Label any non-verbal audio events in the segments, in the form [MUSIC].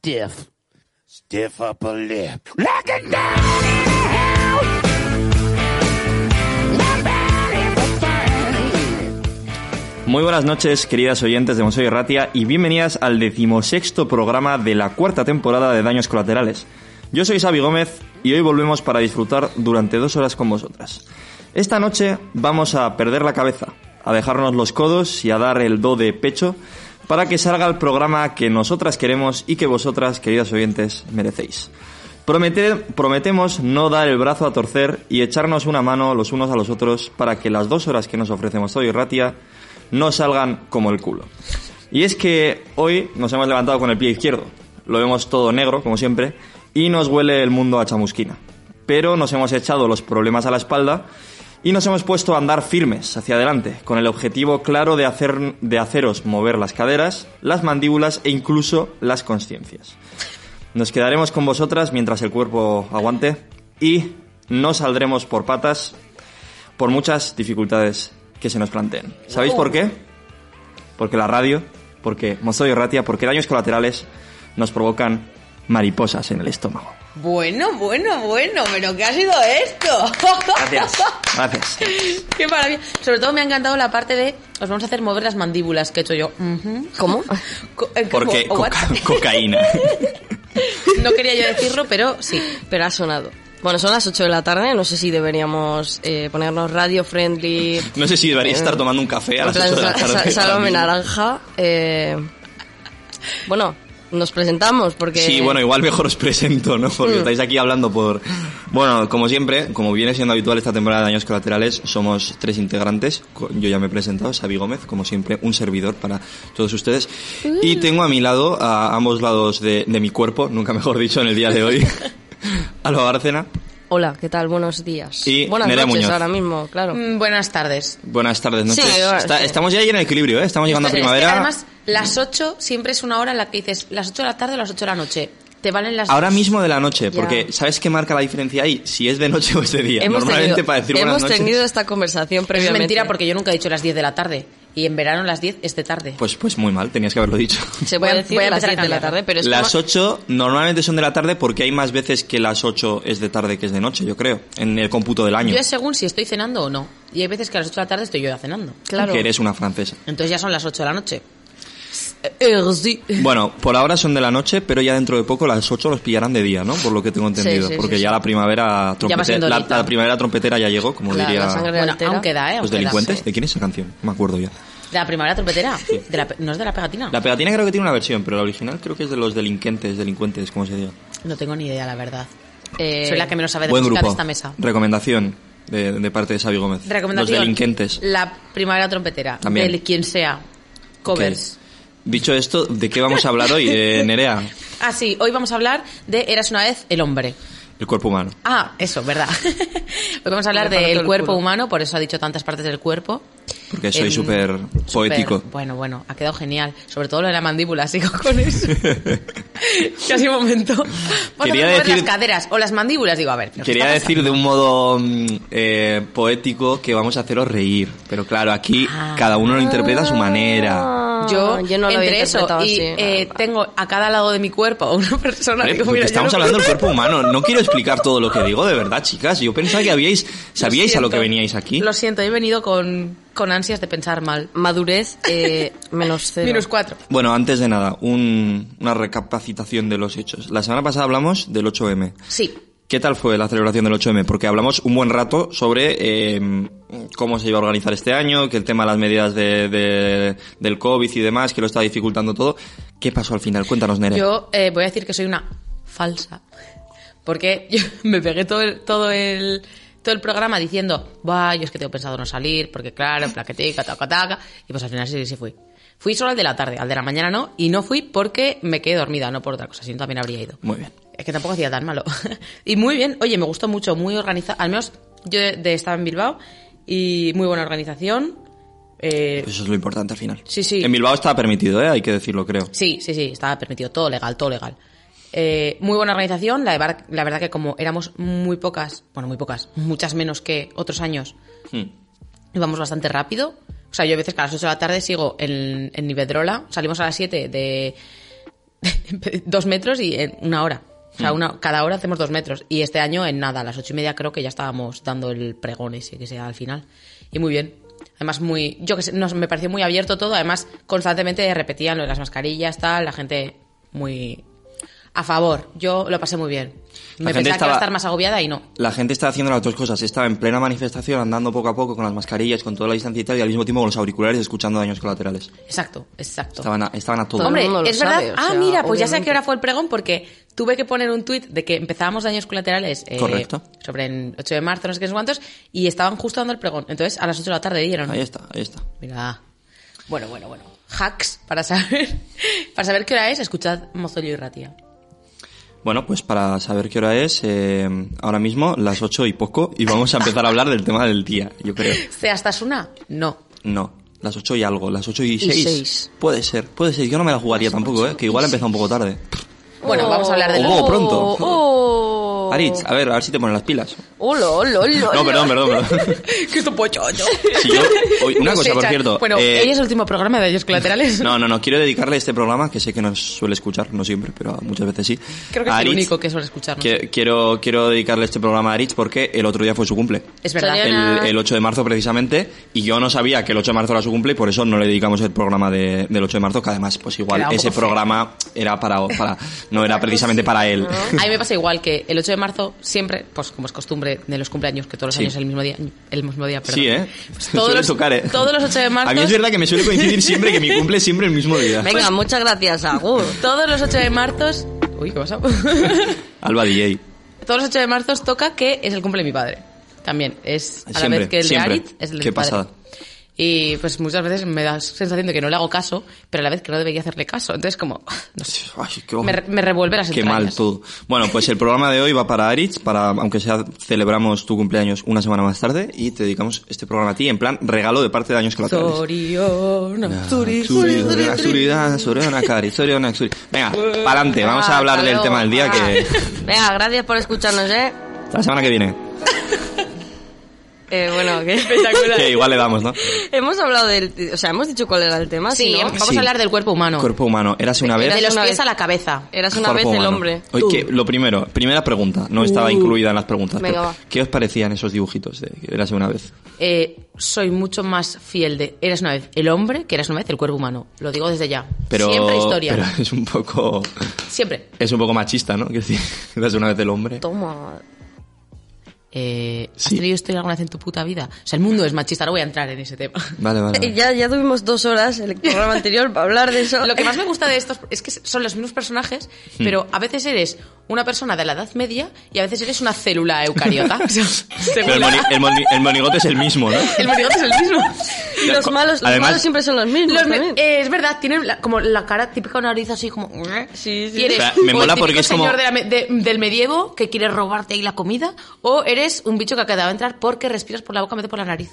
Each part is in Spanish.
stiff, stiff upper lip. Looking down in the house. Nobody but fine. Muy buenas noches, queridas oyentes de Monsoy Ratia, y bienvenidas al decimosexto programa de la cuarta temporada de Daños Colaterales. Yo soy Xavi Gómez y hoy volvemos para disfrutar durante dos horas con vosotras. Esta noche vamos a perder la cabeza, a dejarnos los codos y a dar el do de pecho para que salga el programa que nosotras queremos y que vosotras, queridas oyentes, merecéis. Promete- prometemos no dar el brazo a torcer y echarnos una mano los unos a los otros para que las dos horas que nos ofrecemos hoy Ratia no salgan como el culo. Y es que hoy nos hemos levantado con el pie izquierdo. Lo vemos todo negro, como siempre, y nos huele el mundo a chamusquina. Pero nos hemos echado los problemas a la espalda y nos hemos puesto a andar firmes hacia adelante, con el objetivo claro de, hacer, de haceros mover las caderas, las mandíbulas e incluso las conciencias. Nos quedaremos con vosotras mientras el cuerpo aguante y no saldremos por patas por muchas dificultades que se nos planteen. ¿Sabéis por qué? Porque la radio, porque Mozoy y Ratia, porque daños colaterales nos provocan mariposas en el estómago. Bueno, bueno, bueno, pero ¿qué ha sido esto? Gracias, gracias. [LAUGHS] Qué maravilla. Sobre todo me ha encantado la parte de os vamos a hacer mover las mandíbulas que he hecho yo. ¿Cómo? [LAUGHS] Eh, Porque coca- cocaína. [LAUGHS] No quería yo decirlo, pero sí. Pero ha sonado. Bueno, son las 8 de la tarde, no sé si deberíamos eh, ponernos radio friendly. No sé si debería estar tomando un café a las plan 8 de la tarde. Salome naranja. eh, bueno, nos presentamos porque... Sí, bueno, igual mejor os presento, ¿no? Porque Mm. estáis aquí hablando por... Bueno, como siempre, como viene siendo habitual esta temporada de Daños Colaterales, somos tres integrantes. Yo ya me he presentado, Xavi Gómez, como siempre, un servidor para todos ustedes. Y tengo a mi lado, a ambos lados de, de mi cuerpo, nunca mejor dicho, en el día de hoy, [LAUGHS] Alba Bárcena. Hola, ¿qué tal? Buenos días. Y Buenas Nerea noches Muñoz. ahora mismo, claro. Mm, Buenas tardes. Buenas tardes, noches. Sí, bueno, Está- sí. Estamos ya ahí en el equilibrio, ¿eh? Estamos llegando a Es que primavera. además, las 8 siempre es una hora en la que dices las 8 de la tarde o las 8 de la noche. Te valen las Ahora dos. mismo de la noche, Ya. porque ¿sabes qué marca la diferencia ahí? Si es de noche o es de día. Hemos Normalmente tenido, para decir buenas hemos noches... tenido esta conversación Es previamente. mentira porque yo nunca he dicho las 10 de la tarde. Y en verano las 10 es de tarde. Pues, pues muy mal, tenías que haberlo dicho. Se Voy a- puede decir voy a las empezar a 10 de la tarde, pero es Las como- 8 normalmente son de la tarde porque hay más veces que las 8 es de tarde que es de noche, yo creo, en el cómputo del año. Yo es según si estoy cenando o no. Y hay veces que a las 8 de la tarde estoy yo ya cenando. Claro. Que eres una francesa. Entonces ya son las 8 de la noche. Bueno, por ahora son de la noche, pero ya dentro de poco las 8 los pillarán de día, ¿no? Por lo que tengo entendido. Sí, sí, porque sí, ya sí. la primavera trompetera, la, primavera trompetera ya llegó, como Claro, diría Bueno, aún queda, ¿eh? Los delincuentes. ¿De quién es esa canción? No me acuerdo ya. ¿De la primavera trompetera? De la pe- ¿No es de la pegatina? La pegatina creo que tiene una versión, pero la original creo que es de los delincuentes, delincuentes, como se diga. No tengo ni idea, la verdad. Eh, Soy la que menos sabe de Buen grupo. de esta mesa. Recomendación de, de parte de Xavi Gómez. Recomendación. Los delincuentes. La primavera trompetera. También. De quien sea. Covers. Dicho esto, ¿de qué vamos a hablar hoy, eh, [LAUGHS] Nerea? Ah, sí. Hoy vamos a hablar de Eras una vez el hombre. El cuerpo humano. Ah, eso, verdad. [LAUGHS] Hoy vamos a hablar del el cuerpo humano, por eso ha dicho tantas partes del cuerpo. Porque soy súper poético. bueno, bueno, ha quedado genial. Sobre todo lo de la mandíbula, sigo con eso. [LAUGHS] Casi un momento. Quería mover decir- las caderas o las mandíbulas, digo, a ver. ¿pero qué Quería decir de un modo mm, eh, poético que vamos a haceros reír. Pero claro, aquí Ah. cada uno lo interpreta a su manera. Ah, Yo, yo no lo había entre eso y así. eh, tengo a cada lado de mi cuerpo a una [LAUGHS] persona Vale, digo, porque mira, estamos no- hablando del cuerpo humano. No quiero explicar todo lo que digo, de verdad, chicas. Yo pensaba que habíais, sabíais a lo que veníais aquí. Lo siento, he venido con, con ansias de pensar mal. Madurez eh, menos cero. Minus cuatro. Bueno, antes de nada, un- una recapacitación de los hechos. La semana pasada hablamos del 8M. Sí. ¿Qué tal fue la celebración del 8M? Porque hablamos un buen rato sobre eh, cómo se iba a organizar este año, que el tema de las medidas de, de- del COVID y demás, que lo está dificultando todo. ¿Qué pasó al final? Cuéntanos, Nerea. Yo eh, voy a decir que soy una falsa. Porque [LAUGHS] yo me pegué todo el, todo el, todo el programa diciendo, va, yo es que tengo pensado no salir, porque claro, plaquetica, taca, taca. Y pues al final sí, sí fui. Fui solo al de la tarde, al de la mañana no, y no fui porque me quedé dormida, no por otra cosa, si no también habría ido. Muy bien. Es que tampoco hacía tan malo. [LAUGHS] y muy bien, oye, me gustó mucho, muy organizado. Al menos yo de, de- estaba en Bilbao y muy buena organización. Eh, Eso es lo importante al final. Sí, sí. En Bilbao está permitido, ¿eh? Hay que decirlo, creo. Sí, sí, sí, estaba permitido, todo legal, todo legal. Eh, muy buena organización, la, de bar- la verdad que como éramos muy pocas, bueno, muy pocas, muchas menos que otros años, Hmm. Íbamos bastante rápido. O sea, yo a veces que a las 8 de la tarde sigo en, en Iberdrola, salimos a las 7 de, de [LAUGHS] dos metros y en una hora. O sea, una, cada hora hacemos dos metros. Y este año en nada, a las ocho y media creo que ya estábamos dando el pregón ese que sea al final. Y muy bien. Además, muy, yo que sé, nos, me pareció muy abierto todo. Además, constantemente repetían lo de las mascarillas, tal, la gente muy a favor. Yo lo pasé muy bien. La Me gente pensaba que iba a estaba- estar más agobiada y no. La gente está haciendo las dos cosas. Estaba en plena manifestación, andando poco a poco con las mascarillas, con toda la distancia y tal, y al mismo tiempo con los auriculares escuchando daños colaterales. Exacto, exacto. Estaban a, estaban a todo. Todo el Hombre, mundo lo es verdad. sabe, o ah, sea, mira, pues ya sé a obviamente. qué hora fue el pregón porque tuve que poner un tuit de que empezábamos daños colaterales eh, Correcto. sobre el 8 de marzo, no sé qué, no sé cuántos, y estaban justo dando el pregón. Entonces, a las 8 de la tarde dieron. Ahí está, ahí está. Mira. Bueno, bueno, bueno. Hacks para saber [LAUGHS] para saber qué hora es, escuchad Mozollo y Ratia. Bueno, pues para saber qué hora es, eh, ahora mismo las ocho y poco, y vamos a empezar a hablar del tema del día, yo creo. [LAUGHS] ¿Sea hasta una? No. No, las ocho y algo, las ocho y seis. seis. Puede ser, puede ser. Yo no me la jugaría tampoco, ¿eh? Que igual ha empezado un poco tarde. Bueno, vamos a hablar de Oh, lo- pronto. Oh, Aritz, a ver, a ver si te pones las pilas. Hola, hola, hola. No, perdón, perdón, perdón. [LAUGHS] ¿Qué esto pochocho? Si yo- hoy- una No cosa, sé, por cierto. Bueno, eh, ella es el último programa de daños colaterales. [LAUGHS] No, no, no, quiero dedicarle este programa, que sé que nos suele escuchar, no siempre, pero muchas veces sí. Creo que a es el único que suele escucharnos. que- quiero, quiero dedicarle este programa a Aritz porque el otro día fue su cumple. Es verdad. El, el 8 de marzo precisamente, y yo no sabía que el 8 de marzo era su cumple y por eso no le dedicamos el programa de- del 8 de marzo, que además, pues igual, ese feo. programa era para, para no era precisamente para él. A mí me pasa igual que el 8 de marzo siempre, pues como es costumbre de los cumpleaños, que todos los Sí. años el mismo día, el mismo día, perdón. Sí, ¿eh? Pues [LAUGHS] todos, Suele los, tocar, ¿eh? todos los 8 de marzo. A mí es verdad que me suele coincidir siempre que mi [LAUGHS] cumple es siempre el mismo día. Venga, muchas gracias, Agur. [LAUGHS] Todos los 8 de marzo. Uy, ¿qué pasa? Alba DJ. todos los 8 de marzo toca que es el cumple de mi padre. También es a la Siempre, vez que el siempre. de Arit es el de Qué mi padre. pasada. Y pues muchas veces me da sensación de que no le hago caso, pero a la vez que no debería hacerle caso. Entonces como, [LAUGHS] no sé, Ay, qué, me, me revuelve las qué entrañas. mal todo. Bueno, pues el programa de hoy va para Aritz, para, aunque sea celebramos tu cumpleaños una semana más tarde y te dedicamos este programa a ti en plan regalo de parte de Años Colaterales. Zuriona, zuri. Zuriona, Zuriona, Cari, Zuriona, Zuri- Venga, para adelante, vamos a Ah, hablar hasta del tema del día que [LAUGHS] Venga, gracias por escucharnos, ¿eh? la semana que viene, [LAUGHS] Eh, bueno, que [LAUGHS] que igual le damos, ¿no? hemos hablado del... O sea, hemos dicho cuál era el tema, Sí, no? vamos Sí. a hablar del cuerpo humano. Cuerpo humano, érase una vez. de los pies a la cabeza. Eras una Cuerpo vez el hombre. Oye, que lo primero, primera pregunta, no estaba incluida en las preguntas. Venga, pero va. ¿Qué os parecían esos dibujitos de Érase una vez? Eh, soy mucho más fiel de eras una vez el hombre que eras una vez el cuerpo humano. Lo digo desde ya. Pero, Siempre historia. pero es un poco Siempre. es un poco machista, ¿no? Que decir, [LAUGHS] Érase una vez el hombre. Toma. Eh, ¿Has Sí. tenido historia alguna vez en tu puta vida? O sea, el mundo es machista, no voy a entrar en ese tema. Vale, vale. [LAUGHS] Vale. Ya, ya tuvimos dos horas en el programa anterior para hablar de eso. Lo que más me gusta de estos es que son los mismos personajes, Hmm. pero a veces eres una persona de la edad media y a veces eres una célula eucariota. [LAUGHS] Pero el, moni- el moni- el monigote es el mismo, ¿no? [LAUGHS] el monigote es el mismo. Los malos, los Además- malos siempre son los mismos Los eh, es verdad, tienen la- como la cara típica nariz así como... Sí, sí. Eres O sea, me mola porque es como- señor de la me- de- del medievo que quiere robarte ahí la comida o eres un bicho que acaba de entrar porque respiras por la boca en vez de por la nariz.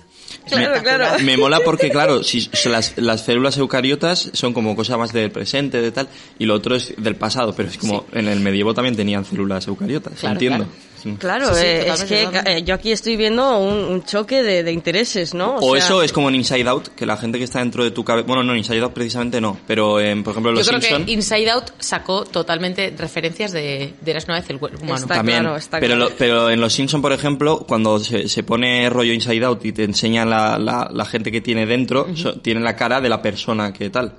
Claro, Espectacular. claro. Me mola porque, claro, [LAUGHS] si, si las, las células eucariotas son como cosa más del presente, de tal, y lo otro es del pasado, pero es como en el medievo también tenían células eucariotas, Claro, entiendo. claro. Sí. Claro, Sí, sí, eh, es que totalmente. eh, yo aquí estoy viendo un, un choque de, de intereses, ¿no? O, sea, eso es como en Inside Out, que la gente que está dentro de tu cabeza... Bueno, no, en Inside Out precisamente no, pero en, por ejemplo en Yo Los creo Simpson que Inside Out sacó totalmente referencias de, de Eras una vez el cuerpo humano. Está también. claro, está pero, claro. lo- pero en Los Simpson, por ejemplo, cuando se, se pone rollo Inside Out y te enseñan la, la, la gente que tiene dentro, so- tiene la cara de la persona que tal.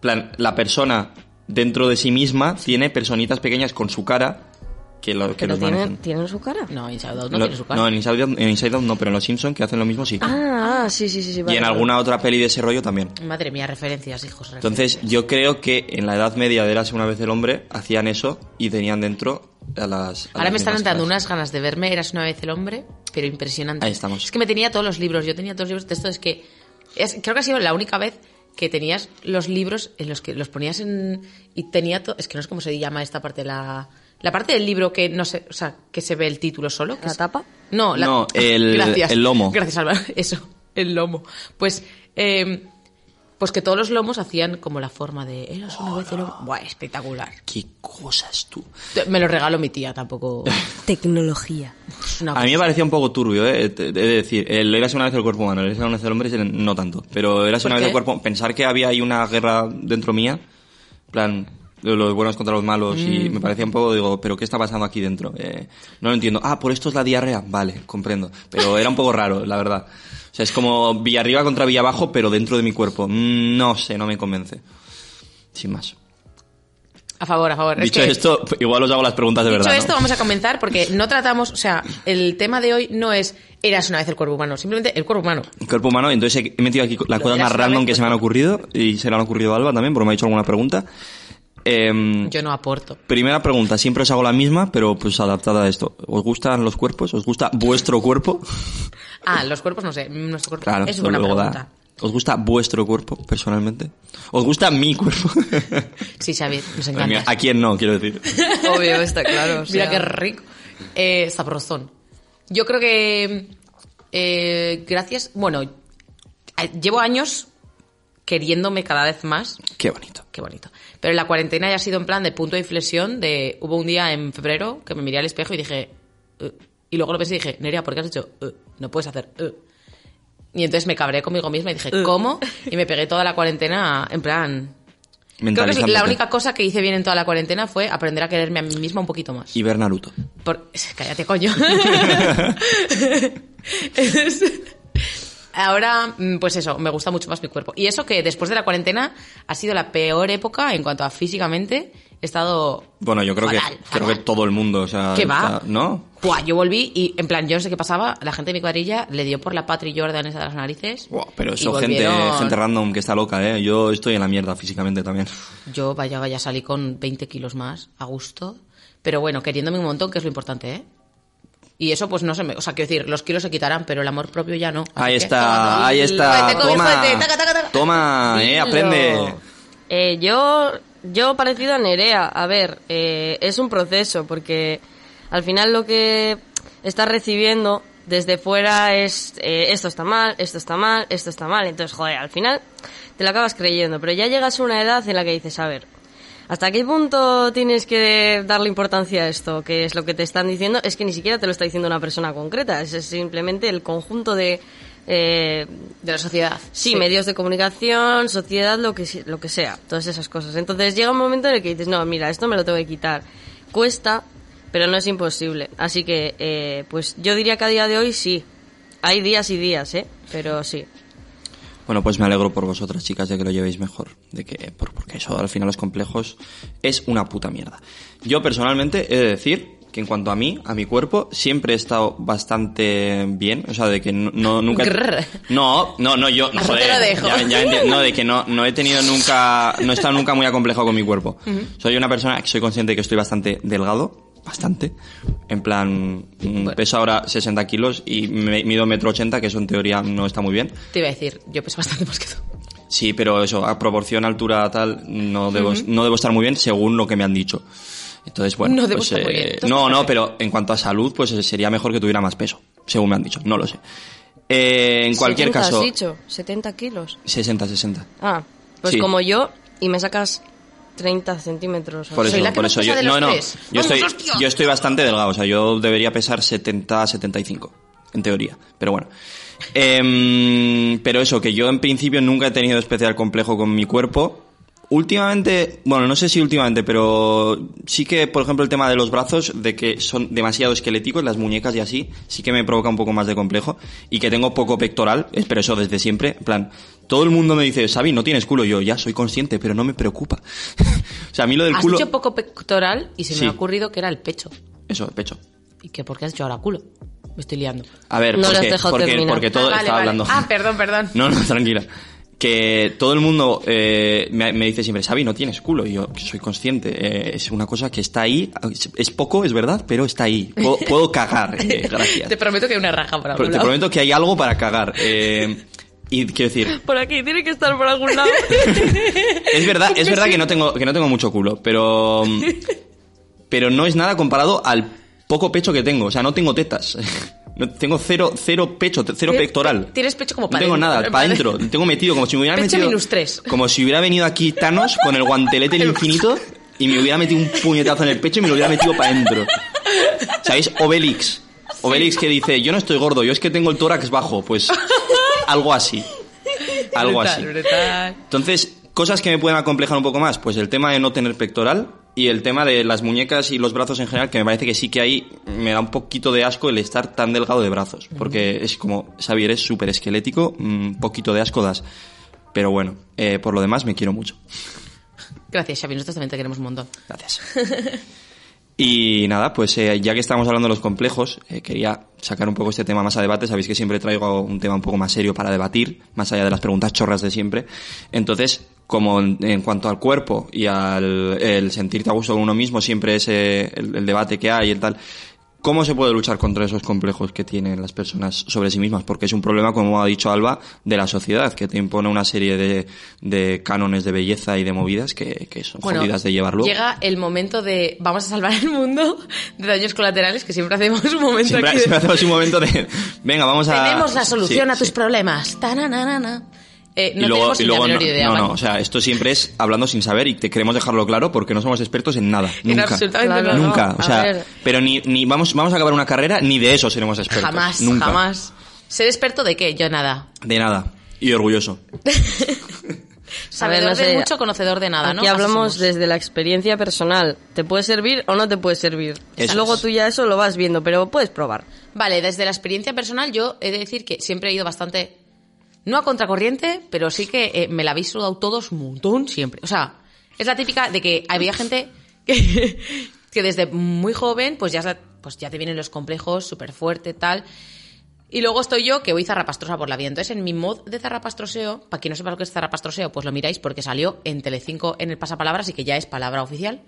plan, la persona dentro de sí misma tiene personitas pequeñas con su cara que, lo, que Pero los tienen, manejan. tienen su cara. No, Inside Out no Lo- tiene su cara. no, en Inside, Out, en Inside Out no, pero en Los Simpson que hacen lo mismo sí. Ah, ah, sí, sí, sí. sí, y en vale. alguna otra peli de ese rollo también. Madre mía, referencias, hijos. Entonces, yo creo que en la Edad Media de Érase una vez el hombre, hacían eso y tenían dentro a las. a Ahora las me están caras. unas ganas de verme Eras una vez el hombre, pero impresionante. Ahí estamos. Es que me tenía todos los libros. Yo tenía todos los libros de esto. Es que es- creo que ha sido la única vez que tenías los libros en los que los ponías en y tenía to- es que no sé cómo se llama esta parte la la parte del libro que no sé, o sea, que se ve el título solo. que ¿La es- tapa? No, la- No, [LAUGHS] el- Gracias. el lomo. Gracias, Álvaro. [LAUGHS] Eso, el lomo. Pues, eh, Pues que todos los lomos hacían como la forma de. Eras una vez el lomo. Buah, espectacular. Qué cosas tú. Me lo regaló mi tía, tampoco. [LAUGHS] Tecnología. A mí me parecía un poco turbio, ¿eh? He de decir, el Érase una vez el cuerpo humano, el Érase una vez el hombre, no tanto. Pero ¿Por una vez el cuerpo... Pensar que había ahí una guerra dentro mía, en plan, los buenos contra los malos, y Mm. me parecía un poco, digo, ¿pero qué está pasando aquí dentro? Eh, no lo entiendo. Ah, ¿por esto es la diarrea? Vale, comprendo. Pero era un poco raro, la verdad. O sea, es como Villarriba contra Villabajo, pero dentro de mi cuerpo. Mm, No sé, no me convence. Sin más. A favor, a favor. Es Dicho que- esto, igual os hago las preguntas de Dicho verdad. ¿no? esto, vamos a comenzar porque no tratamos, o sea, el tema de hoy no es eras una vez el cuerpo humano, simplemente el cuerpo humano. El cuerpo humano, entonces he metido aquí las cosas más random que se me han ocurrido y se le han ocurrido a Alba también, porque me ha hecho alguna pregunta. Em, Yo no aporto. Primera pregunta, siempre os hago la misma, pero pues adaptada a esto. ¿Os gustan los cuerpos? ¿Os gusta vuestro cuerpo? [LAUGHS] Ah, los cuerpos no sé, nuestro cuerpo. Claro, es buena luego da- pregunta. ¿Os gusta vuestro cuerpo, personalmente? ¿Os gusta mi cuerpo? [LAUGHS] Sí, Xavi, nos Mira, encanta. ¿A quién no, quiero decir? [LAUGHS] Obvio, está claro. o Mira qué rico. Eh, sabrosón. Yo creo que eh, gracias, bueno, eh, llevo años queriéndome cada vez más. Qué bonito. Qué bonito. Pero la cuarentena ya ha sido en plan de punto de inflexión de hubo un día en febrero que me miré al espejo y dije "Uh", y luego lo pensé y dije, Nerea, ¿por qué has hecho? "Uh"? no puedes hacer. "Uh". Y entonces me cabré conmigo misma y dije, ¿cómo? [LAUGHS] Y me pegué toda la cuarentena en plan Creo que la única cosa que hice bien en toda la cuarentena fue aprender a quererme a mí misma un poquito más. Y ver Naruto. Por... [LAUGHS] Cállate, coño. [LAUGHS] Entonces, Ahora, mm, pues eso, me gusta mucho más mi cuerpo. Y eso que después de la cuarentena ha sido la peor época en cuanto a físicamente. He estado. Bueno, yo creo fatal, que fatal. creo que todo el mundo, o sea, ¿Qué va? está- ¿no? Buah, yo volví y, en plan, yo no sé qué pasaba. La gente de mi cuadrilla le dio por la Patri Jordan esa de las narices. Buah, pero eso gente gente random que está loca, ¿eh? Yo estoy en la mierda físicamente también. Yo, vaya, vaya, salí con 20 kilos más, a gusto. Pero bueno, queriéndome un montón, que es lo importante, ¿eh? Y eso, pues no se me. O sea, quiero decir, los kilos se quitarán, pero el amor propio ya no. Así Ahí que, está, ahí está. Toma, taca, taca, taca. toma, eh, aprende. Eh, yo, yo parecido a Nerea, a ver, eh, es un proceso porque al final lo que estás recibiendo desde fuera es eh, esto está mal, esto está mal, esto está mal, entonces joder, al final te lo acabas creyendo, pero ya llegas a una edad en la que dices, a ver, ¿hasta qué punto tienes que darle importancia a esto? Que es lo que te están diciendo, es que ni siquiera te lo está diciendo una persona concreta, es simplemente el conjunto de... eh, De la sociedad. Sí, medios de comunicación, sociedad, lo que, lo que sea, todas esas cosas. Entonces llega un momento en el que dices, no, mira, esto me lo tengo que quitar. Cuesta, pero no es imposible. Así que, eh, pues yo diría que a día de hoy sí. Hay días y días, ¿eh? Pero sí. Bueno, pues me alegro por vosotras, chicas, de que lo llevéis mejor. De que, por- porque eso, al final, los complejos es una puta mierda. Yo, personalmente, he de decir que en cuanto a mí, a mi cuerpo, siempre he estado bastante bien. O sea, de que no, no- nunca... No, no, no, yo... Joder, te lo dejo. ya- ya no, de que no, no he tenido nunca... No he estado nunca muy acomplejado con mi cuerpo. Soy una persona que soy consciente de que estoy bastante delgado. Bastante. En plan, mm, peso ahora 60 kilos y me- mido metro ochenta, que eso en teoría no está muy bien. Te iba a decir, yo peso bastante más que tú. Sí, pero eso, a proporción, altura, tal, no debo, no debo estar muy bien según lo que me han dicho. Entonces, bueno, No debo pues, estar muy eh, no, no, pero en cuanto a salud, pues eh, sería mejor que tuviera más peso, según me han dicho, no lo sé. Eh, en cualquier 70 caso, has dicho? 70 kilos. 60, 60. Ah, pues Sí. como yo, y me sacas 30 centímetros. Por eso, por eso yo, no, no, tres. yo ¡Vamos, estoy, yo estoy bastante delgado, o sea, yo debería pesar 70, 75, en teoría, pero bueno. Em, pero eso, que yo en principio nunca he tenido especial complejo con mi cuerpo. Últimamente, bueno, no sé si últimamente, pero sí que, por ejemplo, el tema de los brazos, de que son demasiado esqueléticos, las muñecas y así, sí que me provoca un poco más de complejo. Y que tengo poco pectoral, es- pero eso desde siempre. En plan, todo el mundo me dice, Xavi, no tienes culo. Yo ya soy consciente, pero no me preocupa. [LAUGHS] o sea, a mí lo del Has culo... dicho poco pectoral y se Sí. me ha ocurrido que era el pecho. Eso, el pecho. ¿Y que por qué has dicho ahora culo? Me estoy liando. A ver, No lo has porque, dejado porque, terminar. porque todo Ah, vale, estaba vale. hablando. Ah, perdón, perdón. [LAUGHS] No, no, tranquila. Que todo el mundo eh, me, me dice siempre, Xavi, no tienes culo. Y yo soy consciente. eh, es una cosa que está ahí. Es, poco, es verdad, pero está ahí. Puedo, [LAUGHS] puedo cagar. eh, gracias. Te prometo que hay una raja algún te lado. prometo que hay algo para cagar. y quiero decir, Por aquí, tiene que estar por algún lado. [LAUGHS] es verdad, es verdad que no tengo, que no tengo mucho culo, pero, [LAUGHS] pero no es nada comparado al poco pecho que tengo. O sea, no tengo tetas. No, tengo cero, cero pecho, cero pectoral. tienes pecho como No [LAUGHS] pa' tengo dentro, nada, ¿no? para adentro. Tengo metido como si me hubiera Pecho metido. minus tres. Como si hubiera venido aquí Thanos con el guantelete del [LAUGHS] infinito y me hubiera metido un puñetazo en el pecho y me lo hubiera metido para adentro. ¿Sabéis? Obelix. Obelix que dice, yo no estoy gordo, yo es que tengo el tórax bajo. Pues algo así. Algo Brutal, así. brutal. Entonces, cosas que me pueden acomplejar un poco más, pues el tema de no tener pectoral y el tema de las muñecas y los brazos en general, que me parece que sí que ahí me da un poquito de asco el estar tan delgado de brazos, porque es como, Xavier es súper esquelético, un poquito de asco das. Pero bueno, eh, por lo demás me quiero mucho. Gracias, Xavi. Nosotros también te queremos un montón. Gracias. Y nada, pues eh, ya que estamos hablando de los complejos, eh, quería sacar un poco este tema más a debate. Sabéis que siempre traigo un tema un poco más serio para debatir, más allá de las preguntas chorras de siempre. Entonces, como en, en cuanto al cuerpo y al el sentirte a gusto con uno mismo, siempre es eh, el, el debate que hay y tal. ¿Cómo se puede luchar contra esos complejos que tienen las personas sobre sí mismas? Porque es un problema, como ha dicho Alba, de la sociedad, que te impone una serie de, de cánones de belleza y de movidas que, que son Bueno, jodidas de llevar luego. llega el momento de vamos a salvar el mundo de daños colaterales, que siempre hacemos un momento Siempre, aquí de- siempre hacemos un momento de, venga, vamos a... Tenemos la solución Sí, a tus sí. problemas. Tananana. Eh, no y luego, tenemos y luego la no, menor idea. no, o sea, esto siempre es hablando sin saber y te queremos dejarlo claro porque no somos expertos en nada, En nunca. absolutamente Claro, nada. Nunca, no, o sea, pero ni, ni vamos, vamos a acabar una carrera ni de eso seremos expertos. Jamás, nunca. jamás. ¿Ser experto de qué? Yo nada. De nada. Y orgulloso. [LAUGHS] Sabedor no sé, de mucho, conocedor de nada, ¿no? Aquí hablamos desde la experiencia personal. ¿Te puede servir o no te puede servir? Eso Luego es. tú ya eso lo vas viendo, pero puedes probar. Vale, desde la experiencia personal yo he de decir que siempre he ido bastante, no a contracorriente, pero sí que eh, me la habéis sudado todos un montón siempre. O sea, es la típica de que había gente que, [LAUGHS] desde muy joven pues ya, pues ya te vienen los complejos súper fuerte, tal. Y luego estoy yo que voy zarrapastrosa por la vida. Entonces, en mi mod de zarrapastroseo, para quien no sepa lo que es zarrapastroseo, pues lo miráis porque salió en Telecinco en el pasapalabras y que ya es palabra oficial.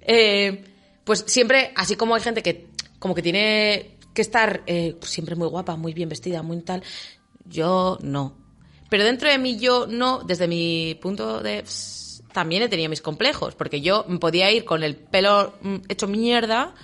Eh, pues siempre, así como hay gente que como que tiene que estar eh, siempre muy guapa, muy bien vestida, muy tal, yo no. Pero dentro de mí yo no, desde mi punto de... pss, También he tenido mis complejos, porque yo podía ir con el pelo mm, hecho mierda,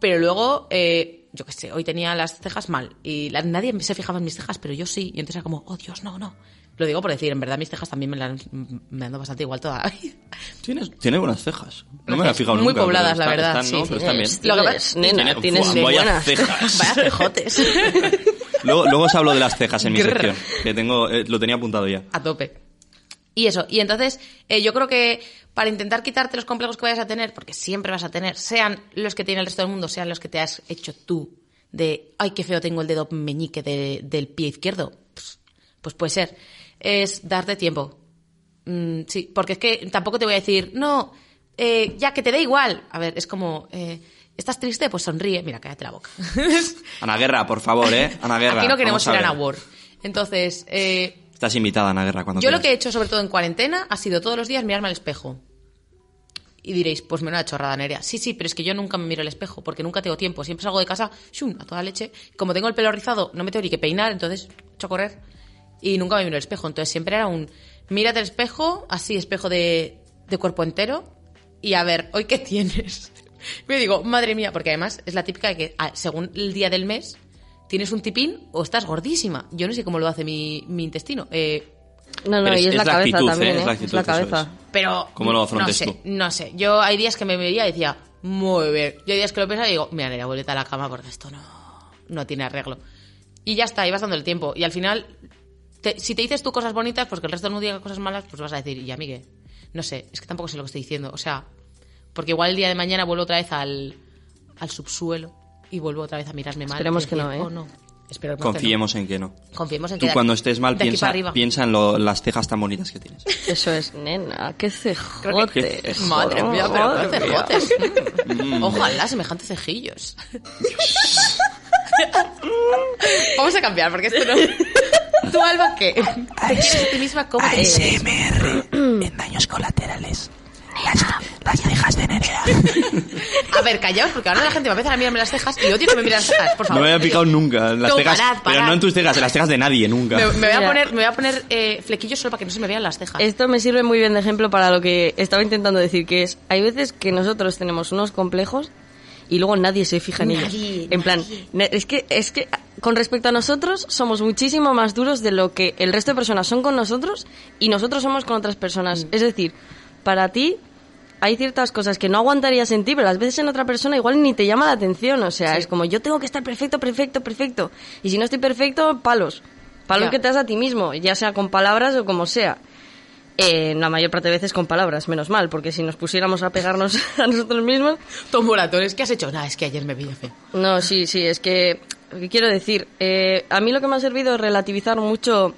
pero luego, eh, yo qué sé, hoy tenía las cejas mal y la- nadie se fijaba en mis cejas, pero yo sí. Y entonces era como, oh Dios, no, no. Lo digo por decir, en verdad mis cejas también me, la, me ando bastante igual toda la vida. Tienes, tiene buenas cejas. No me Gracias. la he fijado Muy nunca. pobladas, la están- verdad, están, sí, ¿no? sí. Pero están bien. Lo que Tienes, pasa- nena, Tiene- tienes muy vaya buenas. cejas. [LAUGHS] Vaya cejotes. [LAUGHS] Luego, luego os hablo de las cejas en mi sección, que tengo, eh, lo tenía apuntado ya. a tope. Y eso, y entonces eh, yo creo que para intentar quitarte los complejos que vayas a tener, porque siempre vas a tener, sean los que tiene el resto del mundo, sean los que te has hecho tú, de, ay, qué feo tengo el dedo meñique de- del pie izquierdo, pues, pues puede ser, es darte tiempo. Mm, sí, porque es que tampoco te voy a decir, no, eh, ya que te da igual. A ver, es como, eh, ¿estás triste? Pues sonríe. Mira, cállate la boca. [LAUGHS] Ana Guerra, por favor, ¿eh? Ana Guerra. Aquí no queremos ir a. Ana War. Entonces, eh, Estás invitada, Ana Guerra, cuando yo lo quieras. que he hecho, sobre todo en cuarentena, ha sido todos los días mirarme al espejo. Y diréis, pues menuda chorrada, Nerea. Sí, sí, pero es que yo nunca me miro al espejo, porque nunca tengo tiempo. Siempre salgo de casa, shum, a toda leche. Como tengo el pelo rizado, no me tengo ni que peinar, entonces echo a correr. Y nunca me miro al espejo. Entonces siempre era un, mírate al espejo, así, espejo de, de cuerpo entero, y a ver, ¿hoy qué tienes? Me digo, madre mía, porque además es la típica de que ah, según el día del mes, tienes un tipín o estás gordísima. Yo no sé cómo lo hace mi, mi intestino. Eh, No, no, Pero y es- es, la es la cabeza actitud, también, ¿eh? ¿eh? Es la Es la actitud, eso cabeza. Pero. ¿Cómo lo no sé, tú? No sé. Yo hay días que me veía y decía, muy bien. Y hay días que lo pensaba y digo, mira, Nerea, vuelta a la cama porque esto no, no tiene arreglo. Y ya está, y vas dando el tiempo. Y al final, te- si te dices tú cosas bonitas, pues que el resto no diga cosas malas, pues vas a decir, y amigue, no sé, es que tampoco sé lo que estoy diciendo. O sea, porque igual el día de mañana vuelvo otra vez al, al subsuelo y vuelvo otra vez a mirarme mal. Esperemos que no, ¿eh? "Oh, no". Esperemos Confiemos en que no. que no. Confiemos en que Tú cuando estés mal aquí piensa, piensa en lo- las cejas tan bonitas que tienes. Eso es, nena, qué cejotes. cejotes. Madre mía, pero Madre qué cejotes. Mm. Ojalá, semejantes cejillos. Vamos a cambiar, porque esto no... [LAUGHS] ¿Tú, Alba, qué? ¿Te quieres a ti misma te quieres? en daños colaterales. Las, las cejas de Nerea. [LAUGHS] A ver, callaos, porque ahora la gente va a empezar a mirarme las cejas y odio que me miren las cejas, por No favor. me había picado nunca en las No, cejas. parad, Pero no en tus cejas, en las cejas de nadie, nunca. Me, me voy a poner, me voy a poner eh, flequillos solo para que no se me vean las cejas. Esto me sirve muy bien de ejemplo para lo que estaba intentando decir, que es, hay veces que nosotros tenemos unos complejos y luego nadie se fija en ellos. Nadie, En plan, es que, es que con respecto a nosotros somos muchísimo más duros de lo que el resto de personas son con nosotros y nosotros somos con otras personas. Mm. Es decir, para ti hay ciertas cosas que no aguantarías en ti, pero las veces en otra persona igual ni te llama la atención. O sea, es como yo tengo que estar perfecto, perfecto, perfecto. Y si no estoy perfecto, palos. Palos Ya. que te das a ti mismo, ya sea con palabras o como sea. Eh, la mayor parte de veces con palabras, menos mal, porque si nos pusiéramos a pegarnos [LAUGHS] a nosotros mismos. Tom Moratones, ¿qué has hecho? Nada, es que ayer me vi feo. No, sí, sí, es que. ¿qué quiero decir? Eh, a mí lo que me ha servido es relativizar mucho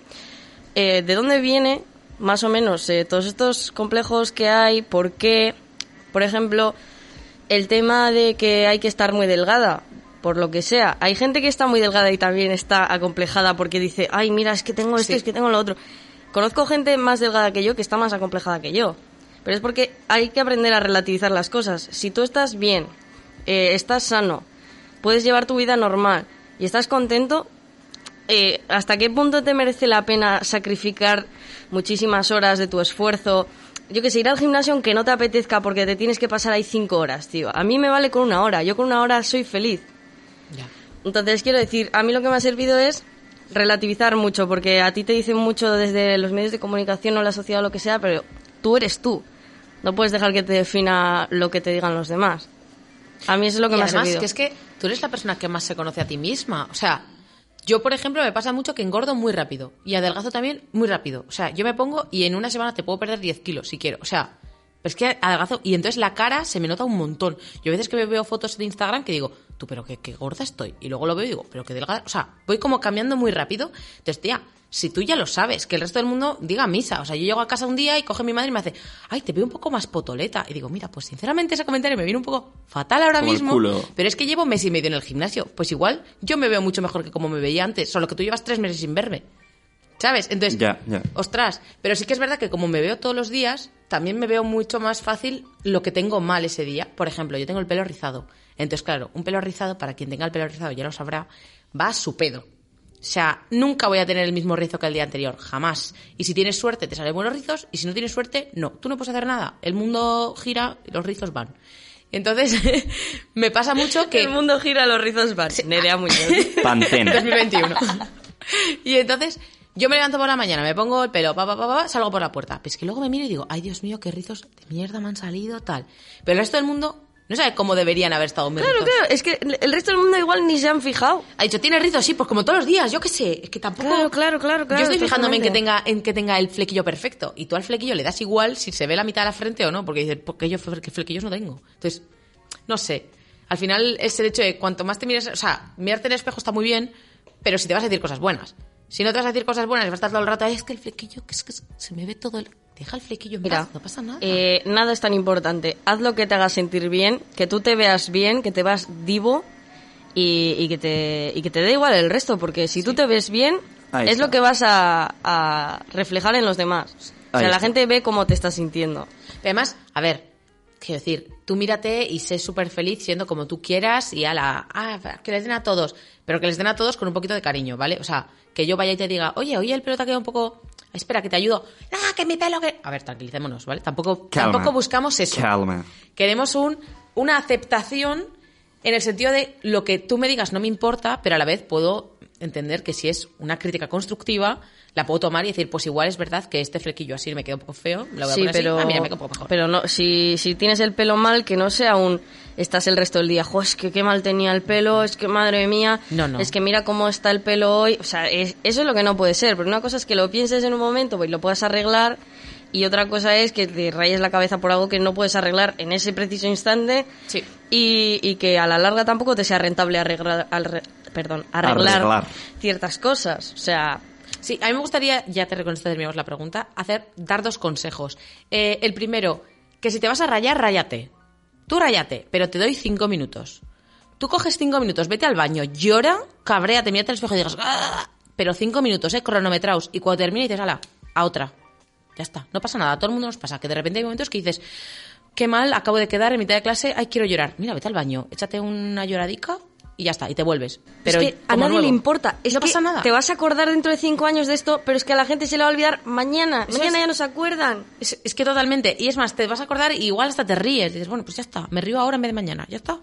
eh, de dónde viene, más o menos, eh, todos estos complejos que hay, por qué. Por ejemplo, el tema de que hay que estar muy delgada, por lo que sea. Hay gente que está muy delgada y también está acomplejada porque dice, ay, mira, es que tengo esto, Sí. es que tengo lo otro. Conozco gente más delgada que yo que está más acomplejada que yo. Pero es porque hay que aprender a relativizar las cosas. Si tú estás bien, eh, estás sano, puedes llevar tu vida normal y estás contento, eh, ¿hasta qué punto te merece la pena sacrificar muchísimas horas de tu esfuerzo? Yo que sé, ir al gimnasio aunque no te apetezca porque te tienes que pasar ahí cinco horas, tío. A mí me vale con una hora. Yo con una hora soy feliz. Ya. Entonces, quiero decir, a mí lo que me ha servido es relativizar mucho, porque a ti te dicen mucho desde los medios de comunicación o la sociedad o lo que sea, pero tú eres tú. No puedes dejar que te defina lo que te digan los demás. A mí eso es lo que y me ha servido. que es que tú eres la persona que más se conoce a ti misma. O sea, yo, por ejemplo, me pasa mucho que engordo muy rápido. Y adelgazo también muy rápido. O sea, yo me pongo y en una semana te puedo perder 10 kilos si quiero. O sea, es que adelgazo. Y entonces la cara se me nota un montón. Yo a veces que me veo fotos de Instagram que digo, tú, pero qué, qué gorda estoy. Y luego lo veo y digo, pero qué delgada. O sea, voy como cambiando muy rápido. Entonces, tía, si tú ya lo sabes, que el resto del mundo diga misa. O sea, yo llego a casa un día y coge mi madre y me hace, ay, te veo un poco más potoleta. Y digo, mira, pues sinceramente ese comentario me viene un poco fatal ahora Como mismo. culo. Pero es que llevo mes y medio en el gimnasio. Pues igual yo me veo mucho mejor que como me veía antes, solo que tú llevas tres meses sin verme. ¿Sabes? Entonces, ostras, pero sí que es verdad que como me veo todos los días, también me veo mucho más fácil lo que tengo mal ese día. Por ejemplo, yo tengo el pelo rizado. Entonces, claro, un pelo rizado, para quien tenga el pelo rizado ya lo sabrá, va a su pedo. O sea, nunca voy a tener el mismo rizo que el día anterior, jamás. Y si tienes suerte, te salen buenos rizos, y si no tienes suerte, no. Tú no puedes hacer nada. El mundo gira y los rizos van. Entonces, [LAUGHS] me pasa mucho que... El mundo gira, los rizos van. Nerea Muñoz. [LAUGHS] Pantene. 2021. y entonces, yo me levanto por la mañana, me pongo el pelo, pa, pa, pa, pa, salgo por la puerta. Pero es que luego me miro y digo, ay Dios mío, qué rizos de mierda me han salido, tal. Pero el resto del mundo no sabe cómo deberían haber estado mis Claro, rizos. claro, es que el resto del mundo igual ni se han fijado. Ha dicho, ¿tienes rizos? Sí, pues como todos los días, yo qué sé. Es que tampoco... Claro, claro, claro, claro, Yo estoy fijándome en que, tenga, en que tenga el flequillo perfecto. Y tú al flequillo le das igual si se ve la mitad de la frente o no. Porque dices, porque yo flequillos no tengo. Entonces, no sé. Al final es el hecho de cuanto más te mires... O sea, mirarte en el espejo está muy bien, pero si te vas a decir cosas buenas. Si no te vas a decir cosas buenas y vas a estar todo el rato, "Ay, es que el flequillo, que es que se me ve todo el... Deja el flequillo en Mira, paz, no pasa nada. eh, nada es tan importante. Haz lo que te haga sentir bien, que tú te veas bien, que te vas divo y, y que, te, y que te dé igual el resto, porque si tú te ves bien, Ahí es está. lo que vas a, a reflejar en los demás. O sea, la gente ve cómo te estás sintiendo. Además, a ver, quiero decir, tú mírate y sé súper feliz siendo como tú quieras y ala, ah, que les den a todos, pero que les den a todos con un poquito de cariño, ¿vale? O sea, que yo vaya y te diga, oye, oye, el pelo te ha quedado un poco... Espera, que te ayudo. Ah, que mi pelo que... A ver, tranquilicémonos, ¿vale? Tampoco, Calma. tampoco buscamos eso. Calma. Queremos un, una aceptación en el sentido de lo que tú me digas no me importa, pero a la vez puedo entender que si es una crítica constructiva, la puedo tomar y decir, pues igual es verdad que este flequillo así me queda un poco feo, lo voy a Sí, poner pero, así, ah, mira, me queda un poco mejor. pero no, si, si tienes el pelo mal, que no sea un estás el resto del día, jo, es que qué mal tenía el pelo, es que madre mía, No, no. es que mira cómo está el pelo hoy, o sea, es- eso es lo que no puede ser, porque una cosa es que lo pienses en un momento pues, y lo puedas arreglar, y otra cosa es que te rayes la cabeza por algo que no puedes arreglar en ese preciso instante, Sí. y, y que a la larga tampoco te sea rentable arreglar, arre- perdón, arreglar, Arreglar. ciertas cosas, o sea, Sí, a mí me gustaría, ya te con esto terminamos la pregunta, hacer, dar dos consejos. Eh, el primero, que si te vas a rayar, ráyate. Tú ráyate, pero te doy cinco minutos. Tú coges cinco minutos, vete al baño, llora, cabréate, mírate al espejo y digas, "Ah", pero cinco minutos, eh, cronometraos. Y cuando termine dices, ala, a otra. Ya está, no pasa nada, a todo el mundo nos pasa, que de repente hay momentos que dices, qué mal, acabo de quedar en mitad de clase, ay, quiero llorar. Mira, vete al baño, échate una lloradica y ya está, y te vuelves. Pero es que a nadie nuevo. le importa. Es no que pasa nada. Te vas a acordar dentro de cinco años de esto, pero es que a la gente se le va a olvidar mañana. Eso mañana es. ya no se acuerdan. Es, es que totalmente. Y es más, te vas a acordar y igual hasta te ríes. Dices, bueno, pues ya está. Me río ahora en vez de mañana. Ya está.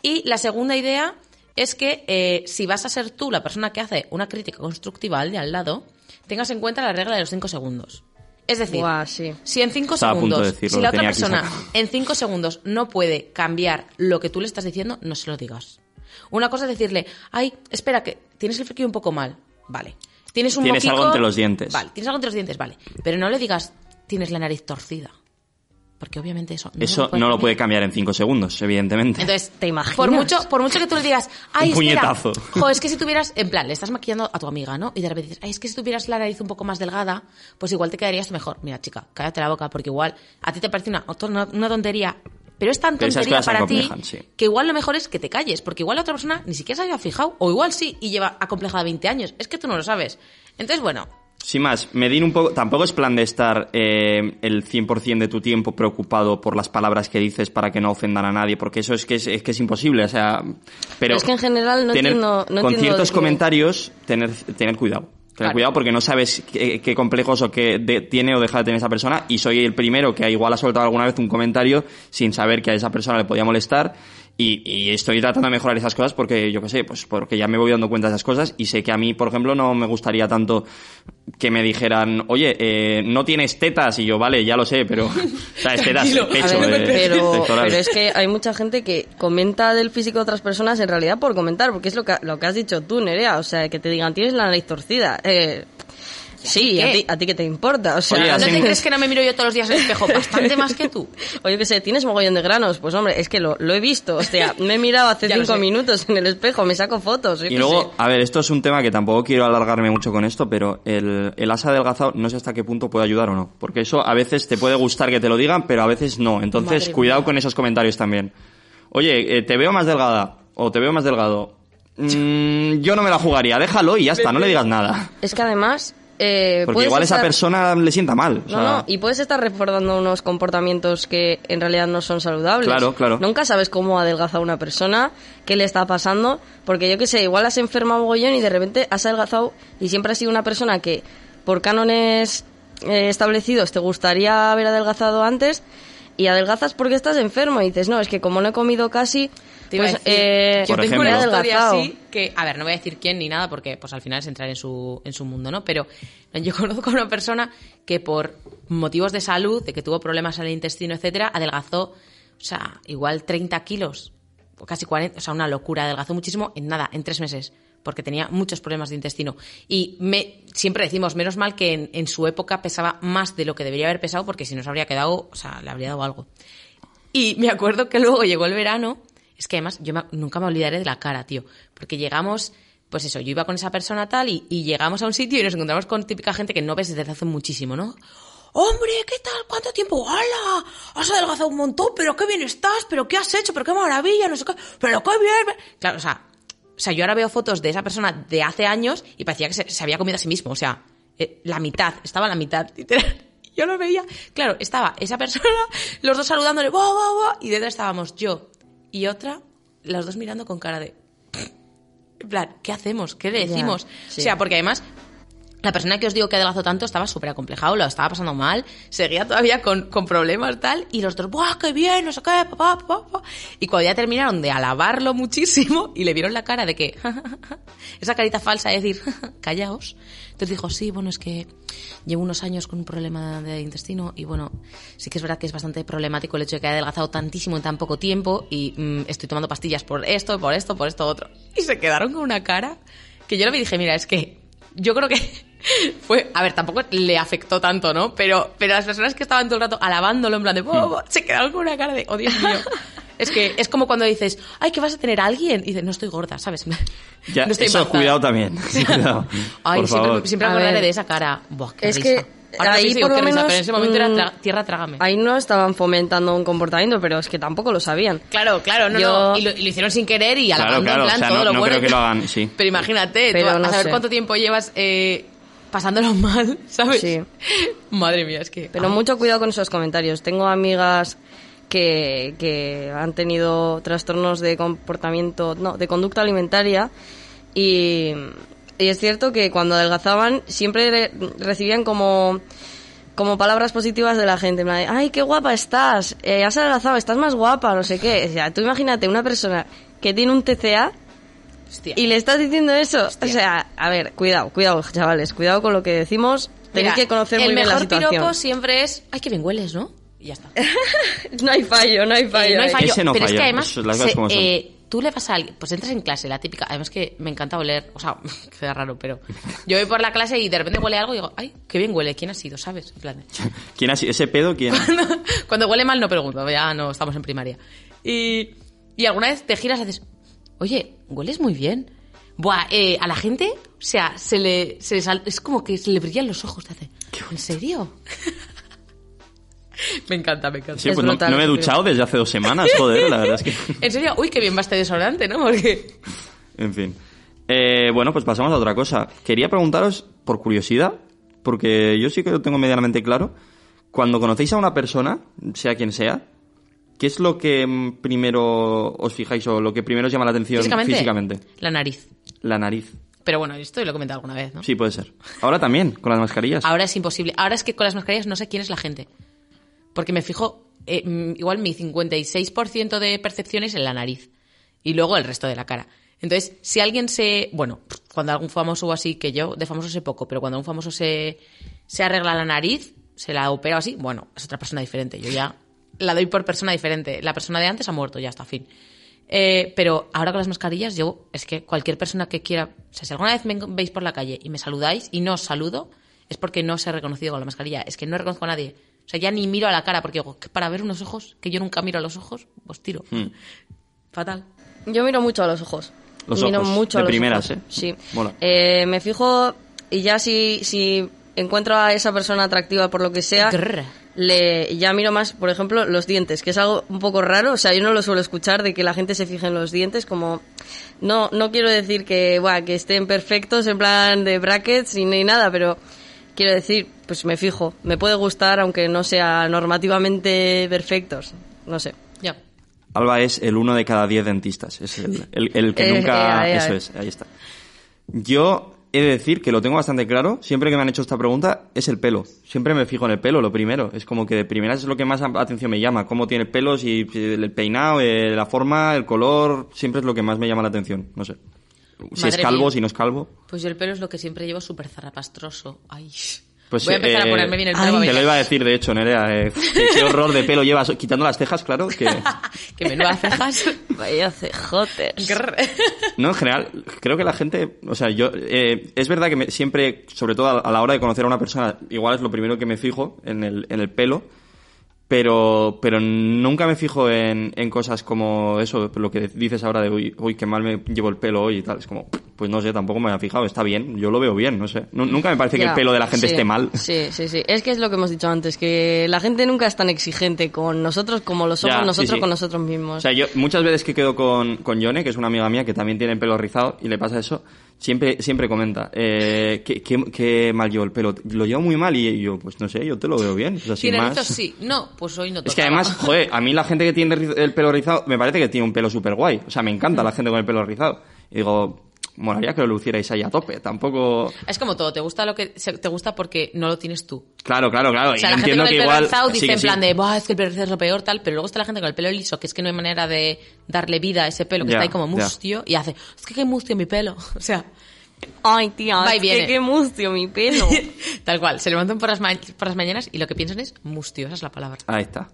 Y la segunda idea es que eh, si vas a ser tú la persona que hace una crítica constructiva al de al lado, tengas en cuenta la regla de los cinco segundos. Es decir, Buah, sí. si en cinco Estaba segundos, de decirlo, si la otra persona en cinco segundos no puede cambiar lo que tú le estás diciendo, no se lo digas. Una cosa es decirle, ay, espera, que tienes el flequillo un poco mal. Vale. Tienes un Tienes moquico- algo entre los dientes. Vale, tienes algo entre los dientes, vale. Pero no le digas, tienes la nariz torcida. Porque obviamente eso no Eso lo puede no lo cambiar. puede cambiar en cinco segundos, evidentemente. Entonces, ¿Te imaginas? Por mucho, por mucho que tú le digas, ay, Un espera, puñetazo. jo, es que si tuvieras, en plan, le estás maquillando a tu amiga, ¿no? Y de repente dices, ay, es que si tuvieras la nariz un poco más delgada, pues igual te quedarías mejor. Mira, chica, cállate la boca, porque igual a ti te parece una, una, una tontería, pero es tan tontería para ti sí. que igual lo mejor es que te calles, porque igual la otra persona ni siquiera se había fijado, o igual sí, y lleva acomplejada 20 años. Es que tú no lo sabes. Entonces, bueno, Sin más, medir un poco. Tampoco es plan de estar eh, el 100% de tu tiempo preocupado por las palabras que dices para que no ofendan a nadie, porque eso es que es, es que es imposible. O sea, pero. Es que en general no tener- entiendo- no Con entiendo ciertos comentarios, tener, tener cuidado. Claro. cuidado porque no sabes qué, qué complejos o qué de- tiene o deja de tener esa persona. Y soy el primero que igual ha soltado alguna vez un comentario sin saber que a esa persona le podía molestar. Y, y estoy tratando de mejorar esas cosas porque, yo qué sé, pues porque ya me voy dando cuenta de esas cosas y sé que a mí, por ejemplo, no me gustaría tanto que me dijeran, oye, eh, no tienes tetas, y yo, vale, ya lo sé, pero, o sea, es tetas, pecho, ver, eh, pero es que hay mucha gente que comenta del físico de otras personas en realidad por comentar, porque es lo que, lo que has dicho tú, Nerea, o sea, que te digan tienes la nariz torcida. Eh, sí, ¿Qué? a ti, a ti que te importa, o sea, Oye, ¿no te crees que no me miro yo todos los días al espejo? Bastante más que tú. [LAUGHS] o yo que sé, tienes mogollón de granos, pues hombre, es que lo, lo he visto, o sea, me he mirado hace [LAUGHS] cinco minutos en el espejo, me saco fotos, Y luego, sé. a ver, esto es un tema que tampoco quiero alargarme mucho con esto, pero el, el asa adelgazado no sé hasta qué punto puede ayudar o no. Porque eso a veces te puede gustar que te lo digan, pero a veces no. Entonces, Madre cuidado mía. con esos comentarios también. Oye, eh, te veo más delgada o te veo más delgado. Mm, yo no me la jugaría, déjalo y ya [LAUGHS] está, no le digas nada. Es que además... Eh, Porque igual esa persona le sienta mal. o No, sea, no, y puedes estar reforzando unos comportamientos que en realidad no son saludables. Claro, claro. Nunca sabes cómo adelgaza una persona, qué le está pasando, porque yo qué sé, igual has enfermado mogollón y de repente has adelgazado y siempre has sido una persona que por cánones eh, establecidos te gustaría haber adelgazado antes y adelgazas porque estás enfermo y dices, no, es que como no he comido casi, pues decir, eh, yo tengo una historia así que, a ver, no voy a decir quién ni nada porque pues al final es entrar en su, en su mundo, ¿no? Pero yo [LAUGHS] conozco a una persona que por motivos de salud, de que tuvo problemas en el intestino, etcétera, adelgazó, o sea, igual 30 kilos, o casi 40, o sea, una locura, adelgazó muchísimo en nada, en tres meses, porque tenía muchos problemas de intestino. Y me, siempre decimos, menos mal que en, en su época pesaba más de lo que debería haber pesado, porque si nos habría quedado, o sea, le habría dado algo. Y me acuerdo que luego llegó el verano. Es que además yo nunca me olvidaré de la cara, tío. Porque llegamos, pues eso, yo iba con esa persona tal y, llegamos a un sitio y nos encontramos con típica gente que no ves desde hace muchísimo, ¿no? Hombre, ¿qué tal? ¿Cuánto tiempo? ¡Hala! Has adelgazado un montón, pero qué bien estás, pero qué has hecho, pero qué maravilla, no sé qué, pero qué bien. Claro, o sea, o sea, yo ahora veo fotos de esa persona de hace años y parecía que se, se había comido a sí mismo, o sea, eh, la mitad, estaba la mitad, [LAUGHS] literal. Yo lo veía, claro, estaba esa persona, los dos saludándole, ¡buah, buah, buah! Y detrás estábamos yo y otra, los dos mirando con cara de. En plan, ¿qué hacemos? ¿Qué le Ya, decimos? sí. O sea, porque además. La persona que os digo que adelgazó tanto estaba súper acomplejado, lo estaba pasando mal, seguía todavía con, con problemas tal, y los dos, ¡buah, qué bien! No sé qué, papá, papá. Y cuando ya terminaron de alabarlo muchísimo [LAUGHS] y le vieron la cara de que, [LAUGHS] esa carita falsa de decir, [LAUGHS] callaos, entonces dijo, sí, bueno, es que llevo unos años con un problema de intestino y bueno, sí que es verdad que es bastante problemático el hecho de que haya adelgazado tantísimo en tan poco tiempo y mm, estoy tomando pastillas por esto, por esto, por esto, otro. Y se quedaron con una cara que yo y dije, mira, es que yo creo que fue, a ver, tampoco le afectó tanto, ¿no? Pero, pero las personas que estaban todo el rato alabándolo en plan de, "Oh, oh", se quedaron con una cara de, oh Dios mío. Es que es como cuando dices, ay, que vas a tener a alguien. Y dices, no estoy gorda, ¿sabes? [LAUGHS] Ya, no estoy eso, embarazada. cuidado también. [LAUGHS] Cuidado, Ay, por siempre, favor. siempre A acordaré de esa cara. Buah, qué Es risa. que Ahora ahí sí digo, por lo risa, menos, pero en ese momento era mm, tra- tierra trágame. Ahí no estaban fomentando un comportamiento, pero es que tampoco lo sabían. Claro, claro, no, Yo- no. Y lo, y lo hicieron sin querer y Claro, alabando claro, en plan o sea, todo no- lo no bueno. creo que lo hagan, sí. Pero imagínate, Pero tú, a no saber sé. cuánto tiempo llevas eh, pasándolo mal, [LAUGHS] ¿sabes? Sí. Madre mía, es que... Pero ay. mucho cuidado con esos comentarios. Tengo amigas que, que han tenido trastornos de comportamiento, no, de conducta alimentaria y, y es cierto que cuando adelgazaban siempre re- recibían como como palabras positivas de la gente, de, ay, qué guapa estás, eh, has adelgazado, estás más guapa, no sé qué. O sea, tú imagínate una persona que tiene un TCA Hostia. y le estás diciendo eso. O sea, a ver, cuidado, cuidado, chavales, cuidado con lo que decimos. Tenéis Mira, que conocer el muy bien la mejor situación. piropo siempre es, ay, qué bien hueles, ¿no? Y ya está. [LAUGHS] No hay fallo, no hay Eh, fallo. no hay ahí. fallo, Ese no pero es que además eso, las cosas se- como son. eh, tú le vas a alguien, pues entras en clase, la típica, además que me encanta oler, o sea, [LAUGHS] queda raro, pero yo voy por la clase y de repente huele algo y digo, ay, qué bien huele, ¿quién ha sido? ¿Sabes? En plan de- [LAUGHS] ¿Quién ha sido? ¿Ese pedo quién? Cuando huele mal no pregunto, ya no estamos en primaria. Y, y alguna vez te giras y haces, oye, hueles muy bien. Buah, eh, a la gente, o sea, se le, se le sal- es como que se le brillan los ojos, te hace, ¿en serio? [LAUGHS] me encanta, me encanta. Sí, Es pues no, brutal, no me he duchado desde hace dos semanas, joder, la verdad es que... [LAUGHS] En serio, uy, qué bien va este desodorante, ¿no? Porque... [LAUGHS] En fin. Eh, bueno, pues pasamos a otra cosa. Quería preguntaros, por curiosidad, porque yo sí que lo tengo medianamente claro, cuando conocéis a una persona, sea quien sea, ¿qué es lo que primero os fijáis o lo que primero os llama la atención Físicamente, físicamente? la nariz. La nariz. Pero bueno, esto lo he comentado alguna vez, ¿no? Sí, puede ser. Ahora también, con las mascarillas. Ahora es imposible. Ahora es que con las mascarillas no sé quién es la gente. Porque me fijo, eh, mm, igual mi 56% de percepciones en la nariz. Y luego el resto de la cara. Entonces, si alguien se... Bueno, cuando algún famoso o así, que yo de famoso sé poco, pero cuando un famoso se, se arregla la nariz, se la opera o así, bueno, es otra persona diferente. Yo ya la doy por persona diferente. La persona de antes ha muerto, ya está, fin. Eh, pero ahora con las mascarillas, yo, es que cualquier persona que quiera, o sea, si alguna vez me veis por la calle y me saludáis y no os saludo, es porque no os he reconocido con la mascarilla. Es que no reconozco a nadie. O sea, ya ni miro a la cara porque digo, que para ver unos ojos, que yo nunca miro a los ojos, pues tiro. Hmm. Fatal. Yo miro mucho a los ojos. Los miro ojos, mucho de a los primeras, ojos. ¿eh? Sí. Mola. Eh, me fijo y ya si, si encuentro a esa persona atractiva por lo que sea, Grrr. Le ya miro más, por ejemplo, los dientes, que es algo un poco raro. O sea, yo no lo suelo escuchar de que la gente se fije en los dientes como... No, no quiero decir que, buah, que estén perfectos en plan de brackets ni, ni nada, pero quiero decir, pues me fijo. Me puede gustar aunque no sea normativamente perfectos. No sé. Ya. Alba es el uno de cada diez dentistas. Es el, el- el que [LAUGHS] Eh, nunca... eh, eh, Eso es, ahí está. Yo he de decir que lo tengo bastante claro. Siempre que me han hecho esta pregunta es el pelo. Siempre me fijo en el pelo, lo primero. Es como que de primeras es lo que más atención me llama. Cómo tiene el pelo, si el peinado, eh, la forma, el color. Siempre es lo que más me llama la atención. No sé. Si es calvo, mía. si no es calvo. Pues yo el pelo es lo que siempre llevo súper zarrapastroso. Ay. Pues, Voy a empezar eh, a ponerme bien el ay, pelo. Te lo iba a decir, de hecho, Nerea. eh, [LAUGHS] qué, qué horror de pelo llevas. Quitando las cejas, claro. Que... [LAUGHS] que menudas cejas. [LAUGHS] Vaya cejotes. No, en general, creo que la gente, o sea, yo, eh, es verdad que me- siempre, sobre todo a, a la hora de conocer a una persona, igual es lo primero que me fijo en el, en el pelo, pero, pero nunca me fijo en, en cosas como eso, lo que dices ahora de, uy, uy, qué mal me llevo el pelo hoy y tal. Es como, pues no sé, tampoco me había fijado, está bien, yo lo veo bien, no sé. Nu- nunca me parece que el pelo de la gente sí, esté mal. Sí, sí, sí. Es que es lo que hemos dicho antes, que la gente nunca es tan exigente con nosotros como lo somos Ya, sí, nosotros sí. con nosotros mismos. O sea, yo muchas veces que quedo con, con Yone, que es una amiga mía que también tiene el pelo rizado y le pasa eso, siempre, siempre comenta, eh, que, que- que mal llevo el pelo. Lo llevo muy mal y yo, pues no sé, yo te lo veo bien. O sea, sin ¿Tiene más. rizos? Sí. No, pues hoy no Es que además, joder, a mí la gente que tiene el pelo rizado me parece que tiene un pelo súper guay. O sea, me encanta la gente con el pelo rizado. Y digo, molaría que lo lucierais ahí a tope. Tampoco... Es como todo, te gusta lo que se- te gusta porque no lo tienes tú. Claro, claro, claro. O sea, y la gente entiendo con el que pelo igual... rizado sí dice que en sí. plan de, Buah, es que el pelo es lo peor, tal, pero luego está la gente con el pelo liso, que es que no hay manera de darle vida a ese pelo, que Ya, está ahí como mustio, y hace, es que qué mustio mi pelo. [LAUGHS] O sea, Ay, tía, Va y es que qué mustio mi pelo. [LAUGHS] tal cual, se levantan por las, ma- por las mañanas y lo que piensan es mustio, esa es la palabra. Ahí está.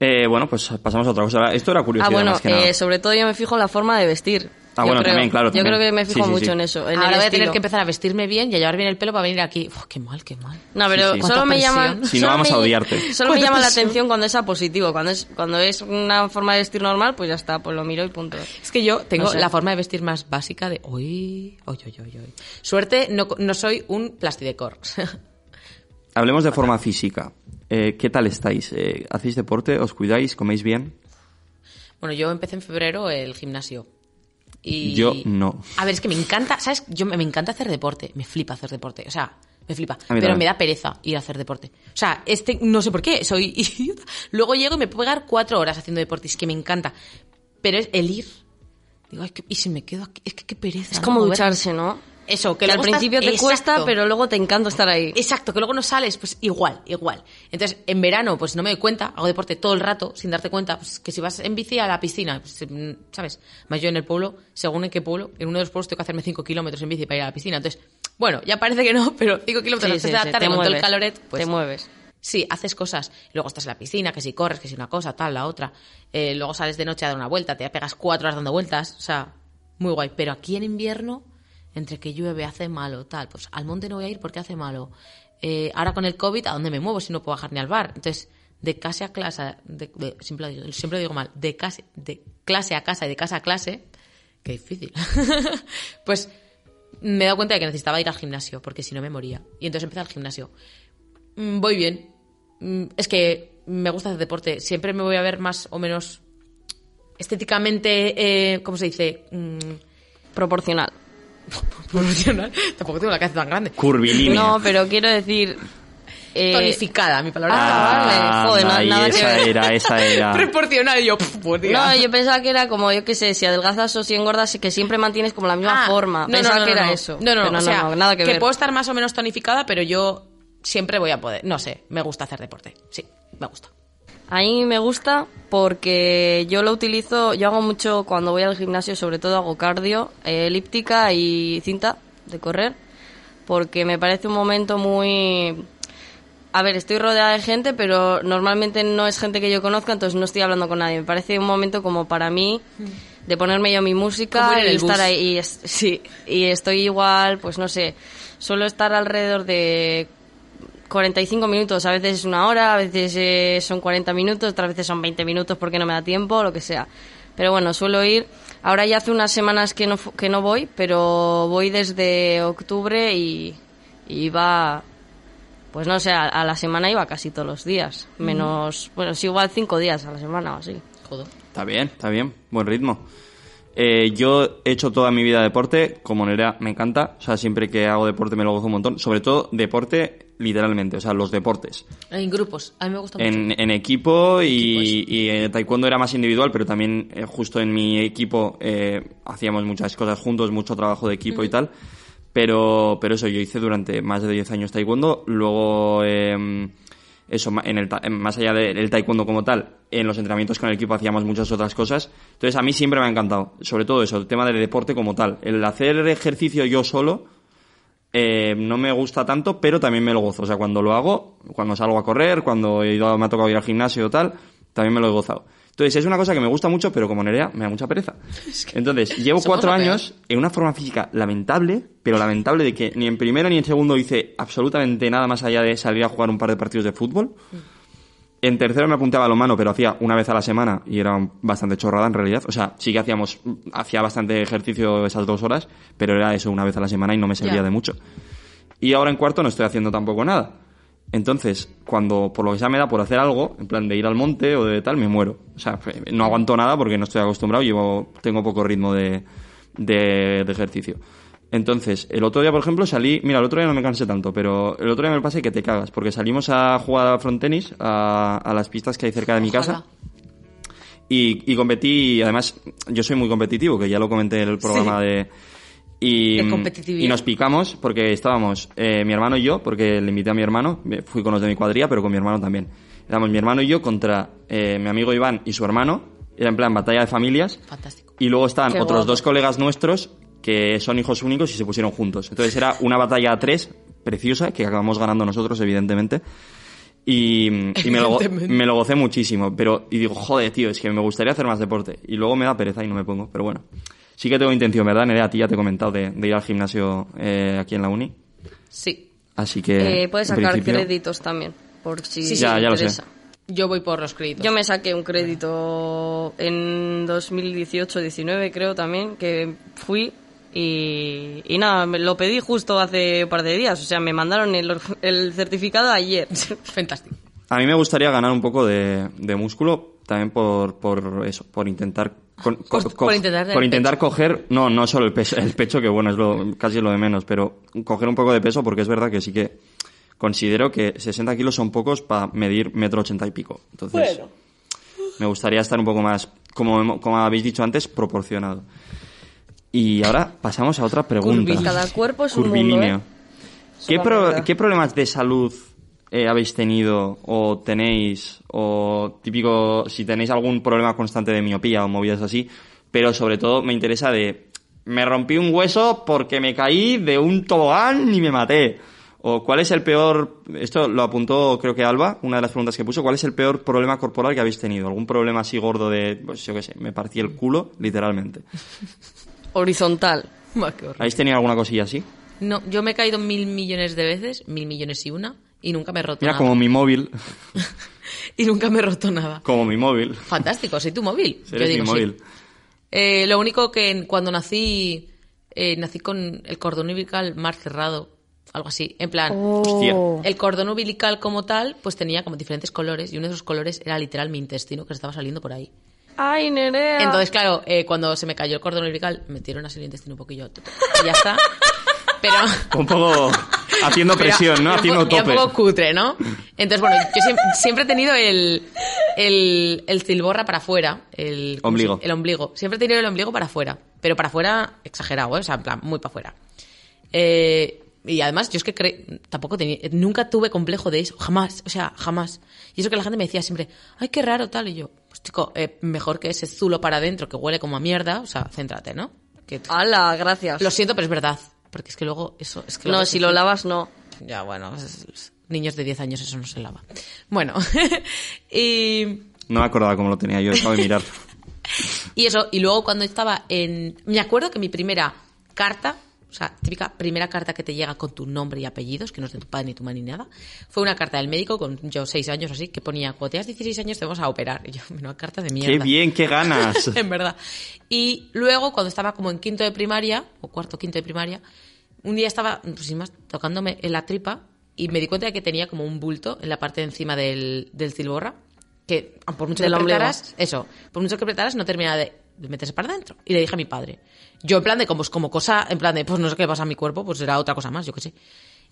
Eh, bueno, pues pasamos a otra cosa. Esto era ah, curiosidad bueno, más que nada. eh, sobre todo yo me fijo en la forma de vestir. Ah, Yo bueno, creo. también, claro, Yo también. creo que me fijo Sí, sí, mucho sí. en eso. en el Ahora voy a tener que empezar a vestirme bien y a llevar bien el pelo para venir aquí. Uf, qué mal, qué mal. No, pero Sí, sí. solo ¿Cuánta me llama. Si no, solo vamos me- a odiarte. [LAUGHS] Solo me ¿Cuánta llama la atención cuando es a positivo. Cuando es, cuando es una forma de vestir normal, pues ya está, pues lo miro y punto. Es que yo tengo No sé. la forma de vestir más básica de hoy, hoy, hoy, hoy, hoy. Suerte, no, no soy un plastidecor. [LAUGHS] Hablemos de forma física. Eh, ¿Qué tal estáis? Eh, ¿Hacéis deporte? ¿Os cuidáis? ¿Coméis bien? bueno, yo empecé en febrero el gimnasio. Y... Yo no. A ver, es que me encanta, ¿sabes? Yo me, me encanta hacer deporte, me flipa hacer deporte, o sea, me flipa, pero también. me da pereza ir a hacer deporte. O sea, este, no sé por qué, soy [LAUGHS] idiota. Luego llego y me puedo pegar cuatro horas haciendo deporte, es que me encanta. Pero es el ir. Digo, ay, que- y si me quedo aquí, es que qué pereza. Es como ducharse, ¿no? Eso, que, Que al principio te Exacto. cuesta, pero luego te encanta estar ahí. Exacto, que luego no sales, pues igual, igual. Entonces, en verano, pues no me doy cuenta, hago deporte todo el rato, sin darte cuenta, pues que si vas en bici a la piscina, pues, mm, ¿sabes? Más yo en el pueblo, según en qué pueblo, en uno de los pueblos tengo que hacerme 5 kilómetros en bici para ir a la piscina. Entonces, bueno, ya parece que no, [LAUGHS] pero 5 kilómetros Sí, sí, 3 de la tarde te con todo el mueves, caloret, pues te mueves. Sí, haces cosas. Luego estás en la piscina, que si corres, que si una cosa, tal, la otra. Eh, luego sales de noche a dar una vuelta, te pegas cuatro horas dando vueltas. O sea, muy guay. Pero aquí en invierno, entre que llueve, hace malo, tal, pues al monte no voy a ir porque hace malo. Eh, ahora con el COVID, ¿a dónde me muevo si no puedo bajar ni al bar? Entonces, de clase a clase, de, siempre, lo digo, siempre digo mal, de, clase, de clase a casa y de casa a clase, qué difícil. [LAUGHS] pues me he dado cuenta de que necesitaba ir al gimnasio, porque si no me moría. Y entonces empecé al gimnasio. Mm, Voy bien. Mm, Es que me gusta hacer deporte. Siempre me voy a ver más o menos estéticamente, eh, ¿cómo se dice? Mm, Proporcional. Proporcional. Tampoco tengo la cabeza tan grande. Curvilínea. No, pero quiero decir... eh, Tonificada, mi palabra. Ah. Joder, no- nada que esa ver. era, esa era. [LAUGHS] Proporcional. Y yo, pues. No, yo pensaba que era como, yo qué sé, si adelgazas o si engordas, que siempre mantienes como la misma Ah, forma. no, pensaba no, no, que era no. eso. No, no, Pero o sea, nada que, ver. puedo estar más o menos tonificada, pero yo siempre voy a poder. No sé, me gusta hacer deporte. Sí, me gusta. A mí me gusta porque yo lo utilizo, yo hago mucho cuando voy al gimnasio, sobre todo hago cardio, eh, elíptica y cinta de correr, porque me parece un momento muy... A ver, estoy rodeada de gente, pero normalmente no es gente que yo conozca, entonces no estoy hablando con nadie. Me parece un momento como para mí de ponerme yo mi música y estar bus. ahí. Y es- sí, y estoy igual, pues no sé, suelo estar alrededor de 45 minutos, a veces es una hora, a veces eh, son 40 minutos, otras veces son 20 minutos porque no me da tiempo, lo que sea. Pero bueno, suelo ir. Ahora ya hace unas semanas que no, que no voy, pero voy desde octubre y, y iba, pues no sé, a, a la semana iba casi todos los días. Menos, bueno, sí, igual cinco días a la semana o así. Joder. Está bien, está bien, buen ritmo. Eh, yo he hecho toda mi vida deporte, como Nerea me encanta, o sea, siempre que hago deporte me lo gozo un montón, sobre todo deporte literalmente, o sea, los deportes. En grupos, a mí me gusta mucho. En, en equipo y, y en taekwondo era más individual, pero también eh, justo en mi equipo eh, hacíamos muchas cosas juntos, mucho trabajo de equipo y tal. Pero, pero eso, yo hice durante más de 10 años taekwondo, luego... eso, en el, más allá del taekwondo como tal, en los entrenamientos con el equipo hacíamos muchas otras cosas. Entonces a mí siempre me ha encantado, sobre todo eso, el tema del deporte como tal. El hacer ejercicio yo solo eh, no me gusta tanto, pero también me lo gozo. O sea, cuando lo hago, cuando salgo a correr, cuando he ido- me ha tocado ir al gimnasio o tal, también me lo he gozado. Entonces es una cosa que me gusta mucho, pero como Nerea me da mucha pereza. [LAUGHS] Entonces llevo cuatro lo años en una forma física lamentable, pero lamentable de que ni en primero ni en segundo hice absolutamente nada más allá de salir a jugar un par de partidos de fútbol. En tercero me apunté a balonmano, pero hacía una vez a la semana y era bastante chorrada en realidad. O sea, sí que hacíamos, hacía bastante ejercicio esas dos horas, pero era eso una vez a la semana y no me servía de mucho. Y ahora en cuarto no estoy haciendo tampoco nada. Entonces, cuando por lo que sea me da por hacer algo, en plan de ir al monte o de tal, me muero. O sea, fe- no aguanto nada porque no estoy acostumbrado, llevo, tengo poco ritmo de, de, de ejercicio. Entonces, el otro día, por ejemplo, salí, mira, el otro día no me cansé tanto, pero el otro día me pasé que te cagas, porque salimos a jugar a frontenis a, a las pistas que hay cerca de mi casa. Y, y competí, y además, yo soy muy competitivo, que ya lo comenté en el programa Sí. de... Y, competitividad. y nos picamos porque estábamos eh, mi hermano y yo, porque le invité a mi hermano, fui con los de mi cuadrilla, pero con mi hermano también. Éramos mi hermano y yo contra eh, mi amigo Iván y su hermano, era en plan batalla de familias, Fantástico. y luego estaban Qué otros guapo. dos colegas nuestros que son hijos únicos y se pusieron juntos. Entonces era una batalla a tres, preciosa, que acabamos ganando nosotros, evidentemente. Y, y me, lo, me lo gocé muchísimo. Pero, y digo, joder, tío, es que me gustaría hacer más deporte. Y luego me da pereza y no me pongo. Pero bueno, sí que tengo intención, ¿verdad? Nerea, a ti ya te he comentado de, de ir al gimnasio eh, aquí en la uni. Sí. Así que. Eh, puedes sacar principio- créditos también, por si Sí, sí, Ya, te ya lo sé. interesa. Yo voy por los créditos. Yo me saqué un crédito en 2018-19 creo también, que fui y, y nada, me lo pedí justo hace un par de días, o sea, me mandaron el, el certificado ayer. [LAUGHS] Fantástico. A mí me gustaría ganar un poco de, de músculo, también por, por eso, por intentar... con- Por- co- por intentar por coger, no, no solo el peso, [LAUGHS] el pecho, que bueno, es lo, casi lo de menos, pero coger un poco de peso porque es verdad que sí que considero que 60 kilos son pocos para medir metro ochenta y pico. Entonces, me gustaría estar un poco más, como, como habéis dicho antes, proporcionado. Y ahora pasamos a otra pregunta. Cada cuerpo es un mundo. ¿eh? ¿Qué, pro- qué problemas de salud eh, habéis tenido o tenéis? O típico, si tenéis algún problema constante de miopía o movidas así. Pero sobre todo me interesa de... Me rompí un hueso porque me caí de un tobogán y me maté. O cuál es el peor... Esto lo apuntó creo que Alba, una de las preguntas que puso. ¿Cuál es el peor problema corporal que habéis tenido? ¿Algún problema así gordo de... Pues yo qué sé, me partí el culo, literalmente. [LAUGHS] Horizontal. ¿Habéis tenido alguna cosilla así? No, yo me he caído mil millones de veces, mil millones y una, y nunca me he roto Mira, nada. como mi móvil. [LAUGHS] Y nunca me he roto nada. Como mi móvil. Fantástico, soy tu móvil. Eres mi sí. móvil. Eh, lo único que cuando nací, eh, nací con el cordón umbilical más cerrado, algo así. En plan, Hostia. el cordón umbilical como tal, pues tenía como diferentes colores, y uno de esos colores era literal mi intestino que estaba saliendo por ahí. Ay, Nerea. Entonces, claro, eh, cuando se me cayó el cordón umbilical, me metieron así el intestino un poquillo. Y ya está. [LAUGHS] Pero. Un poco haciendo presión, ¿no? Haciendo tope. Un poco cutre, ¿no? Entonces, bueno, yo siempre, siempre he tenido el, el, el cilborra para afuera. El ¿cómo Ombligo. se- El ombligo. Siempre he tenido el ombligo para afuera. Pero para afuera, exagerado, ¿eh? O sea, en plan, muy para afuera. Eh, y además, yo es que cre- tampoco tenía, nunca tuve complejo de eso, jamás, o sea, jamás. Y eso que la gente me decía siempre, ay, qué raro tal, y yo, pues chico, eh, mejor que ese zulo para adentro que huele como a mierda, o sea, céntrate, ¿no? Que, ¡Hala! Gracias. lo siento, pero es verdad, porque es que luego eso, es que no, si lo lavas, no. ya, bueno, niños de 10 años eso no se lava. Bueno, [LAUGHS] y, No me acordaba cómo lo tenía yo, acabo de mirar. [LAUGHS] y eso, y luego cuando estaba en... Me acuerdo que mi primera carta, o sea, típica primera carta que te llega con tu nombre y apellidos, que no es de tu padre ni tu madre ni nada, fue una carta del médico con yo 6 años o así, que ponía, cuando tengas 16 años te vamos a operar. Y yo, [LAUGHS] una carta de mierda. ¡Qué bien, qué ganas! [LAUGHS] en verdad. Y luego, cuando estaba como en quinto de primaria, o cuarto, quinto de primaria, un día estaba, pues sin más, tocándome en la tripa y me di cuenta de que tenía como un bulto en la parte de encima del, del cilborra, que por mucho que apretaras, eso, por mucho que apretaras no terminaba de meterse para adentro. Y le dije a mi padre. Yo en plan de como, como cosa, en plan de, pues no sé qué pasa a mi cuerpo, pues era otra cosa más, yo qué sé.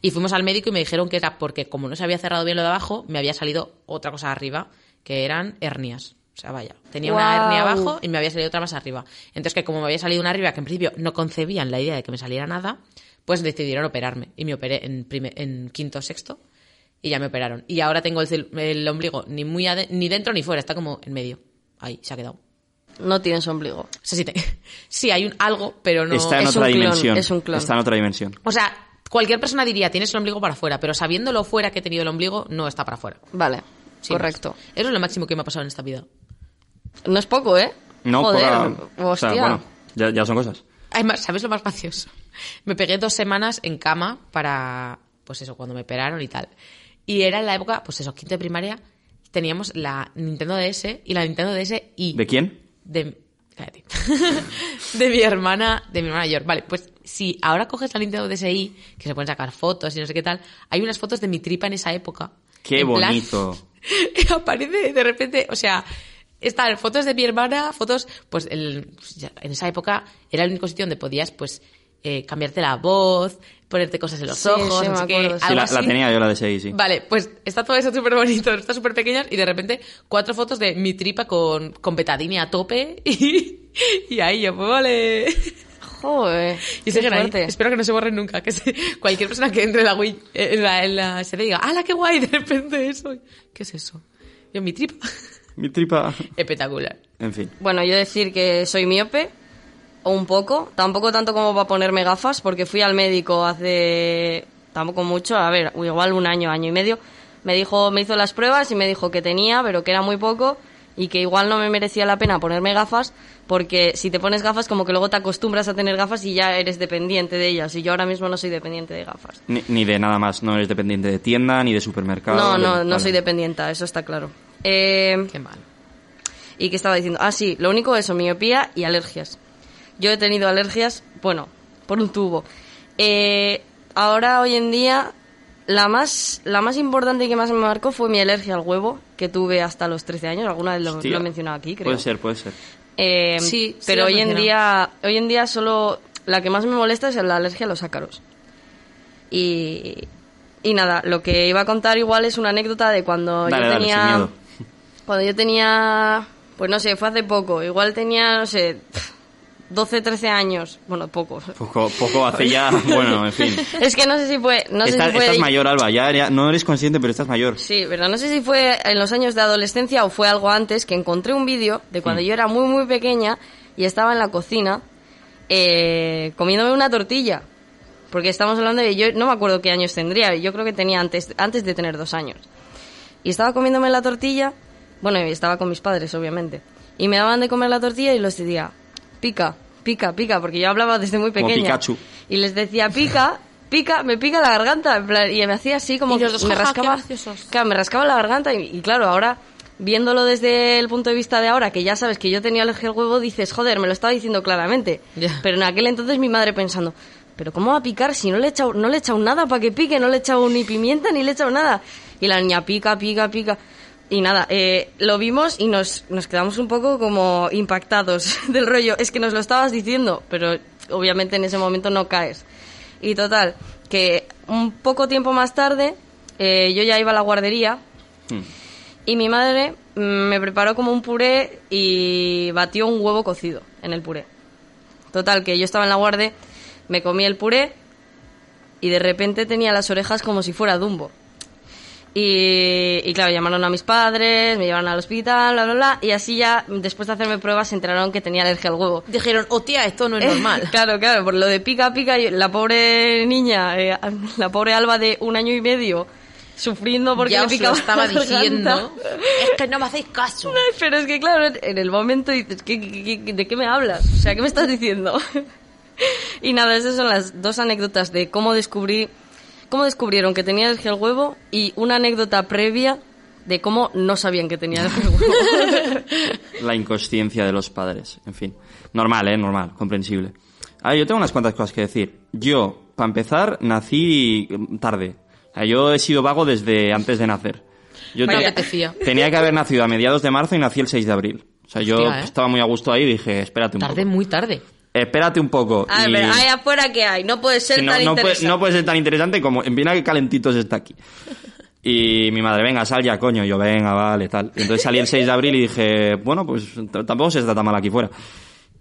Y fuimos al médico y me dijeron que era porque como no se había cerrado bien lo de abajo, me había salido otra cosa arriba, que eran hernias. O sea, vaya, tenía una Guau. hernia abajo y me había salido otra más arriba. Entonces, que como me había salido una arriba, que en principio no concebían la idea de que me saliera nada, pues decidieron operarme. Y me operé en, prime- en quinto o sexto y ya me operaron. Y ahora tengo el, el ombligo ni muy ni dentro ni fuera, está como en medio. Ahí, se ha quedado. No tienes ombligo. O sea, sí, te- [LAUGHS] sí hay un algo, pero no... Está en es otra un clon, dimensión. es un clon. Está en otra dimensión. O sea, cualquier persona diría, tienes el ombligo para afuera, pero sabiéndolo fuera que he tenido el ombligo, no está para afuera. Vale, Sin correcto. más. Eso es lo máximo que me ha pasado en esta vida. No es poco, ¿eh? No, Joder, poca- o sea, hostia. bueno, ya, ya son cosas. Además, ¿sabes lo más gracioso? [LAUGHS] Me pegué dos semanas en cama para, pues eso, cuando me operaron y tal. Y era en la época, pues eso, quinto de primaria, teníamos la Nintendo DS y la Nintendo DS y... ¿De quién? De... cállate. [LAUGHS] de mi hermana, de mi hermana mayor. Vale, pues si ahora coges la Nintendo DSi, que se pueden sacar fotos y no sé qué tal, hay unas fotos de mi tripa en esa época. ¡Qué plan- bonito! [LAUGHS] aparece de repente, o sea, están fotos de mi hermana, fotos, pues el- en esa época era el único sitio donde podías, pues, eh, cambiarte la voz, ponerte cosas en los Sí, ojos, sí, no sé qué, sí. La, la tenía yo la de 6, sí. Vale, pues está todo eso súper bonito, está súper pequeñas y de repente cuatro fotos de mi tripa con, con betadine a tope y, y ahí yo, pues vale. Joder. Y qué siguen ahí. Espero que no se borren nunca. Que se- cualquier persona que entre en la, Wii- en la, en la SD diga, ¡hala, qué guay! De repente eso. ¿Qué es eso? Yo, mi tripa. Mi tripa... Espectacular. En fin. Bueno, yo decir que soy miope, un poco, tampoco tanto como para ponerme gafas, porque fui al médico hace tampoco mucho, a ver, igual un año, año y medio. Me dijo, me hizo las pruebas y me dijo que tenía, pero que era muy poco y que igual no me merecía la pena ponerme gafas, porque si te pones gafas como que luego te acostumbras a tener gafas y ya eres dependiente de ellas, y yo ahora mismo no soy dependiente de gafas. Ni, ni de nada más. No eres dependiente de tienda, ni de supermercado. No, de- no, no vale. soy dependiente, eso está claro. Eh, Qué mal. ¿Y qué estaba diciendo? Ah, sí, lo único eso, miopía y alergias. Yo he tenido alergias, bueno, por un tubo. Eh, ahora, hoy en día, la más, la más importante y que más me marcó fue mi alergia al huevo, que tuve hasta los 13 años. Alguna vez lo, lo he mencionado aquí, creo. Puede ser, puede ser. Eh, Sí, sí pero has hoy en día, hoy en día solo la que más me molesta es la alergia a los ácaros. Y, y nada, lo que iba a contar igual es una anécdota de cuando Dale, yo tenía cuando yo tenía, pues no sé, fue hace poco, igual tenía, no sé, 12, 13 años. Bueno, poco. Poco, poco hace ya, [LAUGHS] bueno, en fin. Es que no sé si fue... No sé Estás, si fue estás mayor, Alba, ya, ya- no eres consciente, pero estás mayor. Sí, pero no sé si fue en los años de adolescencia o fue algo antes, que encontré un vídeo de cuando yo era muy, muy pequeña y estaba en la cocina eh, comiéndome una tortilla. Porque estamos hablando de... Yo no me acuerdo qué años tendría, yo creo que tenía antes, antes de tener dos años. Y estaba comiéndome la tortilla, bueno, estaba con mis padres, obviamente. Y me daban de comer la tortilla y los decía, pica, pica, pica, porque yo hablaba desde muy Como pequeña. Pikachu. Y les decía, pica, pica, me pica la garganta. en plan, y me hacía así como Y que los dos, me rascaba. Claro, me rascaba la garganta y, y claro, ahora viéndolo desde el punto de vista de ahora, que ya sabes que yo tenía alergia al huevo, dices, joder, me lo estaba diciendo claramente. Pero en aquel entonces mi madre pensando, pero ¿cómo va a picar si no le he echado, no le he echado nada para que pique? No le he echado ni pimienta ni le he echado nada. Y la niña pica, pica, pica. Y nada, eh, lo vimos y nos, nos quedamos un poco como impactados [LAUGHS] del rollo. Es que nos lo estabas diciendo, pero obviamente en ese momento no caes. Y total, que un poco tiempo más tarde eh, yo ya iba a la guardería Hmm. y mi madre mm, me preparó como un puré y batió un huevo cocido en el puré. Total, que yo estaba en la guardia, me comí el puré y de repente tenía las orejas como si fuera Dumbo. Y, y claro, llamaron a mis padres, me llevaron al hospital, bla, bla, bla, y así ya, después de hacerme pruebas, se enteraron que tenía alergia al huevo. Dijeron, oh tía, esto no es [LAUGHS] normal. claro, claro, por lo de pica, pica, la pobre niña, eh, la pobre Alba de un año y medio, sufriendo porque ya le os lo picaba estaba diciendo. [LAUGHS] Es que no me hacéis caso. Ay, Pero es que claro, en el momento dices, ¿qué, qué- qué- de qué me hablas? O sea, ¿qué me estás diciendo? [LAUGHS] y nada, esas son las dos anécdotas de cómo descubrí, cómo descubrieron que tenía alergia al huevo y una anécdota previa de cómo no sabían que tenía alergia al huevo. [LAUGHS] La inconsciencia de los padres, en fin. Normal, ¿eh? Normal, comprensible. A ver, yo tengo unas cuantas cosas que decir. Yo, para empezar, nací mm, tarde. Yo he sido vago desde antes de nacer. Yo Vaya te fía. tenía que haber nacido a mediados de marzo y nací el 6 de abril. O sea, yo Hostia, ¿eh? estaba muy a gusto ahí y dije, espérate un Tarde, poco. muy tarde. Espérate un poco. A y- ver, ahí afuera que hay, no puede ser Sí, no, tan no puede, interesante. no puede ser tan interesante como en Viena que calentitos está aquí. Y mi madre, venga, sal ya, coño. Yo, venga, vale, tal. Y entonces salí el 6 de abril y dije, bueno, pues tampoco se está tan mal aquí fuera.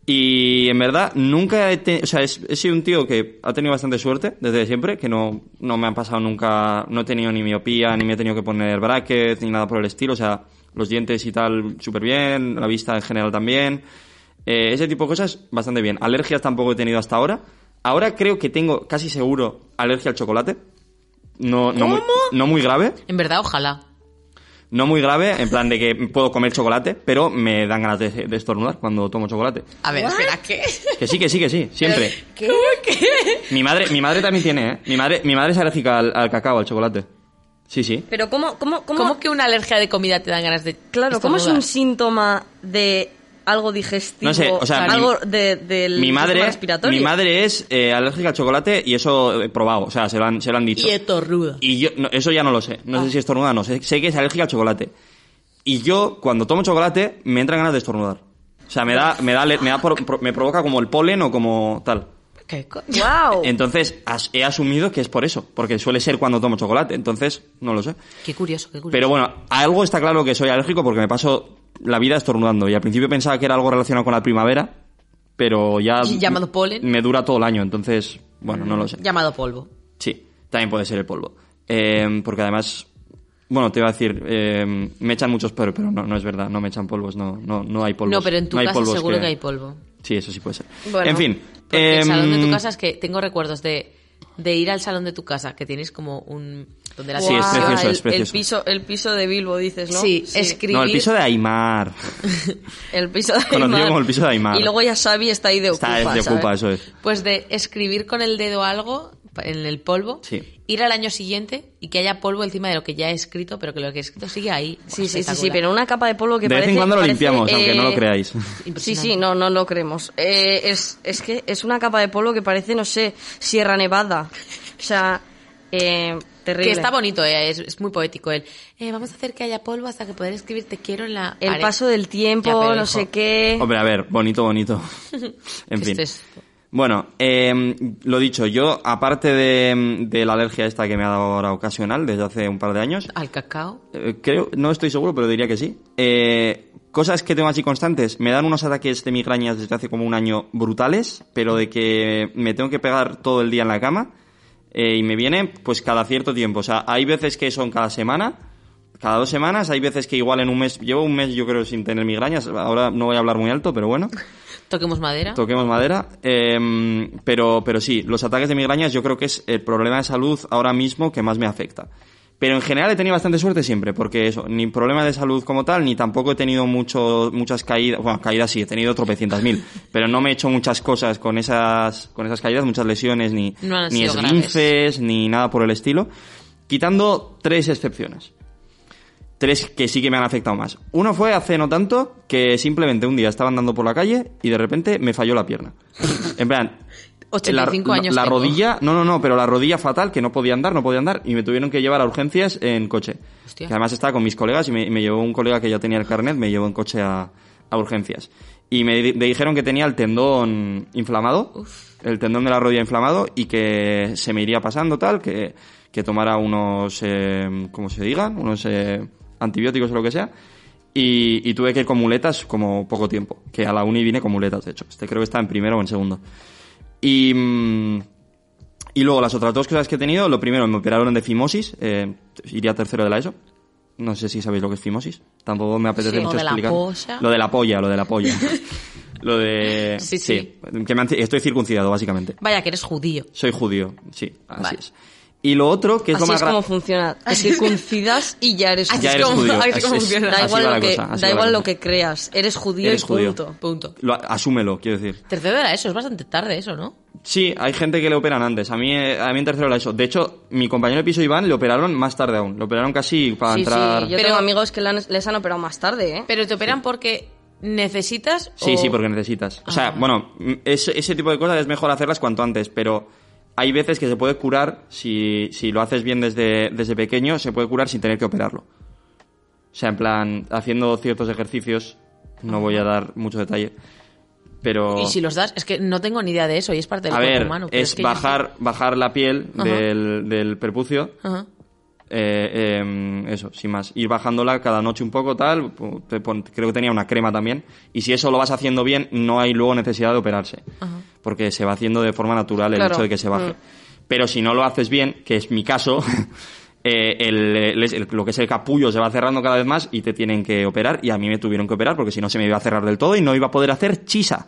Y en verdad, nunca he tenido, o sea, he sido un tío que ha tenido bastante suerte desde siempre, que no, no me han pasado nunca, no he tenido ni miopía, ni me he tenido que poner brackets, ni nada por el estilo, o sea, los dientes y tal, súper bien, la vista en general también. Eh, ese tipo de cosas, bastante bien. Alergias tampoco he tenido hasta ahora. Ahora creo que tengo casi seguro alergia al chocolate. No, no, muy, no muy grave. En verdad, ojalá. No muy grave, en plan de que puedo comer chocolate, pero me dan ganas de, de estornudar cuando tomo chocolate. A ver, espera, ¿qué? Que sí, que sí, que sí, siempre. ¿Qué? Mi madre, mi madre también tiene, ¿eh? Mi madre, mi madre es alérgica al, al cacao, al chocolate. Sí, sí. Pero ¿cómo, cómo, cómo, ¿Cómo que una alergia de comida te dan ganas de claro, ¿cómo es un síntoma de algo digestivo? No sé, o sea, algo mi- de, del Mi madre, respiratorio? mi madre es eh, alérgica al chocolate y eso he probado, o sea, se lo han, se lo han dicho. Y estornuda. Y yo, no, eso ya no lo sé. No Ah. sé si estornuda o no. Sé, sé que es alérgica al chocolate. Y yo, cuando tomo chocolate, me entran ganas de estornudar. O sea, me da, me da, me da, por- por- me provoca como el polen o como tal. ¿Qué ¡Wow! Entonces, as- he asumido que es por eso. Porque suele ser cuando tomo chocolate. Entonces, no lo sé. Qué curioso, qué curioso. Pero bueno, algo está claro que soy alérgico porque me paso la vida estornudando. Y al principio pensaba que era algo relacionado con la primavera. Pero ya. ¿Y llamado polen? Me dura todo el año. Entonces, bueno, no lo sé. Llamado polvo. Sí, también puede ser el polvo. Eh, porque además, bueno, te iba a decir, eh, me echan muchos pero, pero no, no es verdad, no me echan polvos, no, no, no hay polvos. No, pero en tu No casa seguro que... hay polvo. Sí, eso sí puede ser. Bueno, en fin. El salón de tu em, casa es que tengo recuerdos de, de ir al salón de tu casa, que tienes como un... Donde la Sí, es precioso, el, es precioso. El piso, el piso de Bilbo, dices, ¿no? Sí, escribir... No, el piso de Aymar. [LAUGHS] El piso de Conocido Aymar. como el piso de Aymar. Y luego ya Xavi está ahí de ocupa, Está, es de ocupa, eso es. Pues de escribir con el dedo algo en el polvo, Sí. ir al año siguiente y que haya polvo encima de lo que ya he escrito, pero que lo que he escrito sigue ahí. Sí, sí, sí, sí, Espectacular. pero una capa de polvo que De vez parece... en cuando lo parece, limpiamos, aunque no lo eh, creáis. [LAUGHS] Sí, sí, no, no lo creemos. Eh, es, es que es una capa de polvo que parece, no sé, Sierra Nevada. O sea, eh, terrible. Que está bonito, eh, es, es muy poético él. Eh, vamos a hacer que haya polvo hasta que poder escribir te quiero en la El pared. paso del tiempo, Ya, no hijo, sé qué. Hombre, a ver, bonito, bonito. [LAUGHS] En ¿qué fin. es? Bueno, eh, lo dicho, yo, aparte de, de la alergia esta que me ha dado ahora ocasional desde hace un par de años, Al cacao. Eh, creo, no estoy seguro, pero diría que sí. Eh, Cosas que tengo así constantes. Me dan unos ataques de migrañas desde hace como un año brutales, pero de que me tengo que pegar todo el día en la cama eh, y me viene pues cada cierto tiempo. O sea, hay veces que son cada semana, cada dos semanas, hay veces que igual en un mes, llevo un mes yo creo sin tener migrañas, ahora no voy a hablar muy alto, pero bueno, [LAUGHS] Toquemos madera. toquemos madera. Eh, pero, pero sí, los ataques de migrañas yo creo que es el problema de salud ahora mismo que más me afecta. Pero en general he tenido bastante suerte siempre, porque eso, ni problema de salud como tal, ni tampoco he tenido mucho, muchas caídas, bueno, caídas sí, he tenido tropecientas mil, [LAUGHS] pero no me he hecho muchas cosas con esas, con esas caídas, muchas lesiones, ni, No ni esguinces, ni nada por el estilo, quitando tres excepciones. Tres que sí que me han afectado más. Uno fue hace no tanto que simplemente un día estaba andando por la calle y de repente me falló la pierna. En plan, 85 la, años La rodilla, no, no, no, pero la rodilla fatal, que no podía andar, no podía andar, y me tuvieron que llevar a urgencias en coche. Hostia. Que además estaba con mis colegas y me, y me llevó un colega que ya tenía el carnet, me llevó en coche a, a urgencias. Y me, di- me dijeron que tenía el tendón inflamado, el tendón de la rodilla inflamado, y que se me iría pasando tal, que, que tomara unos, eh, ¿cómo se digan? Unos eh, antibióticos o lo que sea. Y, y tuve que ir con muletas como poco tiempo, que a la uni vine con muletas, de hecho. Este creo que está en primero o en segundo. Y, mm, y luego las otras dos cosas que he tenido, lo primero, me operaron de fimosis, eh, iría tercero de la ESO. No sé si sabéis lo que es fimosis. Tampoco me apetece Sí, mucho lo explicar. Lo de la polla, lo de la polla. [LAUGHS] lo de... Sí, sí. que me han- estoy circuncidado, básicamente. Vaya, que eres judío. Soy judío, sí, así Vale. es. Y lo otro, que es Así lo más es como funciona. [LAUGHS] Te circuncidas y ya eres Así Ya es eres como- judío. [LAUGHS] así es como funciona. Da igual, lo que, cosa, da igual lo que creas. Eres judío Eres y judío. punto. Punto. Lo- asúmelo, quiero decir. Tercero de la ESO, es bastante tarde eso, ¿no? Sí, hay gente que le operan antes. A mí, eh, a mí en tercero la ESO. De hecho, mi compañero de piso Iván le operaron más tarde aún. Le operaron casi para Sí, entrar. sí. Yo Pero- tengo amigos que les han operado más tarde, ¿eh? Pero te operan porque necesitas Sí, o- sí, porque necesitas. O sea, Ah. bueno, ese, ese tipo de cosas es mejor hacerlas cuanto antes, pero hay veces que se puede curar, si, si lo haces bien desde, desde pequeño, se puede curar sin tener que operarlo. O sea, en plan, haciendo ciertos ejercicios, no voy a dar mucho detalle, pero... Y si los das, es que no tengo ni idea de eso y es parte del a cuerpo ver, humano. pero es, que yo bajar, bajar la piel del, del prepucio, sé- Ajá. Eh, em, eso, sin más. Ir bajándola cada noche un poco, tal. creo que tenía una crema también. Y si eso lo vas haciendo bien, no hay luego necesidad de operarse. Porque se va haciendo de forma natural el Claro. hecho de que se baje. Mm. Pero si no lo haces bien, que es mi caso, [LAUGHS] eh, el- el- el- lo que es el capullo se va cerrando cada vez más y te tienen que operar. Y a mí me tuvieron que operar porque si no se me iba a cerrar del todo y no iba a poder hacer chisa.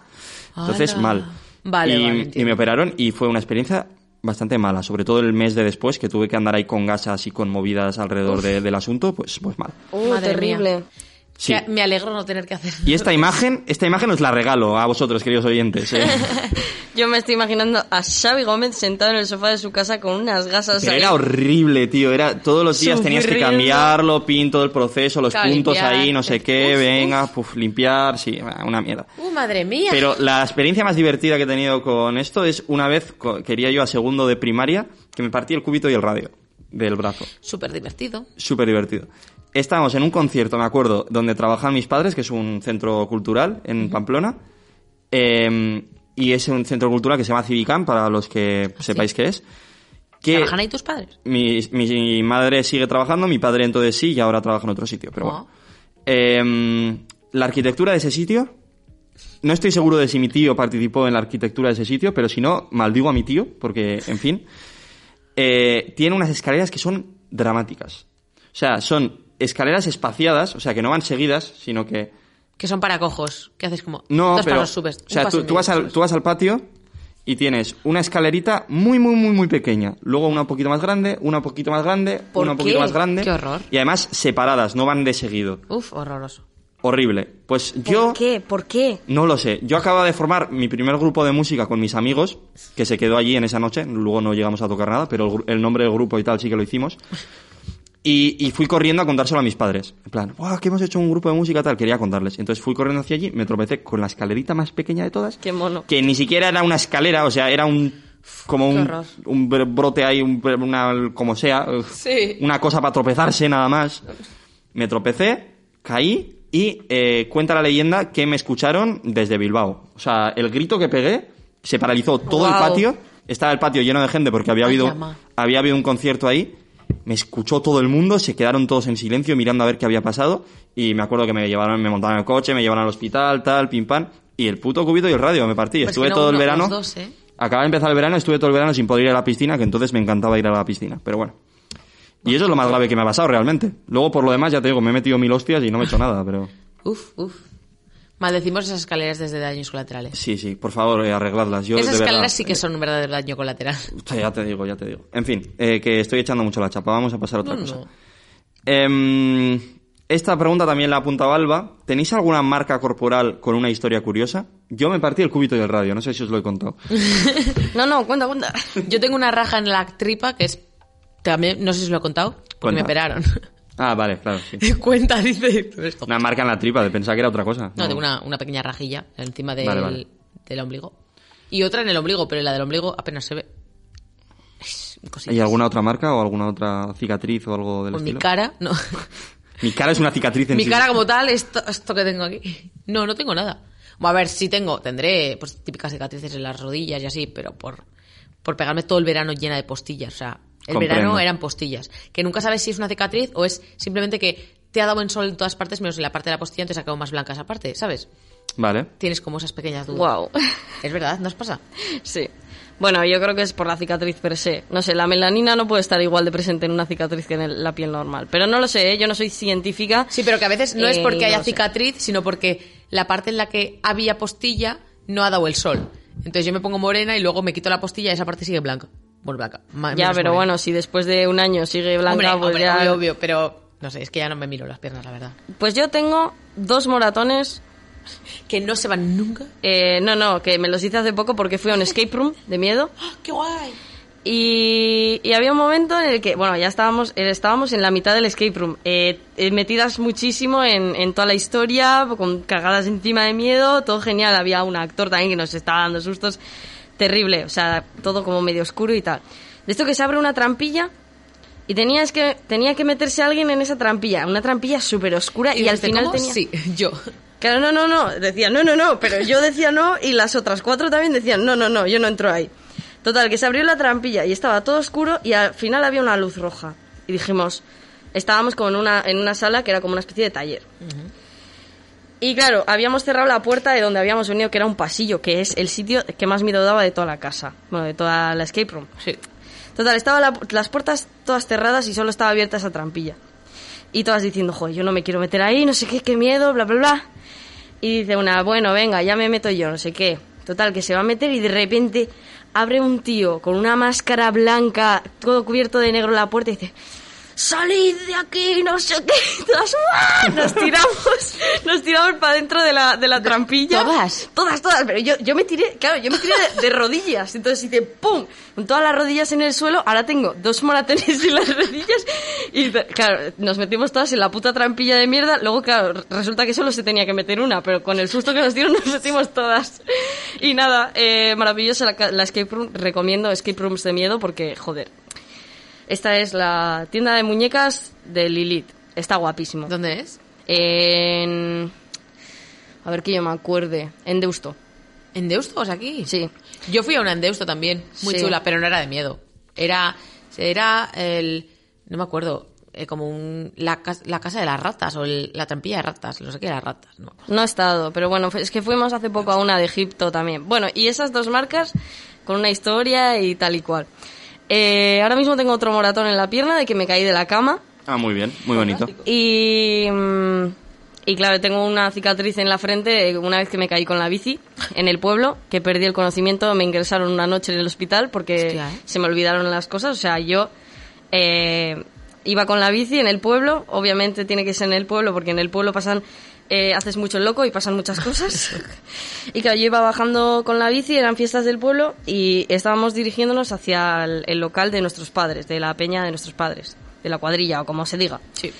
Entonces, mal. Vale, y, vale, y me operaron y fue una experiencia bastante mala, sobre todo el mes de después, que tuve que andar ahí con gasas y con movidas alrededor de- del asunto, pues, pues mal. Uh, Madre terrible. Sí. Me alegro no tener que hacer. Y esta imagen, esta imagen os la regalo a vosotros, queridos oyentes. ¿eh? [LAUGHS] Yo me estoy imaginando a Xavi Gómez sentado en el sofá de su casa con unas gasas Pero ahí. era horrible, tío. Era todos los días tenías que cambiarlo, pin todo el proceso, los puntos limpiar. ahí, no sé qué, Uf, venga, puf, limpiar, sí, una mierda. ¡Uh, madre mía! Pero la experiencia más divertida que he tenido con esto es una vez quería yo a segundo de primaria que me partí el cúbito y el radio del brazo. Súper divertido. Súper divertido. Estábamos en un concierto, me acuerdo, donde trabajan mis padres, que es un centro cultural en Pamplona. Eh, y es un centro cultural que se llama Civicam, para los que sepáis qué es. Que ¿Trabajan ahí tus padres? mi, mi madre sigue trabajando, mi padre entonces sí, y ahora trabaja en otro sitio, pero Oh. bueno. Eh, la arquitectura de ese sitio, no estoy seguro de si mi tío participó en la arquitectura de ese sitio, pero si no, maldigo a mi tío, porque, en fin, eh, tiene unas escaleras que son dramáticas. O sea, son escaleras espaciadas, o sea, que no van seguidas, sino que... Que son para cojos. ¿Qué haces como? No, dos pero... pasos subes. o sea, tú, tú vas al, tú vas al patio y tienes una escalerita muy, muy, muy, muy pequeña. Luego una un poquito más grande, una un poquito más grande, ¿Por una un poquito más grande. Qué horror. Y además separadas, no van de seguido. Uf, horroroso. Horrible. Pues ¿Por yo... qué? ¿Por qué? No lo sé. Yo acababa de formar mi primer grupo de música con mis amigos, que se quedó allí en esa noche. Luego no llegamos a tocar nada, pero el, el nombre del grupo y tal sí que lo hicimos. Y, y fui corriendo a contárselo a mis padres. En plan, ¡guau! Que hemos hecho un grupo de música tal. Quería contarles. Entonces fui corriendo hacia allí, me tropecé con la escalerita más pequeña de todas. Qué mono. Que ni siquiera era una escalera, o sea, era un. Como un, un br- brote ahí, un, una, como sea. Sí. Una cosa para tropezarse nada más. Me tropecé, caí y eh, cuenta la leyenda que me escucharon desde Bilbao. O sea, el grito que pegué se paralizó todo el Guau. patio. Estaba el patio lleno de gente porque había Ay, habido, ama. había habido un concierto ahí. Me escuchó todo el mundo, se quedaron todos en silencio mirando a ver qué había pasado y me acuerdo que me llevaron, me montaron en el coche, me llevaron al hospital, tal, pim pam, y el puto cubito y el radio me partí. Pues estuve no todo el verano. dos, ¿eh? Acaba de empezar el verano, estuve todo el verano sin poder ir a la piscina, que entonces me encantaba ir a la piscina, pero bueno. Y eso es lo más grave que me ha pasado realmente. Luego, por lo demás, ya te digo, me he metido mil hostias y no me he hecho nada, pero... Uf, uf. Maldecimos esas escaleras desde daños colaterales. Sí, sí, por favor, eh, arregladlas. Yo, Esas de verdad- escaleras sí que son un verdadero daño colateral. Ya te digo, ya te digo. En fin, eh, que estoy echando mucho la chapa. Vamos a pasar a otra No, cosa. no. Em, esta pregunta también la ha apuntado Alba. ¿Tenéis alguna marca corporal con una historia curiosa? Yo me partí el cúbito y el radio, no sé si os lo he contado. [LAUGHS] No, no, cuenta, cuenta. Yo tengo una raja en la tripa que es... También, no sé si os lo he contado, porque Cuenta. me operaron. Ah, vale, claro, sí. [LAUGHS] Cuenta, dice esto. Una marca en la tripa, de pensar que era otra cosa. No, tengo una, una pequeña rajilla encima del, Vale, vale. del ombligo. Y otra en el ombligo, pero la del ombligo apenas se ve. Cositas. ¿Hay alguna otra marca o alguna otra cicatriz o algo del Pues mi estilo? cara, no. Mi cara es una cicatriz en mi sí. cara como tal, esto, esto que tengo aquí. No, no tengo nada. A ver, sí tengo, tendré pues típicas cicatrices en las rodillas y así, pero por, por pegarme todo el verano llena de postillas. O sea, el Comprendo. verano eran postillas. Que nunca sabes si es una cicatriz o es simplemente que te ha dado en sol en todas partes, menos en la parte de la postilla, entonces ha quedado más blanca esa parte, ¿sabes? Vale. Tienes como esas pequeñas dudas. Wow. Es verdad, ¿no os pasa? [LAUGHS] Sí. Bueno, yo creo que es por la cicatriz per se. No sé, la melanina no puede estar igual de presente en una cicatriz que en el- la piel normal. Pero no lo sé, ¿eh? yo no soy científica. Sí, pero que a veces no es Eh, porque no haya sé. cicatriz, sino porque la parte en la que había postilla no ha dado el sol. Entonces yo me pongo morena y luego me quito la postilla y esa parte sigue blanca. Bueno, blanca. ma- Ya, pero bueno, si después de un año sigue blanca, Hombre, pues hombre, ya... obvio, obvio, pero no sé, es que ya no me miro las piernas, la verdad. Pues yo tengo dos moratones. Que no se van nunca. eh, no, no, que me los hice hace poco porque fui a un escape room de miedo. [GASPS] ¡Qué guay! Y, y había un momento en el que, bueno, ya estábamos, eh, estábamos en la mitad del escape room, eh, eh, metidas muchísimo en, en toda la historia, con cagadas encima de miedo, todo genial. Había un actor también que nos estaba dando sustos, terrible, o sea, todo como medio oscuro y tal. De esto que se abre una trampilla y tenías que, tenía que meterse alguien en esa trampilla, una trampilla súper oscura y, al final ¿cómo? tenía... Sí, [LAUGHS] yo. Claro, no, no, no. Decía, no, no, no. Pero yo decía no y las otras cuatro también decían, no, no, no, yo no entro ahí. Total, que se abrió la trampilla y estaba todo oscuro y al final había una luz roja. Y dijimos, estábamos como en una, en una sala que era como una especie de taller. Y claro, habíamos cerrado la puerta de donde habíamos venido, que era un pasillo, que es el sitio que más miedo daba de toda la casa. Bueno, de toda la escape room. Sí. Total, estaban las puertas todas cerradas y solo estaba abierta esa trampilla. Y todas diciendo, joder, yo no me quiero meter ahí, no sé qué, qué miedo, bla, bla, bla. Y dice una, bueno, venga, ya me meto yo, no sé qué. Total, que se va a meter y de repente abre un tío con una máscara blanca, todo cubierto de negro la puerta y dice, salid de aquí, no sé qué. [LAUGHS] Todas, ¡ah! Nos tiramos, nos tiramos para dentro de la, de la trampilla. ¿Todas? Todas, todas, pero yo, yo me tiré, claro, yo me tiré de, de rodillas. Entonces hice ¡pum! Con todas las rodillas en el suelo, ahora tengo dos moratones en las rodillas. Y claro, nos metimos todas en la puta trampilla de mierda. Luego, claro, resulta que solo se tenía que meter una, pero con el susto que nos dieron nos metimos todas. Y nada, eh, maravillosa la, la escape room. Recomiendo escape rooms de miedo porque, joder. Esta es la tienda de muñecas de Lilith. Está guapísimo. ¿Dónde es? En. A ver que yo me acuerde. En Deusto. ¿En Deusto o sea, aquí? Sí. Yo fui a una en Deusto también, muy Sí. chula, pero no era de miedo. Era, era el, no me acuerdo, eh, como un, la, la casa de las ratas o el- la trampilla de ratas, no sé qué de las ratas, ¿no? No he estado, pero bueno, es que fuimos hace poco a una de Egipto también. Bueno, y esas dos marcas con una historia y tal y cual. Eh, ahora mismo tengo otro moratón en la pierna de que me caí de la cama. Ah, muy bien, muy bonito. Y, mm, y claro, tengo una cicatriz en la frente eh, una vez que me caí con la bici en el pueblo, que perdí el conocimiento, me ingresaron una noche en el hospital porque Hostia, ¿eh? se me olvidaron las cosas. O sea, yo eh, iba con la bici en el pueblo, obviamente tiene que ser en el pueblo porque en el pueblo pasan... eh, haces mucho el loco y pasan muchas cosas. y claro, yo iba bajando con la bici, eran fiestas del pueblo y estábamos dirigiéndonos hacia el, el local de nuestros padres, de la peña de nuestros padres, de la cuadrilla o como se diga. Sí.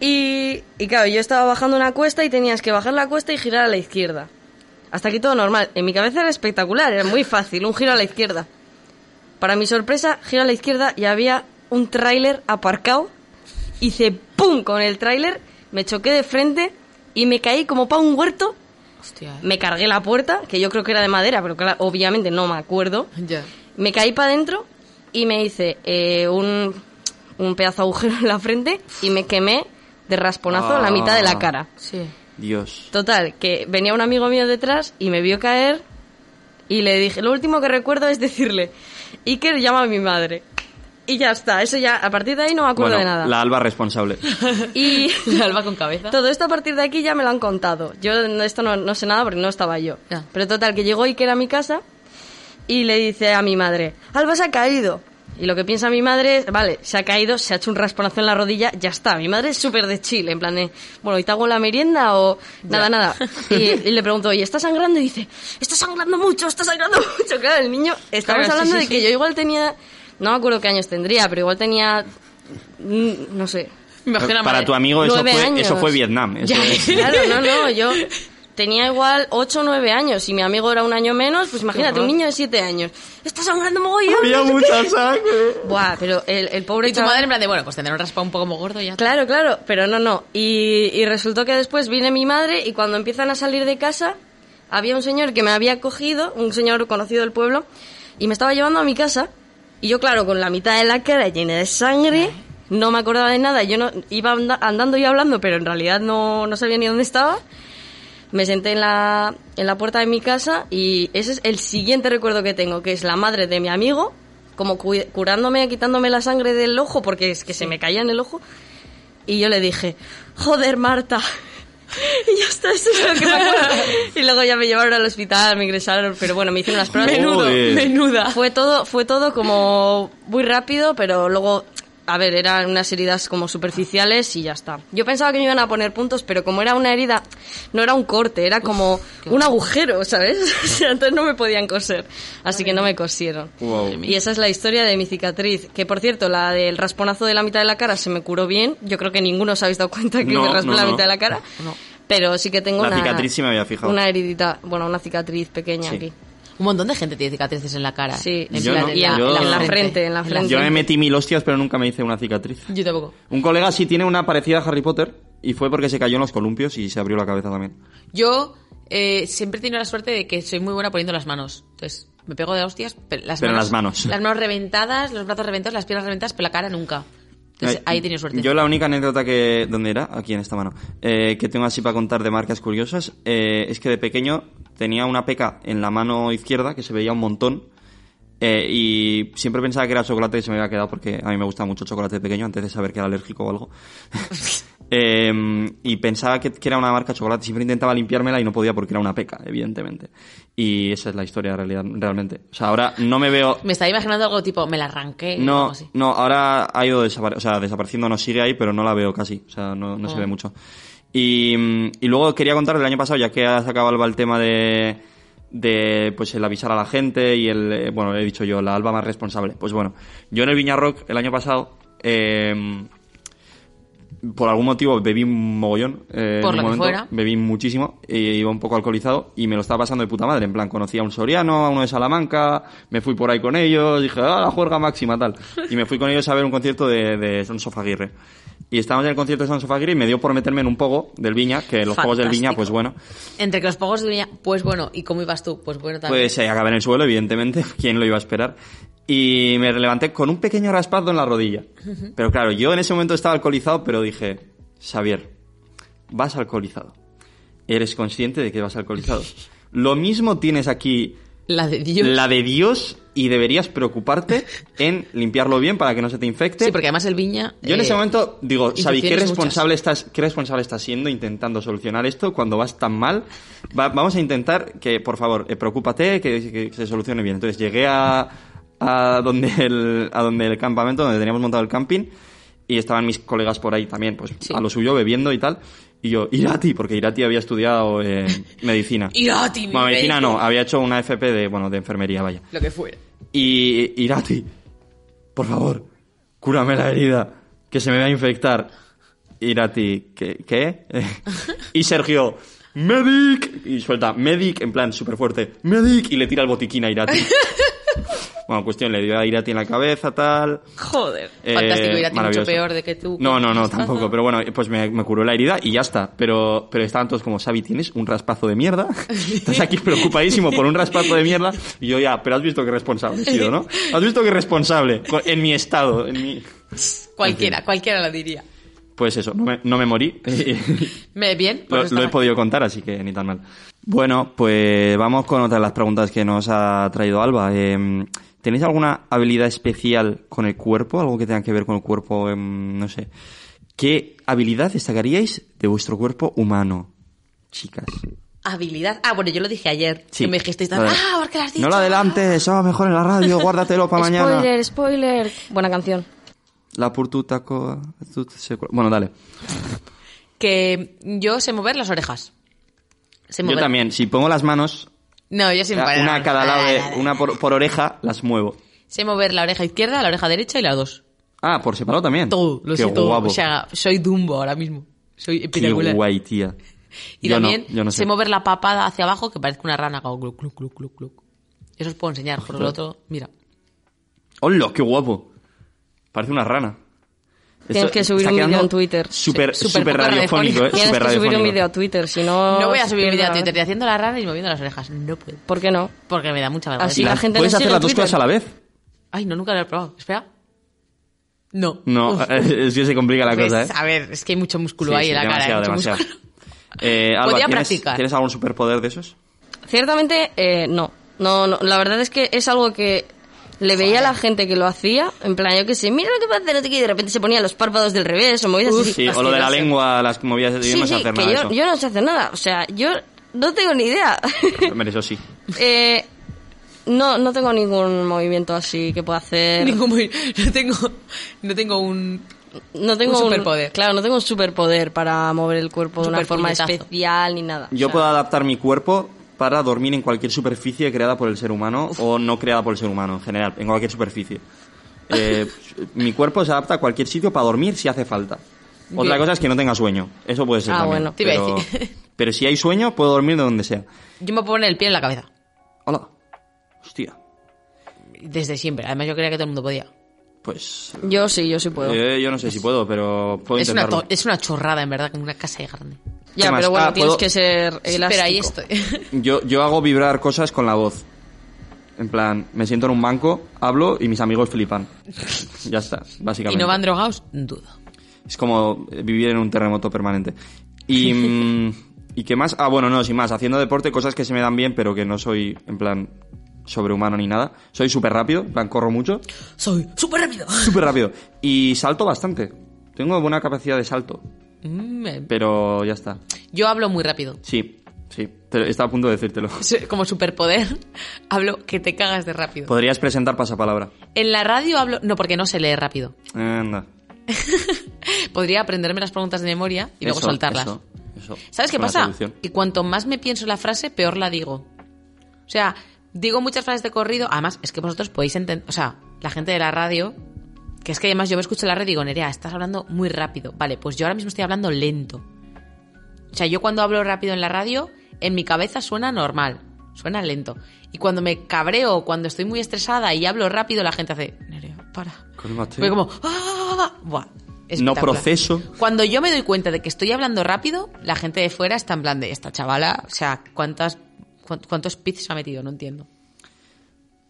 Y, y claro, yo estaba bajando una cuesta y tenías que bajar la cuesta y girar a la izquierda. Hasta aquí todo normal. En mi cabeza era espectacular, era muy fácil, un giro a la izquierda. Para mi sorpresa, giro a la izquierda y había un tráiler aparcado. Hice ¡pum! con el tráiler, me choqué de frente y me caí como pa' un huerto. Hostia. eh. Me cargué la puerta, que yo creo que era de madera, pero claro, obviamente no me acuerdo. Ya. Me caí para adentro y me hice eh, un, un pedazo de agujero en la frente y me quemé de rasponazo la mitad de la Ah. cara. Sí. Dios. Total, que venía un amigo mío detrás y me vio caer y le dije, lo último que recuerdo es decirle, Iker llama a mi madre. Y ya está, eso ya, a partir de ahí no me acuerdo Bueno, de nada. la alba responsable. [LAUGHS] Y [LAUGHS] La alba con cabeza. todo esto a partir de aquí ya me lo han contado. Yo de esto no, no sé nada porque no estaba yo. Ya. Pero total, que llegó Iker a mi casa y le dice a mi madre, Alba se ha caído. Y lo que piensa mi madre es, vale, se ha caído, se ha hecho un rasponazo en la rodilla, ya está. Mi madre es súper de chile, en plan de, bueno, ¿y te hago la merienda o nada, nada? [LAUGHS] Y, y le pregunto, ¿y está sangrando? Y dice, está sangrando mucho, está sangrando mucho. Claro, el niño, estamos Claro, hablando sí, de que yo igual tenía, no me acuerdo qué años tendría, pero igual tenía, mm, no sé, Me imagino a Para tu amigo eso fue, años. eso fue Vietnam. eso Ya, es- [LAUGHS] Claro, no, no, yo [LAUGHS] tenía igual 8 o 9 años. Si mi amigo era un año menos, pues imagínate, un niño de 7 años. Está sangrando mogollón. Había no [LAUGHS] sé mucha qué". sangre. Buah, pero el, el pobre Y tu madre en plan de, bueno, pues tendrá un raspado un poco como gordo ya. Claro, claro, pero no, no. Y, y resultó que después viene mi madre y cuando empiezan a salir de casa, había un señor que me había cogido, un señor conocido del pueblo, y me estaba llevando a mi casa. Y yo, claro, con la mitad de la cara llena de sangre, no me acordaba de nada. Yo no iba anda- andando y hablando, pero en realidad no, no sabía ni dónde estaba. Me senté en la, en la puerta de mi casa y ese es el siguiente recuerdo que tengo, que es la madre de mi amigo, como cu- curándome, quitándome la sangre del ojo, porque es que se me caía en el ojo. Y yo le dije, joder, Marta. [LAUGHS] Y ya está, eso es lo que me acuerdo. Y luego ya me llevaron al hospital, me ingresaron, pero bueno, me hicieron las pruebas. Menudo, menuda. Fue todo, fue todo como muy rápido, pero luego, a ver, eran unas heridas como superficiales y ya está. Yo pensaba que me iban a poner puntos, pero como era una herida, no era un corte, era como un agujero, ¿sabes? [LAUGHS] O sea, entonces no me podían coser. Así que no me cosieron. Wow. Y esa es la historia de mi cicatriz. Que por cierto, la del rasponazo de la mitad de la cara se me curó bien. Yo creo que ninguno os habéis dado cuenta que No, me raspé no, la no. mitad de la cara. Pero sí que tengo La una. cicatriz sí me había fijado. Una heridita, bueno, una cicatriz pequeña Sí. aquí. Un montón de gente tiene cicatrices en la cara. Sí, En Yo plan, no, en en, yo- en la frente, en la frente. Yo me metí mil hostias, pero nunca me hice una cicatriz. Yo tampoco. Un colega sí tiene una parecida a Harry Potter y fue porque se cayó en los columpios y se abrió la cabeza también. Yo eh, siempre he tenido la suerte de que soy muy buena poniendo las manos. Entonces, me pego de hostias, pero las Pero manos. las manos. Las manos reventadas, los brazos reventados, las piernas reventadas, pero la cara nunca. Entonces, ahí he tenido suerte. Yo la única anécdota que... ¿Dónde era? Aquí en esta mano. Eh, que tengo así para contar de marcas curiosas eh, es que de pequeño tenía una peca en la mano izquierda que se veía un montón eh, y siempre pensaba que era chocolate y se me había quedado porque a mí me gusta mucho el chocolate de pequeño antes de saber que era alérgico o algo. [LAUGHS] Eh, y pensaba que, que era una marca de chocolate. Siempre intentaba limpiármela y no podía porque era una peca, evidentemente. Y esa es la historia realidad, realmente. O sea, ahora no me veo... Me estaba imaginando algo tipo, me la arranqué. o algo No, así. no, ahora ha ido desapare- o sea, desapareciendo, no sigue ahí, pero no la veo casi, o sea, no, no se Ah. ve mucho. Y, y luego quería contar del año pasado, ya que ha sacado Alba el tema de, de pues el avisar a la gente y el, eh, bueno, he dicho yo, la Alba más responsable. Pues bueno, yo en el Viña Rock el año pasado, eh, por algún motivo bebí un mogollón. eh, Por en lo un que momento, fuera. Bebí muchísimo, y iba un poco alcoholizado y me lo estaba pasando de puta madre. En plan, conocía a un soriano, a uno de Salamanca, me fui por ahí con ellos, dije, ah, la juerga máxima, tal. Y me fui con ellos a ver un concierto de, de Sons of Aguirre. Y estábamos en el concierto de Sons of Aguirre y me dio por meterme en un pogo del Viña, que los juegos del Viña, Fantástico. pues bueno, Entre que los pogos de Viña, pues bueno, ¿y cómo ibas tú? Pues bueno también. pues eh, acabé en el suelo, evidentemente, [LAUGHS] ¿quién lo iba a esperar? Y me levanté con un pequeño raspado en la rodilla. Pero claro, yo en ese momento estaba alcoholizado, pero dije, Xavier, vas alcoholizado. Eres consciente de que vas alcoholizado. [LAUGHS] Lo mismo tienes aquí la de Dios. la de Dios y deberías preocuparte [LAUGHS] en limpiarlo bien para que no se te infecte. Sí, porque además el Viña... Yo en eh, ese momento digo, Xavi, ¿qué responsable, estás, ¿qué responsable estás siendo intentando solucionar esto cuando vas tan mal? Va- vamos a intentar que, por favor, eh, preocúpate, que, que se solucione bien. Entonces llegué a, a, donde el, a donde el campamento, donde teníamos montado el camping, y estaban mis colegas por ahí también, pues Sí. a lo suyo, bebiendo y tal. Y yo, Irati, porque Irati había estudiado eh, medicina. [LAUGHS] Irati, mi Bueno, medicina médico. no, había hecho una FP de, bueno, de enfermería, vaya. Lo que fuera. Y Irati, por favor, cúrame la herida, que se me va a infectar. Irati, ¿qué? ¿Qué? [LAUGHS] y Sergio, ¡Medic! Y suelta, ¡Medic! En plan, súper fuerte, ¡Medic! Y le tira el botiquín a Irati. [LAUGHS] bueno, cuestión, le dio a Irati en la cabeza, tal. Joder. Eh, Fantástico, Irati, mucho peor de que tú. No, no, no, [LAUGHS] tampoco. Pero bueno, pues me, me curó la herida y ya está. Pero, pero estaban todos como, Xavi, tienes un raspazo de mierda. [LAUGHS] Estás aquí preocupadísimo por un raspazo de mierda. Y yo ya, pero has visto qué responsable he sido, ¿no? Has visto qué responsable. En mi estado, en mi... Cualquiera, cualquiera lo diría. Pues eso, no me, no me morí. [LAUGHS] Me bien, lo, pues lo he podido contar, así que ni tan mal. Bueno, pues vamos con otra de las preguntas que nos ha traído Alba. Eh, ¿Tenéis alguna habilidad especial con el cuerpo? ¿Algo que tenga que ver con el cuerpo? em, no sé. ¿Qué habilidad destacaríais de vuestro cuerpo humano, chicas? Habilidad. Ah, bueno, yo lo dije ayer. Sí. Que me dijisteis, Lo de- ah, ¿por qué lo has dicho? No lo adelantes, eso mejor en la radio, guárdatelo para mañana. Spoiler, spoiler. Buena canción. La purtuta coa, tut se- Bueno, dale. Que yo sé mover las orejas. Sé Yo mover- también, si pongo las manos, No, yo sé mover. una a cada lado, de, una por, por oreja, las muevo. Sé mover la oreja izquierda, la oreja derecha y las dos. Ah, por separado también. Todo, lo Qué sé todo. guapo. O sea, soy Dumbo ahora mismo. Soy Qué espectacular. guay, tía. Y Yo no, también yo no sé. sé mover la papada hacia abajo que parece una rana. Hago gluc, gluc, gluc, gluc, gluc. Eso os puedo enseñar. Por el otro, mira. ¡Hola, qué guapo! Parece una rana. Tienes que subir un vídeo en Twitter. Súper Sí, poco radiofónico, ¿eh? Tienes que subir un vídeo a Twitter, si no... No voy a subir se vídeo a. Twitter ni haciendo la rana y moviendo las orejas. No puedo. ¿Por qué no? Porque me da mucha vergüenza. Así la gente ¿Puedes hacer las dos cosas a la vez? Ay, no, nunca lo he probado. Espera. No. No, Uf. [LAUGHS] es que se complica la Pues, cosa, ¿eh? A ver, es que hay mucho músculo Sí, ahí sí, en la cara. demasiado, mucho demasiado. [LAUGHS] Eh, Alba, Podría ¿tienes, practicar. ¿tienes algún superpoder de esos? Ciertamente, eh, no. no. No, la verdad es que es algo que le veía a la gente que lo hacía, en plan, yo qué sé, mira lo que puede hacer, no sé qué, y de repente se ponía los párpados del revés o movidas así. Sí, o lo de la lengua, las movidas, yo Sí, no sé sí, hacer que nada de yo, eso. yo no sé hacer nada. O sea, yo no tengo ni idea. [LAUGHS] Hombre, eso sí. [LAUGHS] eh, no, no tengo ningún movimiento así que pueda hacer. Ningún no tengo, no tengo un... no tengo un superpoder. Claro, no tengo un superpoder para mover el cuerpo de una forma especial ni nada. Yo O sea, puedo adaptar mi cuerpo para dormir en cualquier superficie creada por el ser humano o no creada por el ser humano en general, en cualquier superficie. Eh, mi cuerpo se adapta a cualquier sitio para dormir si hace falta. Otra cosa es que no tenga sueño. Eso puede ser Ah, también. bueno. Te iba a pero, decir. [LAUGHS] pero si hay sueño, puedo dormir de donde sea. Yo me pongo el pie en la cabeza. Hola. Hostia. Desde siempre. Además, yo creía que todo el mundo podía. Pues... Yo sí, yo sí puedo. eh, yo no sé si puedo, pero puedo Es una, intentarlo. es una chorrada, en verdad, como una casa de grande. ya, pero bueno, Ah, tienes puedo- que ser elástico. Pero ahí estoy. [LAUGHS] Yo, yo hago vibrar cosas con la voz. En plan, me siento en un banco, hablo y mis amigos flipan. Ya está, ¿Y básicamente. no van drogados? Dudo. Es como eh, vivir en un terremoto permanente. Y, mm, [LAUGHS] ¿y qué más? Ah, bueno, no, sin más. Haciendo deporte, cosas que se me dan bien, pero que no soy, en plan, sobrehumano ni nada. Soy súper rápido, plan, corro mucho. Soy súper rápido. Súper [LAUGHS] rápido. Y salto bastante. Tengo buena capacidad de salto. Mm, eh, Pero ya está. Yo hablo muy rápido. Sí, sí. Te- Estaba a punto de decírtelo. [LAUGHS] Como superpoder, [LAUGHS] hablo que te cagas de rápido. Podrías presentar pasapalabra. En la radio hablo... No, porque no se lee rápido. Anda. Podría aprenderme las preguntas de memoria y luego soltarlas. eso, eso. ¿Sabes qué pasa? Y cuanto más me pienso la frase, peor la digo. O sea, digo muchas frases de corrido. Además, es que vosotros podéis entender. O sea, la gente de la radio. Que es que además yo me escucho en la radio y digo, Nerea, estás hablando muy rápido. Vale, pues yo ahora mismo estoy hablando lento. O sea, yo cuando hablo rápido en la radio, en mi cabeza suena normal. Suena lento. Y cuando me cabreo, cuando estoy muy estresada y hablo rápido, la gente hace, Nerea, para. Voy como, "Ah". Buah, No proceso. Cuando yo me doy cuenta de que estoy hablando rápido, la gente de fuera está en plan de esta chavala, o sea, ¿cuántas, cuán- ¿cuántos pits ha metido? No entiendo.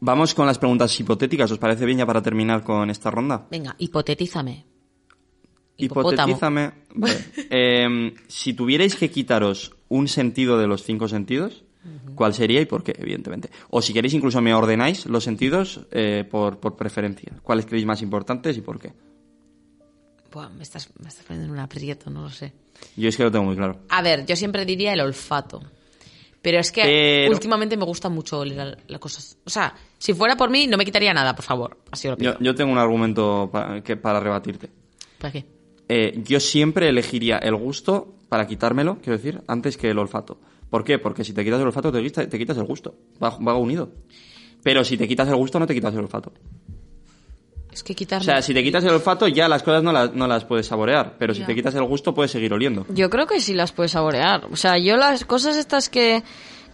Vamos con las preguntas hipotéticas. ¿Os parece bien ya para terminar con esta ronda? Venga, hipotetízame. Hipopótamo. Hipotetízame. Vale. [LAUGHS] Em, si tuvierais que quitaros un sentido de los cinco sentidos, ¿cuál sería y por qué, evidentemente? O si queréis, incluso me ordenáis los sentidos eh, por, por preferencia. ¿Cuáles creéis más importantes y por qué? Buah, me estás, me estás poniendo en un aprieto, no lo sé. Yo es que lo tengo muy claro. A ver, yo siempre diría el olfato. Pero es que Pero- últimamente me gusta mucho oler las cosas. O sea, si fuera por mí, no me quitaría nada, por favor. Así lo pido. Yo, yo tengo un argumento pa- que, para rebatirte. ¿Para qué? Eh, yo siempre elegiría el gusto para quitármelo, quiero decir, antes que el olfato. ¿Por qué? Porque si te quitas el olfato, te quitas, te quitas el gusto. Va, va unido. Pero si te quitas el gusto, no te quitas el olfato. Es que O quitarme... sea, si te quitas el olfato, ya las cosas no las, no las puedes saborear. Pero si Ya. te quitas el gusto, puedes seguir oliendo. Yo creo que sí las puedes saborear. O sea, yo las cosas estas que,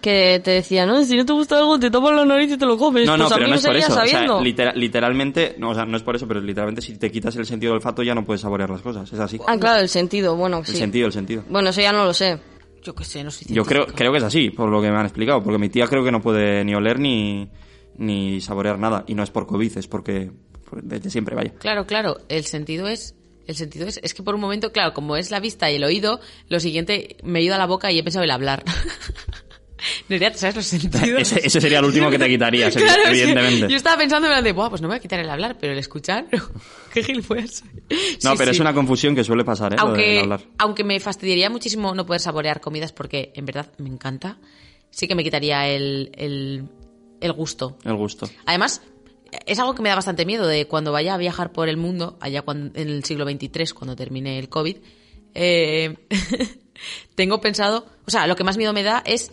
que te decían, no, si no te gusta algo, te tapas la nariz y te lo comes. No, no, pues a pero mí no es por eso. O sea, literalmente, no, o sea, no es por eso, pero literalmente si te quitas el sentido del olfato ya no puedes saborear las cosas. Es así. Ah, claro, el sentido, bueno, El sí. sentido, el sentido. Bueno, eso ya no lo sé. Yo qué sé, no soy Yo creo, creo que es así, por lo que me han explicado. Porque mi tía creo que no puede ni oler ni, ni saborear nada. Y no es por COVID, es porque desde siempre, vaya. Claro, claro. El sentido es. El sentido es, es que por un momento, claro, como es la vista y el oído, lo siguiente me ido a la boca y he pensado el hablar. [LAUGHS] Nerea, ¿sabes los sentidos? Ese, ese sería el último que te [LAUGHS] quitarías, Claro, evidentemente. yo estaba pensando en de, Buah, pues no me voy a quitar el hablar, pero el escuchar, [LAUGHS] qué gilipollas. No, Sí, pero es una confusión que suele pasar, ¿eh? lo aunque, hablar. aunque me fastidiaría muchísimo no poder saborear comidas porque en verdad me encanta, sí que me quitaría el, el, el gusto. El gusto. Además, es algo que me da bastante miedo de cuando vaya a viajar por el mundo, allá cuan- en el siglo XXIII, cuando termine el COVID. eh, [LAUGHS] tengo pensado, o sea, lo que más miedo me da es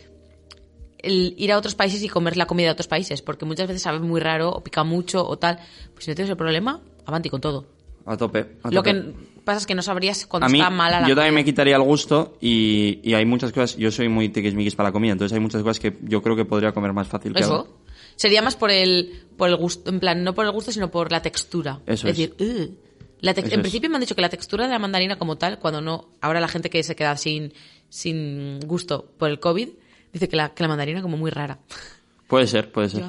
el ir a otros países y comer la comida de otros países, porque muchas veces sabe muy raro o pica mucho o tal. Pues si no tienes el problema, avanti con todo. A tope. a Lo que pasa es que no sabrías cuando a mí, está mala la yo también comida. me quitaría el gusto y, y hay muchas cosas, yo soy muy tiquismiquis para la comida, entonces hay muchas cosas que yo creo que podría comer más fácil que. Eso. Sería más por el, por el gusto, en plan, no por el gusto, sino por la textura. Eso es. decir, la Eso en es. principio me han dicho que la textura de la mandarina como tal, cuando no, ahora la gente que se queda sin, sin gusto por el COVID, dice que la, que la mandarina como muy rara. Puede ser, puede [LAUGHS] ser.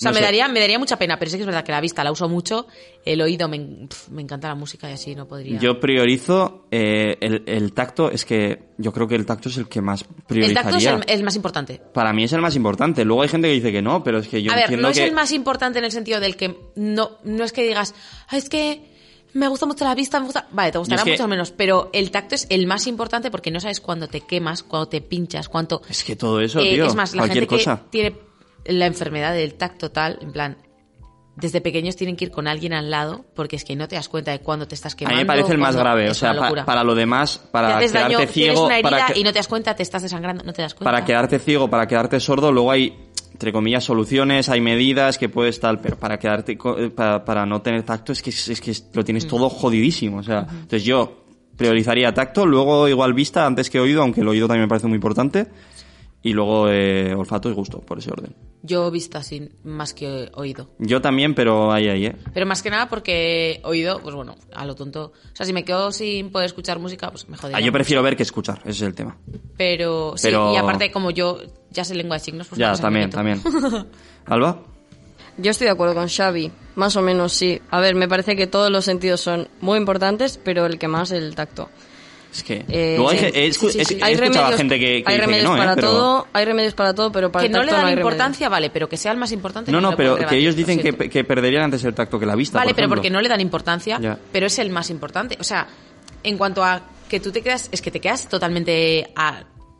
O sea, No me, sé. daría, me daría mucha pena, pero sí que es verdad que la vista la uso mucho, el oído me, pf, me encanta la música y así no podría. Yo priorizo eh, el, el tacto, es que yo creo que el tacto es el que más el priorizaría. tacto es el, el más importante. Para mí es el más importante. Luego hay gente que dice que no, pero es que yo a ver, no es que... el más importante en el sentido del que no, no es que digas, "Ah, es que me gusta mucho la vista, me gusta. Vale, te gustará es que- mucho menos, pero el tacto es el más importante porque no sabes cuándo te quemas, cuándo te pinchas, cuánto. Es que todo eso, Eh, tío, es más, la gente cosa. que tiene la enfermedad del tacto tal, en plan, desde pequeños tienen que ir con alguien al lado porque es que no te das cuenta de cuándo te estás A quemando. mí me parece el más grave, o sea, pa- para lo demás, para quedarte daño, ciego, una herida para, que- y no te das cuenta, te estás desangrando, no te das cuenta. para quedarte ciego, para quedarte sordo, luego hay, entre comillas, soluciones, hay medidas que puedes tal, pero para quedarte, eh, para, para no tener tacto es que, es que lo Mm. tienes todo jodidísimo, o sea, entonces yo priorizaría tacto, luego igual vista antes que oído, aunque el oído también me parece muy importante, y luego eh, olfato y gusto, por ese orden. Yo vista sin más que oído. Yo también, pero ahí, ahí, eh. Pero más que nada porque oído, pues bueno, a lo tonto. O sea, si me quedo sin poder escuchar música, pues me jodería. Ah, yo prefiero ver que escuchar, ese es el tema. Pero, sí, Pero- y aparte como yo ya sé lengua de signos, pues ya, también, también. [LAUGHS] ¿Alba? Yo estoy de acuerdo con Xavi, más o menos sí. A ver, me parece que todos los sentidos son muy importantes, pero el que más el tacto. Es que... Eh, luego hay sí, he, escu- sí, sí, he- sí. he Hay escuchado a remedios, gente que, que hay dice que remedios no, ¿eh? para Pero- todo, hay remedios para todo, pero para Que el no le tacto dan hay remedios. importancia, vale, pero que sea el más importante. No, no, pero que ellos dicen que, perderían antes el tacto que la vista. Vale, por pero porque no le dan importancia, Ya. pero es el más importante. O sea, en cuanto a que tú te quedas, es que te quedas totalmente a, a,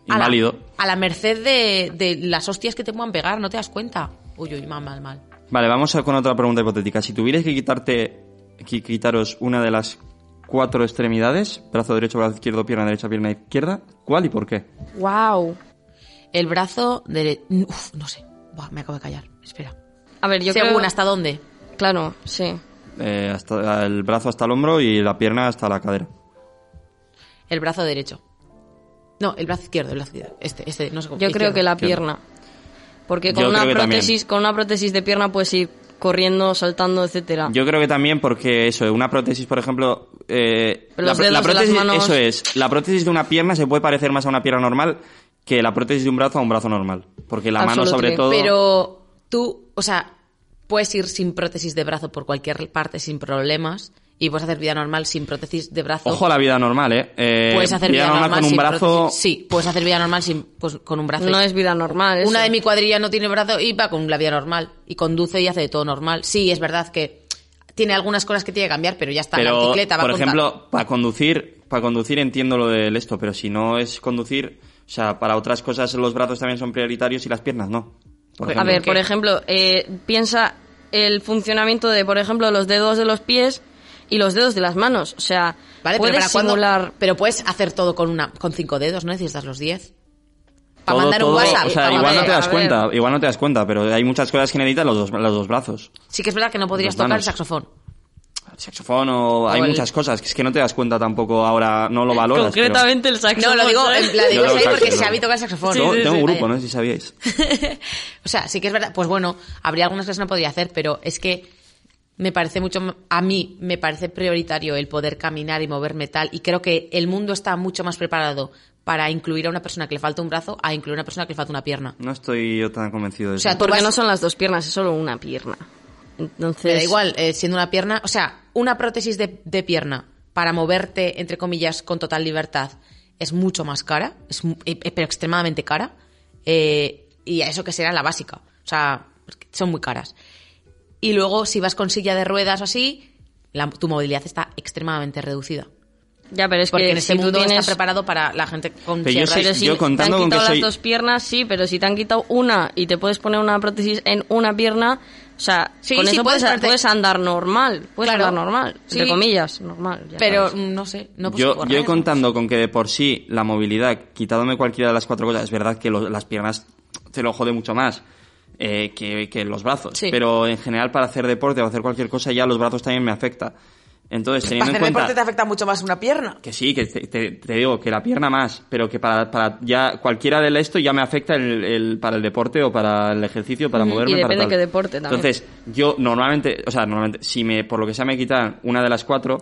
la, Inválido. a la merced de, de las hostias que te puedan pegar, no te das cuenta. Uy, uy, mal, mal, mal. Vale, vamos a- con otra pregunta hipotética. Si tuvierais que quitarte, que quitaros una de las cuatro extremidades, brazo derecho, brazo izquierdo, pierna derecha, pierna izquierda, ¿cuál y por qué? Wow. El brazo de... Uf, no sé. Buah, me acabo de callar. Espera. A ver, yo Según, creo... ¿hasta dónde? Claro, sí. Eh, hasta el brazo hasta el hombro y la pierna hasta la cadera. El brazo derecho. No, el brazo izquierdo, el brazo izquierdo. Este, este, no sé cómo. Yo creo que la pierna. Porque con Yo una prótesis, con una prótesis de pierna puedes ir corriendo, saltando, etcétera. Yo creo que también porque eso, una prótesis, por ejemplo, eh, Pero la, prótesis, manos- eso es, la prótesis de una pierna se puede parecer más a una pierna normal que la prótesis de un brazo a un brazo normal, porque la mano sobre todo. Pero tú, o sea, puedes ir sin prótesis de brazo por cualquier parte sin problemas y puedes hacer vida normal sin prótesis de brazo. Ojo a la vida normal, ¿eh? Eh, puedes hacer vida, normal, con un brazo. prótesis. Sí, puedes hacer vida normal sin, pues, con un brazo. No es vida normal. eso. Una de mi cuadrilla no tiene brazo y va con la vida normal. Y conduce y hace de todo normal. Sí, es verdad que tiene algunas cosas que tiene que cambiar, pero ya está. la bicicleta va por ejemplo, para conducir, para conducir entiendo lo del esto, pero si no es conducir, o sea, para otras cosas los brazos también son prioritarios y las piernas no. Por A ver, por ejemplo, eh, piensa el funcionamiento de, por ejemplo, los dedos de los pies y los dedos de las manos. O sea, Vale, pero puedes para simular... Pero puedes hacer todo con una con cinco dedos, no necesitas los diez. Para Todo, mandar un todo, WhatsApp. O sea, igual no mandar- te das ver. cuenta, igual no te das cuenta, pero hay muchas cosas que necesitan los dos, los dos brazos. Sí que es verdad que no podrías tocar el saxofón. El saxofón o, hay el- muchas cosas que es que no te das cuenta tampoco ahora, no lo valoras. Concretamente el saxofón. No, lo digo, ¿sabes? en plan, digo ahí porque no. se ha tocar el saxofón. Pero... Tengo, sí, tengo sí. un grupo, no sé si sabíais. [LAUGHS] o sea, sí que es verdad. Pues bueno, habría algunas cosas que no podría hacer, pero es que me parece mucho, a mí me parece prioritario el poder caminar y moverme tal. Y creo que el mundo está mucho más preparado para incluir a una persona que le falta un brazo a incluir a una persona que le falta una pierna. No estoy yo tan convencido de O sea, eso. Porque vas- no son las dos piernas, es solo una pierna. Entonces, Me da igual, eh, siendo una pierna, o sea, una prótesis de, de pierna para moverte, entre comillas, con total libertad, es mucho más cara, es, mu- eh, pero extremadamente cara, eh, y a eso que será la básica, o sea, son muy caras. Y luego, si vas con silla de ruedas o así, la- tu movilidad está extremadamente reducida. Ya, pero es Porque que en este si tú mundo tienes... está preparado para la gente con Pero yo sierra. Pero si yo contando te con han que quitado soy- las dos piernas, sí, pero si te han quitado una y te puedes poner una prótesis en una pierna, o sea, Sí, con sí, eso puedes puedes, andar normal, puedes Claro. andar normal, entre Sí. comillas, normal. ya Pero, sabes. mm, no sé, no pues yo, correr, yo ¿no? contando con que de por sí la movilidad, quitándome cualquiera de las cuatro cosas, es verdad que lo- las piernas te lo jode mucho más eh, que, que los brazos. Sí. Pero en general para hacer deporte o hacer cualquier cosa ya los brazos también me afecta. Entonces, teniendo Para en hacer cuenta... deporte te afecta mucho más una pierna. Que sí, que te, te- te digo que la pierna más, pero que para, para ya cualquiera de esto ya me afecta el, el- para el deporte o para el ejercicio, para moverme. y para depende tal. qué deporte también. Entonces, yo normalmente, o sea, normalmente, si me, por lo que sea me quitan una de las cuatro,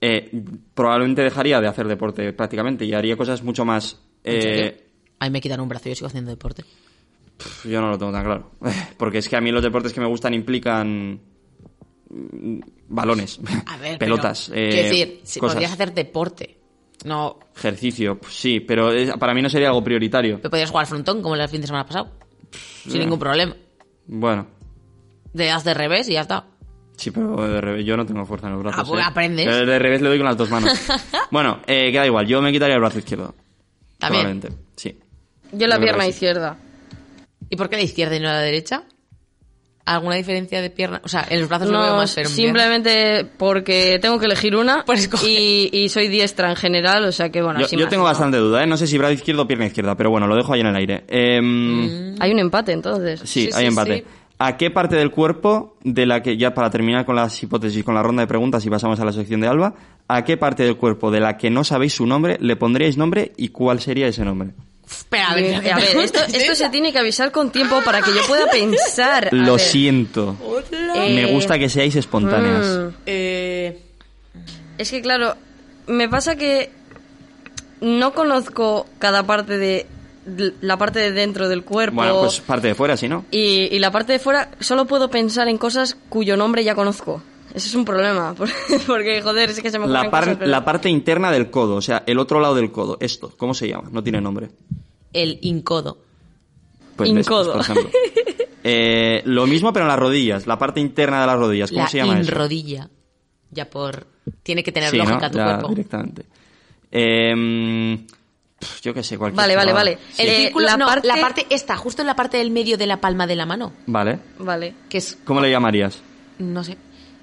eh, probablemente dejaría de hacer deporte prácticamente y haría cosas mucho más... ¿En? Eh, A mí me quitan un brazo y yo sigo haciendo deporte. yo no lo tengo tan claro. [LAUGHS] Porque es que a mí los deportes que me gustan implican balones, A ver, [LAUGHS] pelotas, pero, eh, quiero decir, si cosas. podrías hacer deporte. No, Ejercicio, pues sí, pero es- para mí no sería algo prioritario. pero podrías jugar frontón como el fin de semana pasado. Sin Ya. ningún problema. Bueno, Le das de revés y ya está. sí, pero de revés, yo no tengo fuerza en los brazos. Ah, pues ¿eh? aprendes. Pero De revés le doy con las dos manos. [LAUGHS] bueno, eh, queda igual, yo me quitaría el brazo izquierdo. También. Probablemente, sí. Yo la yo pierna izquierda. ¿Y por qué la izquierda y no la derecha? ¿Alguna diferencia de pierna? O sea, en los brazos lo veo No, más, pero simplemente porque tengo que elegir una [LAUGHS] Pues y, y soy diestra en general, o sea que bueno, Yo, así yo más, tengo ¿no? bastante duda, ¿eh? No sé si brazo izquierdo o pierna izquierda, pero bueno, lo dejo ahí en el aire. Em, Hay un empate entonces. Sí, Sí, hay sí, empate. sí. ¿A qué parte del cuerpo, de la que ya para terminar con las hipótesis, con la ronda de preguntas y pasamos a la sección de Alba, ¿a qué parte del cuerpo de la que no sabéis su nombre le pondríais nombre y cuál sería ese nombre? Espera, a ver, a ver, esto, esto se [LAUGHS] tiene que avisar con tiempo para que yo pueda pensar. A Lo ver, siento. eh, Me gusta que seáis espontáneas. mm, Eh, Es que claro, me pasa que no conozco cada parte de de la parte de dentro del cuerpo. Bueno, pues parte de fuera, si no. y, y la parte de fuera solo puedo pensar en cosas cuyo nombre ya conozco. Ese es un problema, [LAUGHS] por- porque joder, es que se me La, ocurren par- cosas, pero- la parte interna del codo, o sea, el otro lado del codo. Esto, ¿cómo se llama? No tiene nombre. el incodo. Pues, ves, Incodo. pues, por ejemplo. Eh, lo mismo, pero en las rodillas, la parte interna de las rodillas. ¿Cómo la se llama eso? inrodilla. Ya por... Tiene que tener Sí, lógica ¿no? tu Ya, cuerpo. directamente. Em, yo qué sé, cualquier Vale, vale, vale. Sí. El círculo, la no, parte- la parte esta, justo en la parte del medio de la palma de la mano. Vale. Vale. Que es, ¿Cómo le llamarías? no sé,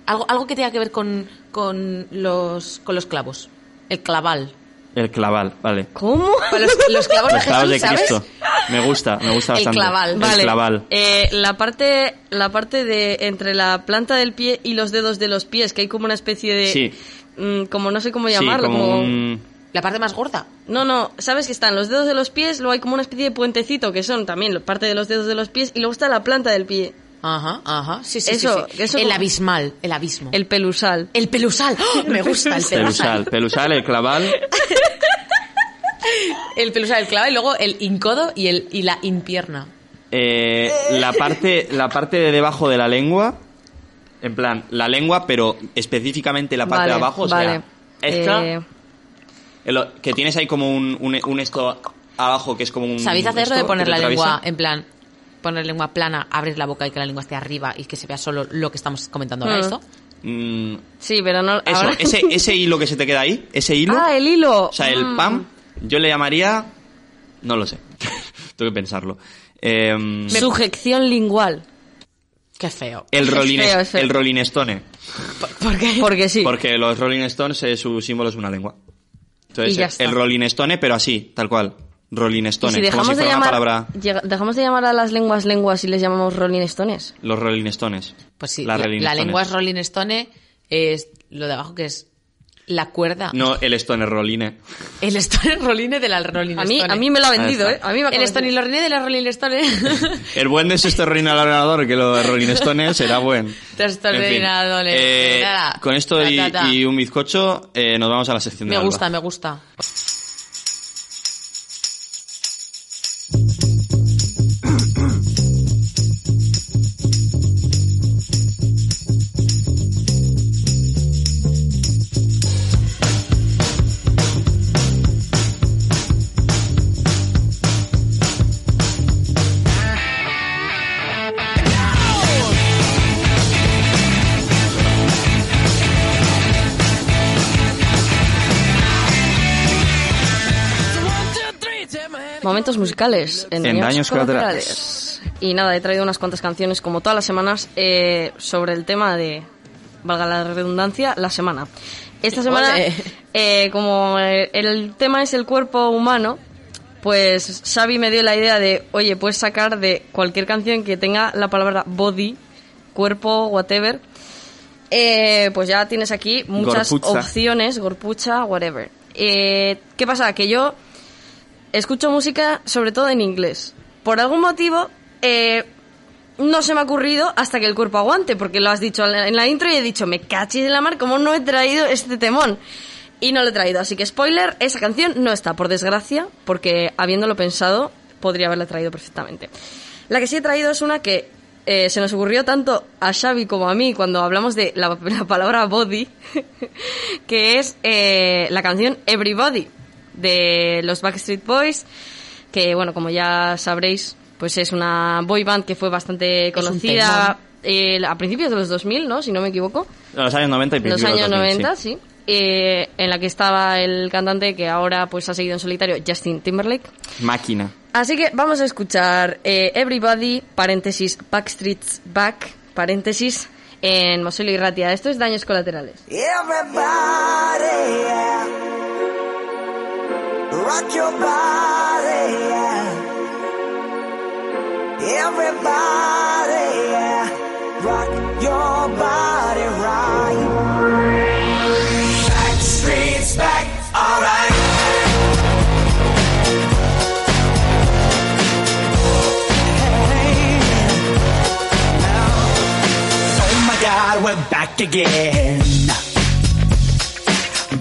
algo, algo que tenga que ver con, con, los, con los clavos. El claval. El claval, vale. ¿Cómo? Los, los clavos Los de clavos Jesús, de ¿sabes? Cristo. Me gusta, me gusta El bastante. claval. El Vale. claval. Eh, la parte, la parte de entre la planta del pie y los dedos de los pies, que hay como una especie de, Sí. mm, como no sé cómo Sí, llamarlo, como como, un... La parte más gorda. no, no, sabes que están los dedos de los pies, luego hay como una especie de puentecito que son también parte de los dedos de los pies y luego está la planta del pie, Ajá, ajá. Sí, sí, Eso, sí, sí. eso el como- abismal, el abismo. el pelusal. El pelusal. [GASPS] ¡Oh! Me gusta el pelusal. Pelusal, pelusal, el claval. [LAUGHS] El pelusal, el clavo y luego el incodo y, el, y la impierna. Eh, la parte la parte de debajo de la lengua, en plan, la lengua, pero específicamente la parte Vale, de abajo, o vale. sea, esta, Eh, el- que tienes ahí como un, un, un esto abajo que es como un... ¿Sabéis hacerlo de poner la lengua en plan, poner lengua plana, abrir la boca y que la lengua esté arriba y que se vea solo lo que estamos comentando ahora Mm. esto? Mm, sí, pero no. eso, ahora- ese, ese hilo que se te queda ahí, ese hilo, Ah, el hilo. o sea, el Mm. PAM, yo le llamaría... No lo sé, [LAUGHS] tengo que pensarlo. Em, Sujeción lingual. Qué feo. el, Rolling, feo, es feo. el Rolling Stone. ¿Por qué? Porque sí. Porque los Rolling Stones, eh, su símbolo es una lengua. Entonces, Y ya eh, está. el Rolling Stone, pero así, tal cual. Rolling Y Stone, si como dejamos, si de llamar, una palabra. llega- dejamos de llamar a las lenguas lenguas y les llamamos Rolling Stones. Los Rolling Stones. Pues sí, la, la Stones. lengua es Rolling Stone, es lo de abajo que es la cuerda. No el Stone Rolling. El Stone Rolling de la Rolling A mí, Stone. a mí me lo ha vendido, ¿eh? A mí me ha El Stone y Rolling de la Rolling Stone. [LAUGHS] El buen de este Rolling al ordenador que lo de Rolling Stone será buen. Ordenador, eh, con esto y, un bizcocho eh, nos vamos a la sección de me Alba. gusta, me gusta. Momentos musicales en, En Daños Colaterales. Y nada, he traído unas cuantas canciones, como todas las semanas, eh, sobre el tema de, valga la redundancia, la semana. Esta semana, eh, como el tema es el cuerpo humano, pues Xavi me dio la idea de, oye, puedes sacar de cualquier canción que tenga la palabra body, cuerpo, whatever. Eh, pues ya tienes aquí muchas Gorpucha. opciones, gorpucha, whatever. Eh, ¿Qué pasa? Que yo escucho música sobre todo en inglés. Por algún motivo, eh, no se me ha ocurrido hasta que el cuerpo aguante, porque lo has dicho en la- intro y he dicho, me cachis de la mar, ¿cómo no he traído este temón? Y no lo he traído, así que spoiler, esa canción no está, por desgracia, porque habiéndolo pensado, podría haberla traído perfectamente. La que sí he traído es una que eh, se nos ocurrió tanto a Xavi como a mí cuando hablamos de la, [LAUGHS] la palabra body, [LAUGHS] que es eh, la canción Everybody de los Backstreet Boys, que bueno, como ya sabréis, pues es una boy band que fue bastante conocida eh, a principios de los 2000, ¿no? Si no me equivoco. Los años 90 y Los principios de años 2000, 90, sí. sí. Eh, en la que estaba el cantante que ahora pues ha seguido en solitario, Justin Timberlake. Máquina. Así que vamos a escuchar eh, Everybody, paréntesis, Backstreet's Back, paréntesis, en Mosello y Ratia. Esto es Daños Colaterales. Everybody, yeah. Rock your body, yeah. Everybody, yeah. Rock your body right. Back streets back, alright. Oh my god, we're back again.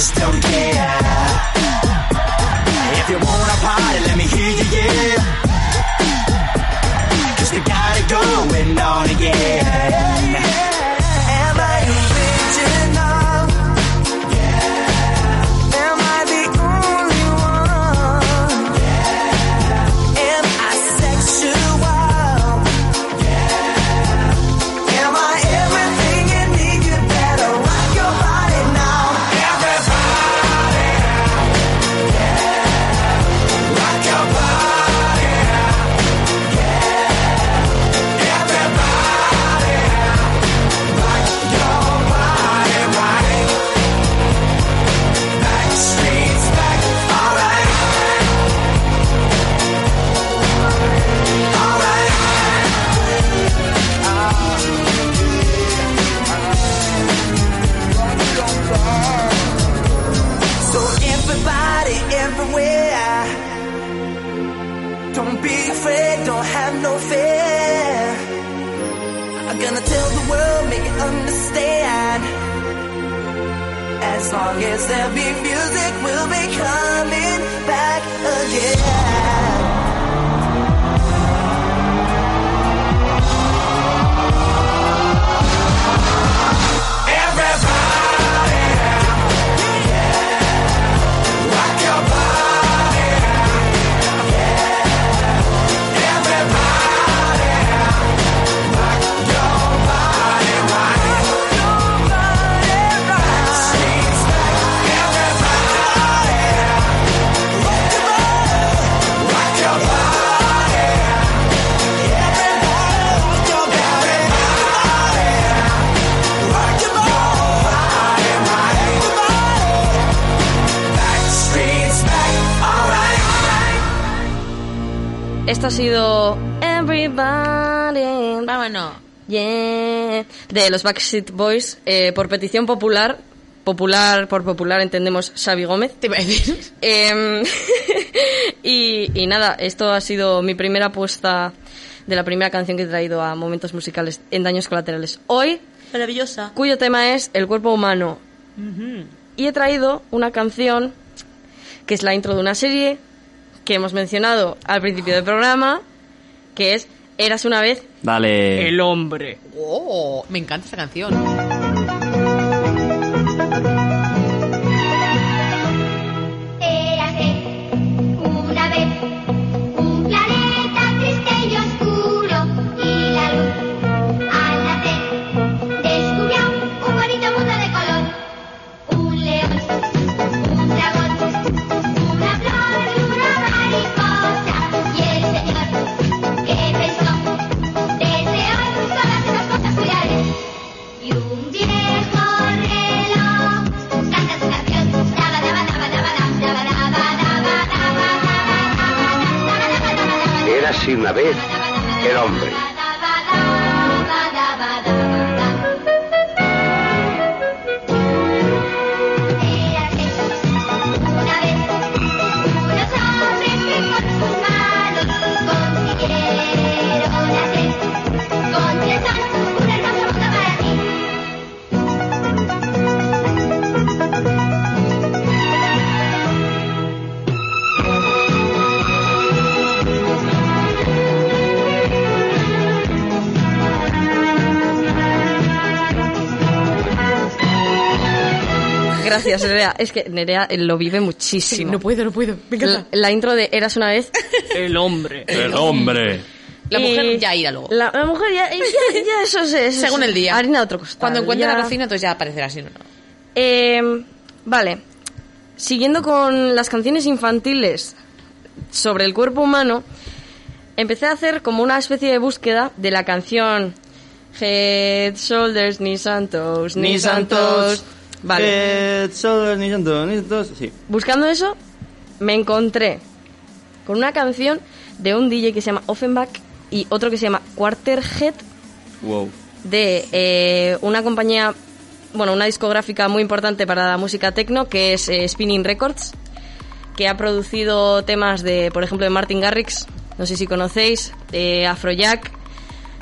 just don't care. If you wanna party, let me hear you, yeah. Cause we got it going on again. Long as there be music, esto ha sido Everybody. Vámonos. Yeah. De los Backstreet Boys, eh, por petición popular. Popular, por popular entendemos Xavi Gómez. Te iba a decir. Em, [LAUGHS] y, y nada, esto ha sido mi primera apuesta de la primera canción que he traído a momentos musicales en daños colaterales. Hoy, Maravillosa. cuyo tema es el cuerpo humano. Y he traído una canción que es la intro de una serie que hemos mencionado al principio del programa, que es Eras una vez Dale. el hombre. Oh, me encanta esta canción. Sin una vez el hombre. Gracias, Nerea. Es que Nerea eh, lo vive muchísimo. No puedo, no puedo. Me la, encanta. la intro de Eras una vez el hombre. El hombre. La Y mujer ya irá luego. La, la mujer ya, ya, ya eso es, eso Según es el día. Harina de otro costal. Cuando encuentre ya. la cocina, entonces ya aparecerá así. ¿no? Eh, vale. Siguiendo con las canciones infantiles sobre el cuerpo humano, empecé a hacer como una especie de búsqueda de la canción Head, Shoulders, Knees and Toes, Knees and Toes. Vale. Eh. Sí. Buscando eso, me encontré con una canción de un DJ que se llama Offenbach y otro que se llama Quarterhead Wow. de eh, una compañía, bueno, una discográfica muy importante para la música techno que es eh, Spinning Records, que ha producido temas de, por ejemplo, de Martin Garrix, no sé si conocéis, de Afrojack,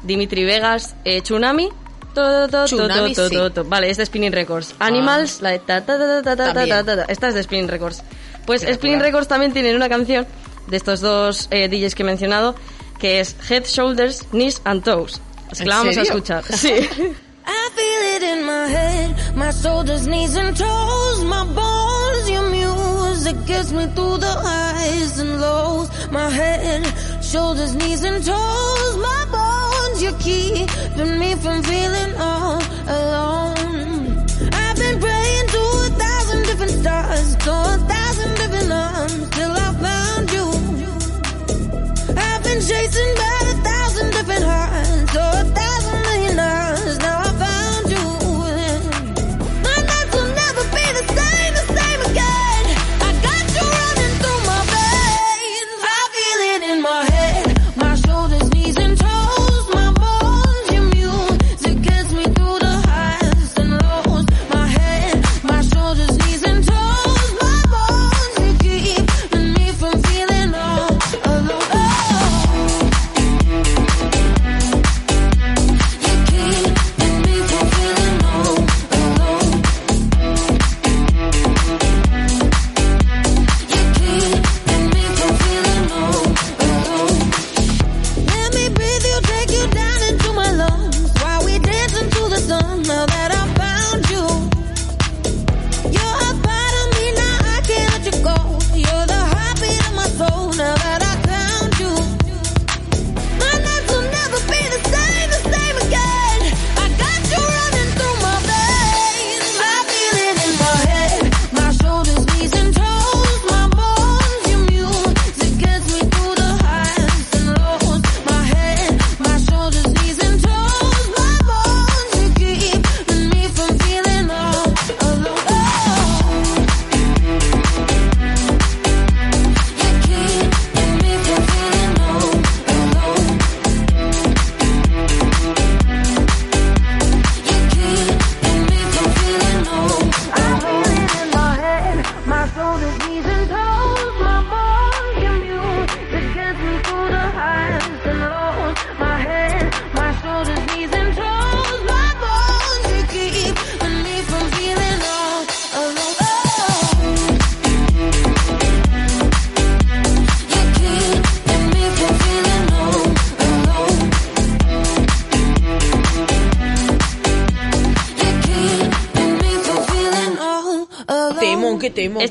Dimitri Vegas, eh, Tsunami. Tsunami, sí. Vale, es de Spinning Records. Animals, la de ta, ta, ta, ta, ta, ta, También. ta, ta, ta. Esta es de Spinning Records. Pues. Spinning Records también tienen una canción de estos dos eh, DJs que he mencionado que es Head, Shoulders, Knees and Toes. Así que ¿En la vamos a escuchar. [LAUGHS] Sí. I feel it in my head, my shoulders, knees and toes, my bones, your music gets me through the highs and lows. My head, shoulders, knees and toes, my bones, you're keeping me from feeling all alone. I've been praying to a thousand different stars, to a thousand different arms, till I found you. I've been chasing by a thousand different hearts, or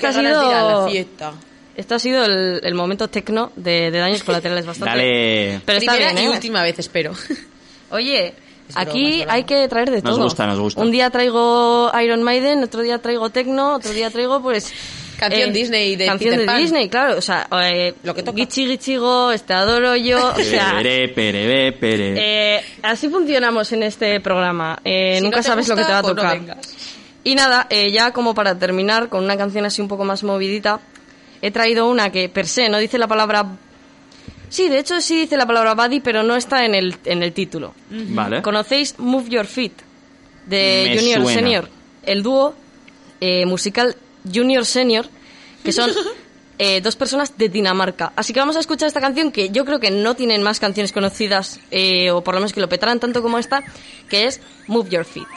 Este ha ganas de ir a la sido- fiesta. Este ha sido el, el momento tecno de, de daños colaterales [LAUGHS] bastante. Dale. Pero está Primera bien, y ¿eh? última vez, espero. [LAUGHS] Oye, Es aquí broma. hay que traer de Nos todo. gusta, nos gusta. Un día traigo Iron Maiden, otro día traigo Tecno, otro día traigo pues... Canción Disney de Canción Peter de Pan. Disney, claro. O sea, eh, Lo que toca. Gichi Gichigo, este adoro yo. O sea, Pere, pere, pere. eh, así funcionamos en este programa. Eh, Si nunca no te sabes lo que te va a gusta, no tocar. vengas. Y nada, eh, ya como para terminar con una canción así un poco más movidita, he traído una que per se no dice la palabra... Sí, de hecho sí dice la palabra buddy, pero no está en el, en el título. Vale. ¿Conocéis Move Your Feet de Me Junior suena. Senior? El dúo eh, musical Junior Senior, que son [LAUGHS] eh, dos personas de Dinamarca. Así que vamos a escuchar esta canción que yo creo que no tienen más canciones conocidas, eh, o por lo menos que lo petarán tanto como esta, que es Move Your Feet.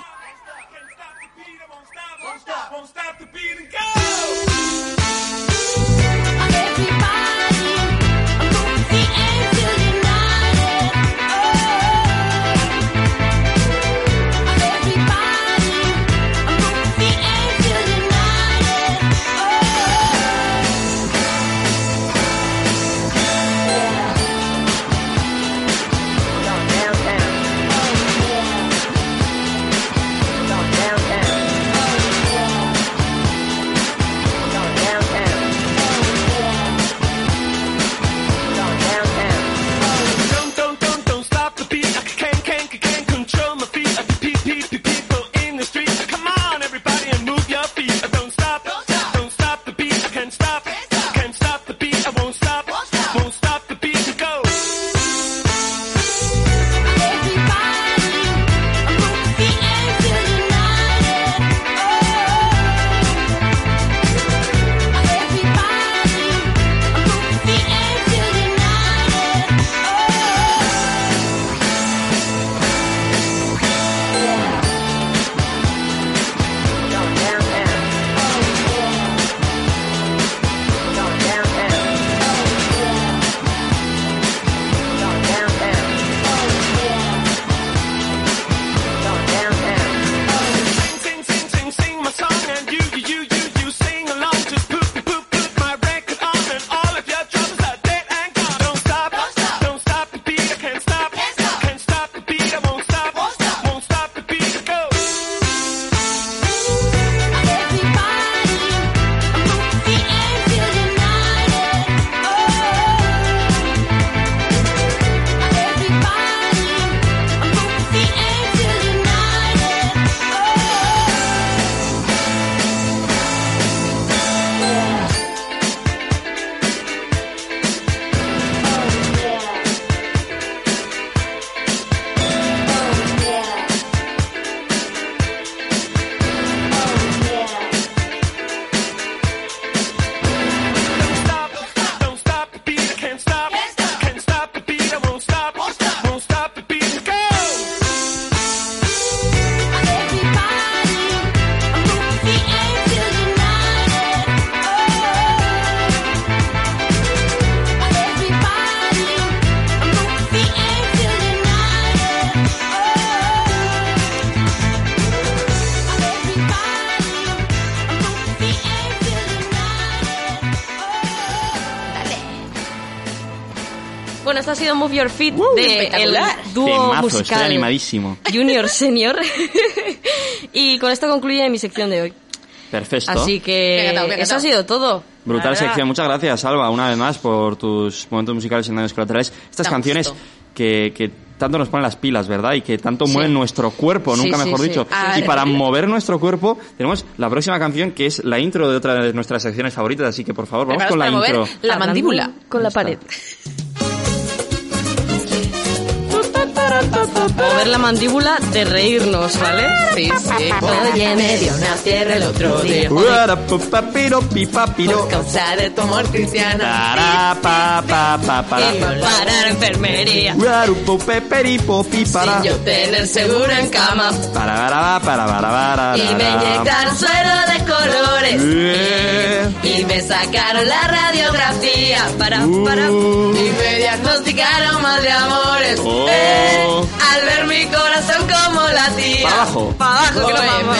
Ha sido Move Your Feet Uh, de el dúo Temazo, musical animadísimo. Junior Senior. [LAUGHS] y con esto concluye mi sección de hoy. Perfecto. Así que Bien cantado, bien eso ha sido todo. Brutal sección. Muchas gracias, Alba, una vez más por tus momentos musicales en daños colaterales. Estas canciones que, que tanto nos ponen las pilas, ¿verdad? Y que tanto mueven nuestro cuerpo, Sí, nunca sí, mejor sí. dicho. Ah, y para mover nuestro cuerpo tenemos la próxima canción que es la intro de otra de nuestras secciones favoritas. Así que, por favor, vamos con la mover intro. la mandíbula. Con la pared. Mover la mandíbula de reírnos, ¿vale? Sí, sí. Oye, me dio una tierra el otro día. Pipapiro. Por causa de tu amor cristiano. Tará, pa, pa, pa, para. Y para la enfermería. Uarupupeperipo, pipara. Sin yo tener seguro en cama. Para, para, para, para, para, Y me inyectar suero de colores. Eh. y me sacaron la radiografía para, Uh. para, y me diagnosticaron mal de amores. Oh. Eh, al ver mi corazón como latía. Para abajo. Para abajo, que Joder, vamos.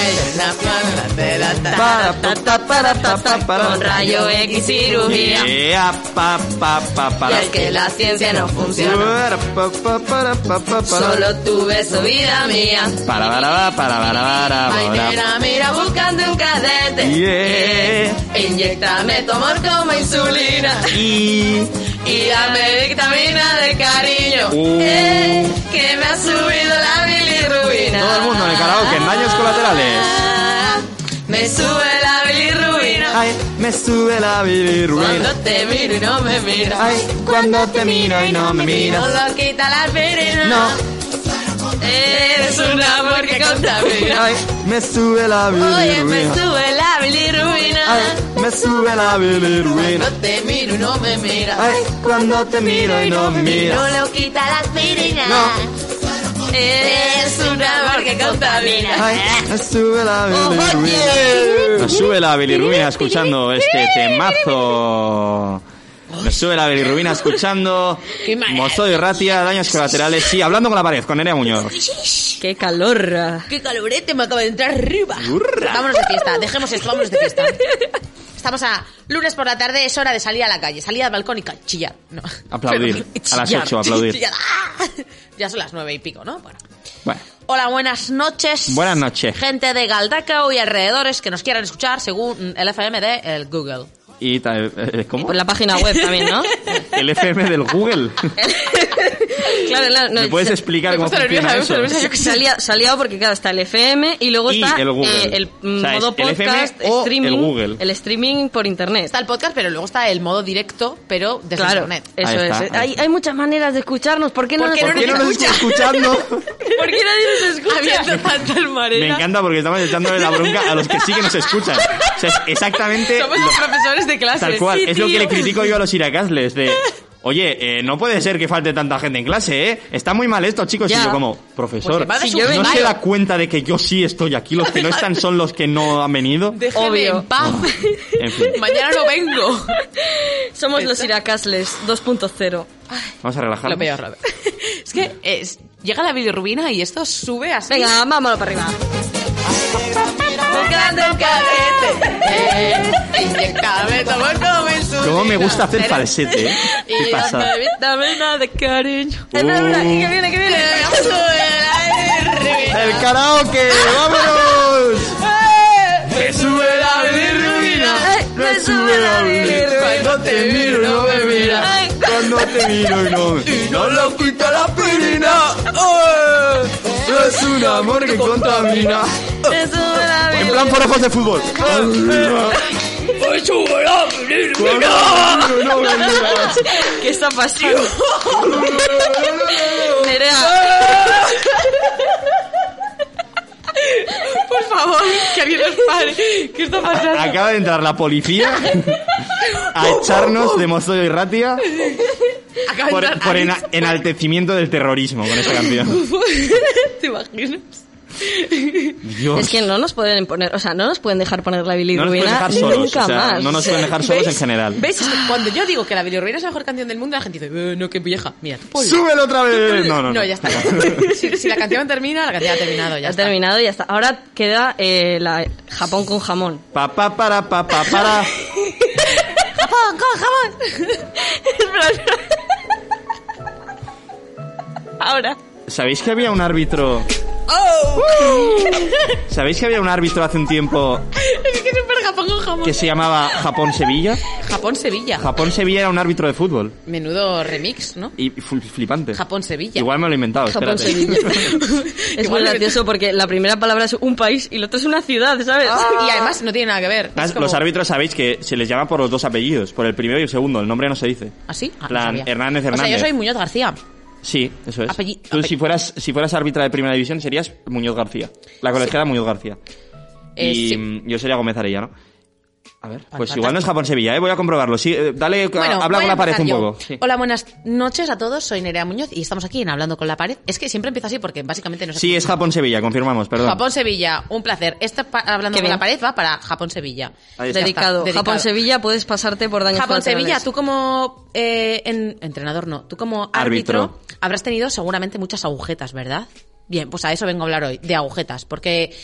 Con rayo X cirugía. Y es que la ciencia no funciona. Solo tu beso, vida mía. Para, para, para, para, para, mira, mira, buscando un cadete. Inyectame tu amor como insulina. Y... Y dame vitamina de cariño. Uh. Eh, que me ha subido la bilirrubina. Todo el mundo en el karaoke, en daños colaterales. Me sube la bilirrubina. Ay, me sube la bilirrubina. Cuando te miro y no me miras. Ay, cuando te miro y no me No miras. lo quita la. No. Eres un amor que contamina. Ay, me sube la Oye, me sube la bilirrubina. Ay, me sube la bilirrubina. Cuando te miro y no me miras. Ay, cuando te miro y no me No miras. lo quita la aspirina. No. Eres un amor que contamina. Ay, me sube la bilirrubina. Me sube la bilirrubina escuchando este temazo. Me sube la bilirrubina escuchando Qué. Mozo y Ratia, daños colaterales. Sí, hablando con la pared, con Nerea Muñoz. ¡Qué calor! ¡Qué calorete me acaba de entrar arriba! Vámonos de fiesta, dejemos esto, vámonos de fiesta. Estamos a lunes por la tarde, es hora de salir a la calle, salir al balcón y chillar. No. Aplaudir. Pero- A las chillar, ocho, aplaudir. chillar. ¡Ah! Ya son las nueve y pico, ¿no? Bueno. Bueno, Hola, buenas noches. Buenas noches. Gente de Galdacao y alrededores que nos quieran escuchar según el FM de el Google. Y eh, ¿cómo? Por la página web también, ¿no? [LAUGHS] El FM del Google. [LAUGHS] claro, claro. No, ¿Me puedes explicar Me cómo funciona nerviosa, eso? yo ha liado porque, claro, está el FM y luego Y está el Google. eh, el O sea, es modo el FM podcast, o streaming, el Google. el streaming por internet. Está el podcast, pero luego está el modo directo, pero desde Claro, internet. eso Ahí está, es. ahí Hay, hay muchas maneras de escucharnos. ¿Por qué no ¿Por nos, qué no ¿Por qué no nos está escuchando? [LAUGHS] ¿Por qué nadie nos escucha? Habiendo tanta Me encanta porque estamos echándole la bronca a los que sí que nos escuchan. O sea, es exactamente Somos lo- los profesores de clase. tal cual. Sí, es lo que tío. le critico yo a los iracasles de... Oye, eh, no puede ser que falte tanta gente en clase, ¿eh? Está muy mal esto, chicos. Ya. Y yo como, profesor, Pues Si yo ¿no se da cuenta de que yo sí estoy aquí? Los que no están son los que no han venido. [LAUGHS] Déjeme Obvio. en paz. En fin, [LAUGHS] Mañana no vengo. [LAUGHS] Somos los Iracasles 2.0. vamos a relajarnos. Lo peor, lo peor. Es que es- llega la bilirrubina y esto sube así. Venga, vámonos para arriba. Buscando un. Eh, inyectame como insulina. Cómo me gusta hacer falsete, ¿eh? Y ¿Qué pasa? dame vitamina de cariño. Espera, espera, que viene, que viene. Me sube la bilirrubina. ¡El karaoke! ¡Vámonos! ¡Me sube la bilirrubina! ¡Me sube la bilirrubina! Cuando te miro no me miras Cuando te miro y no me ¡No lo quita la aspirina! ¡Oh! Es un amor que contamina. En plan por ojos de fútbol. ¿Qué está pasando? Nerea, Por favor, que alguien nos pare. ¿Qué está pasando? Acaba de entrar la policía a echarnos de Mozo y Ratia por, ena- enaltecimiento del terrorismo con esta canción. [LAUGHS] ¿Te imaginas? [LAUGHS] Dios. es que no nos pueden poner, o sea, no nos pueden dejar poner la no nos pueden bilirrubina dejar solos. nunca o sea, más. no nos pueden dejar solos en general. ¿Ves? Es que cuando yo digo que la bilirrubina es la mejor canción del mundo, la gente dice, eh, no, qué vieja. Mira. ¡Súbelo otra vez! No, no, no. No, ya está. [LAUGHS] si, si la canción termina, la canción ha terminado. Ya ha está. terminado y ya está. Ahora queda eh, la Japón con jamón. Pa, pa, para, pa, pa, para. ¡Jamón, con jamón! [LAUGHS] Ahora. ¿Sabéis que había un árbitro... ¡Oh! [LAUGHS] ¿Sabéis que había un árbitro hace un tiempo Es que súper Japón con jamón. que se llamaba Japón-Sevilla? Japón-Sevilla. Japón-Sevilla era un árbitro de fútbol. Menudo remix, ¿no? Y fu- flipante. Japón-Sevilla. Igual me lo he inventado, Japón, espérate. Sevilla. [LAUGHS] es Igual muy gracioso porque la primera palabra es un país y la otra es una ciudad, ¿sabes? Y además no tiene nada que ver. Es Además, como- Los árbitros sabéis que se les llama por los dos apellidos, por el primero y el segundo. El nombre no se dice. ¿Ah, sí? Ah, no Plan, sabía. Hernández O sea, yo Hernández. soy Muñoz García. Sí, eso es. Apelli- Tú si fueras si fueras árbitra de primera división serías Muñoz García. La colegiada Muñoz García. Eh, y sí. mm, yo sería Gómez Arellano. A ver, pues igual no es Japón-Sevilla, ¿eh? Voy a comprobarlo. Sí, eh, dale, Bueno, habla con la pared un yo. poco. Sí. Hola, buenas noches a todos. Soy Nerea Muñoz y estamos aquí en Hablando con la Pared. Es que siempre empieza así porque básicamente no sé. Sí, es Japón-Sevilla, confirmamos, perdón. Japón-Sevilla, un placer. Este pa- Hablando con la. Pared va para Japón-Sevilla. Ahí está. Dedicado. Dedicado. Japón-Sevilla puedes pasarte por daños Japón-Sevilla, tú como eh, en- entrenador no, tú como Árbitro. árbitro, habrás tenido seguramente muchas agujetas, ¿verdad? Bien, pues a eso vengo a hablar hoy, de agujetas, porque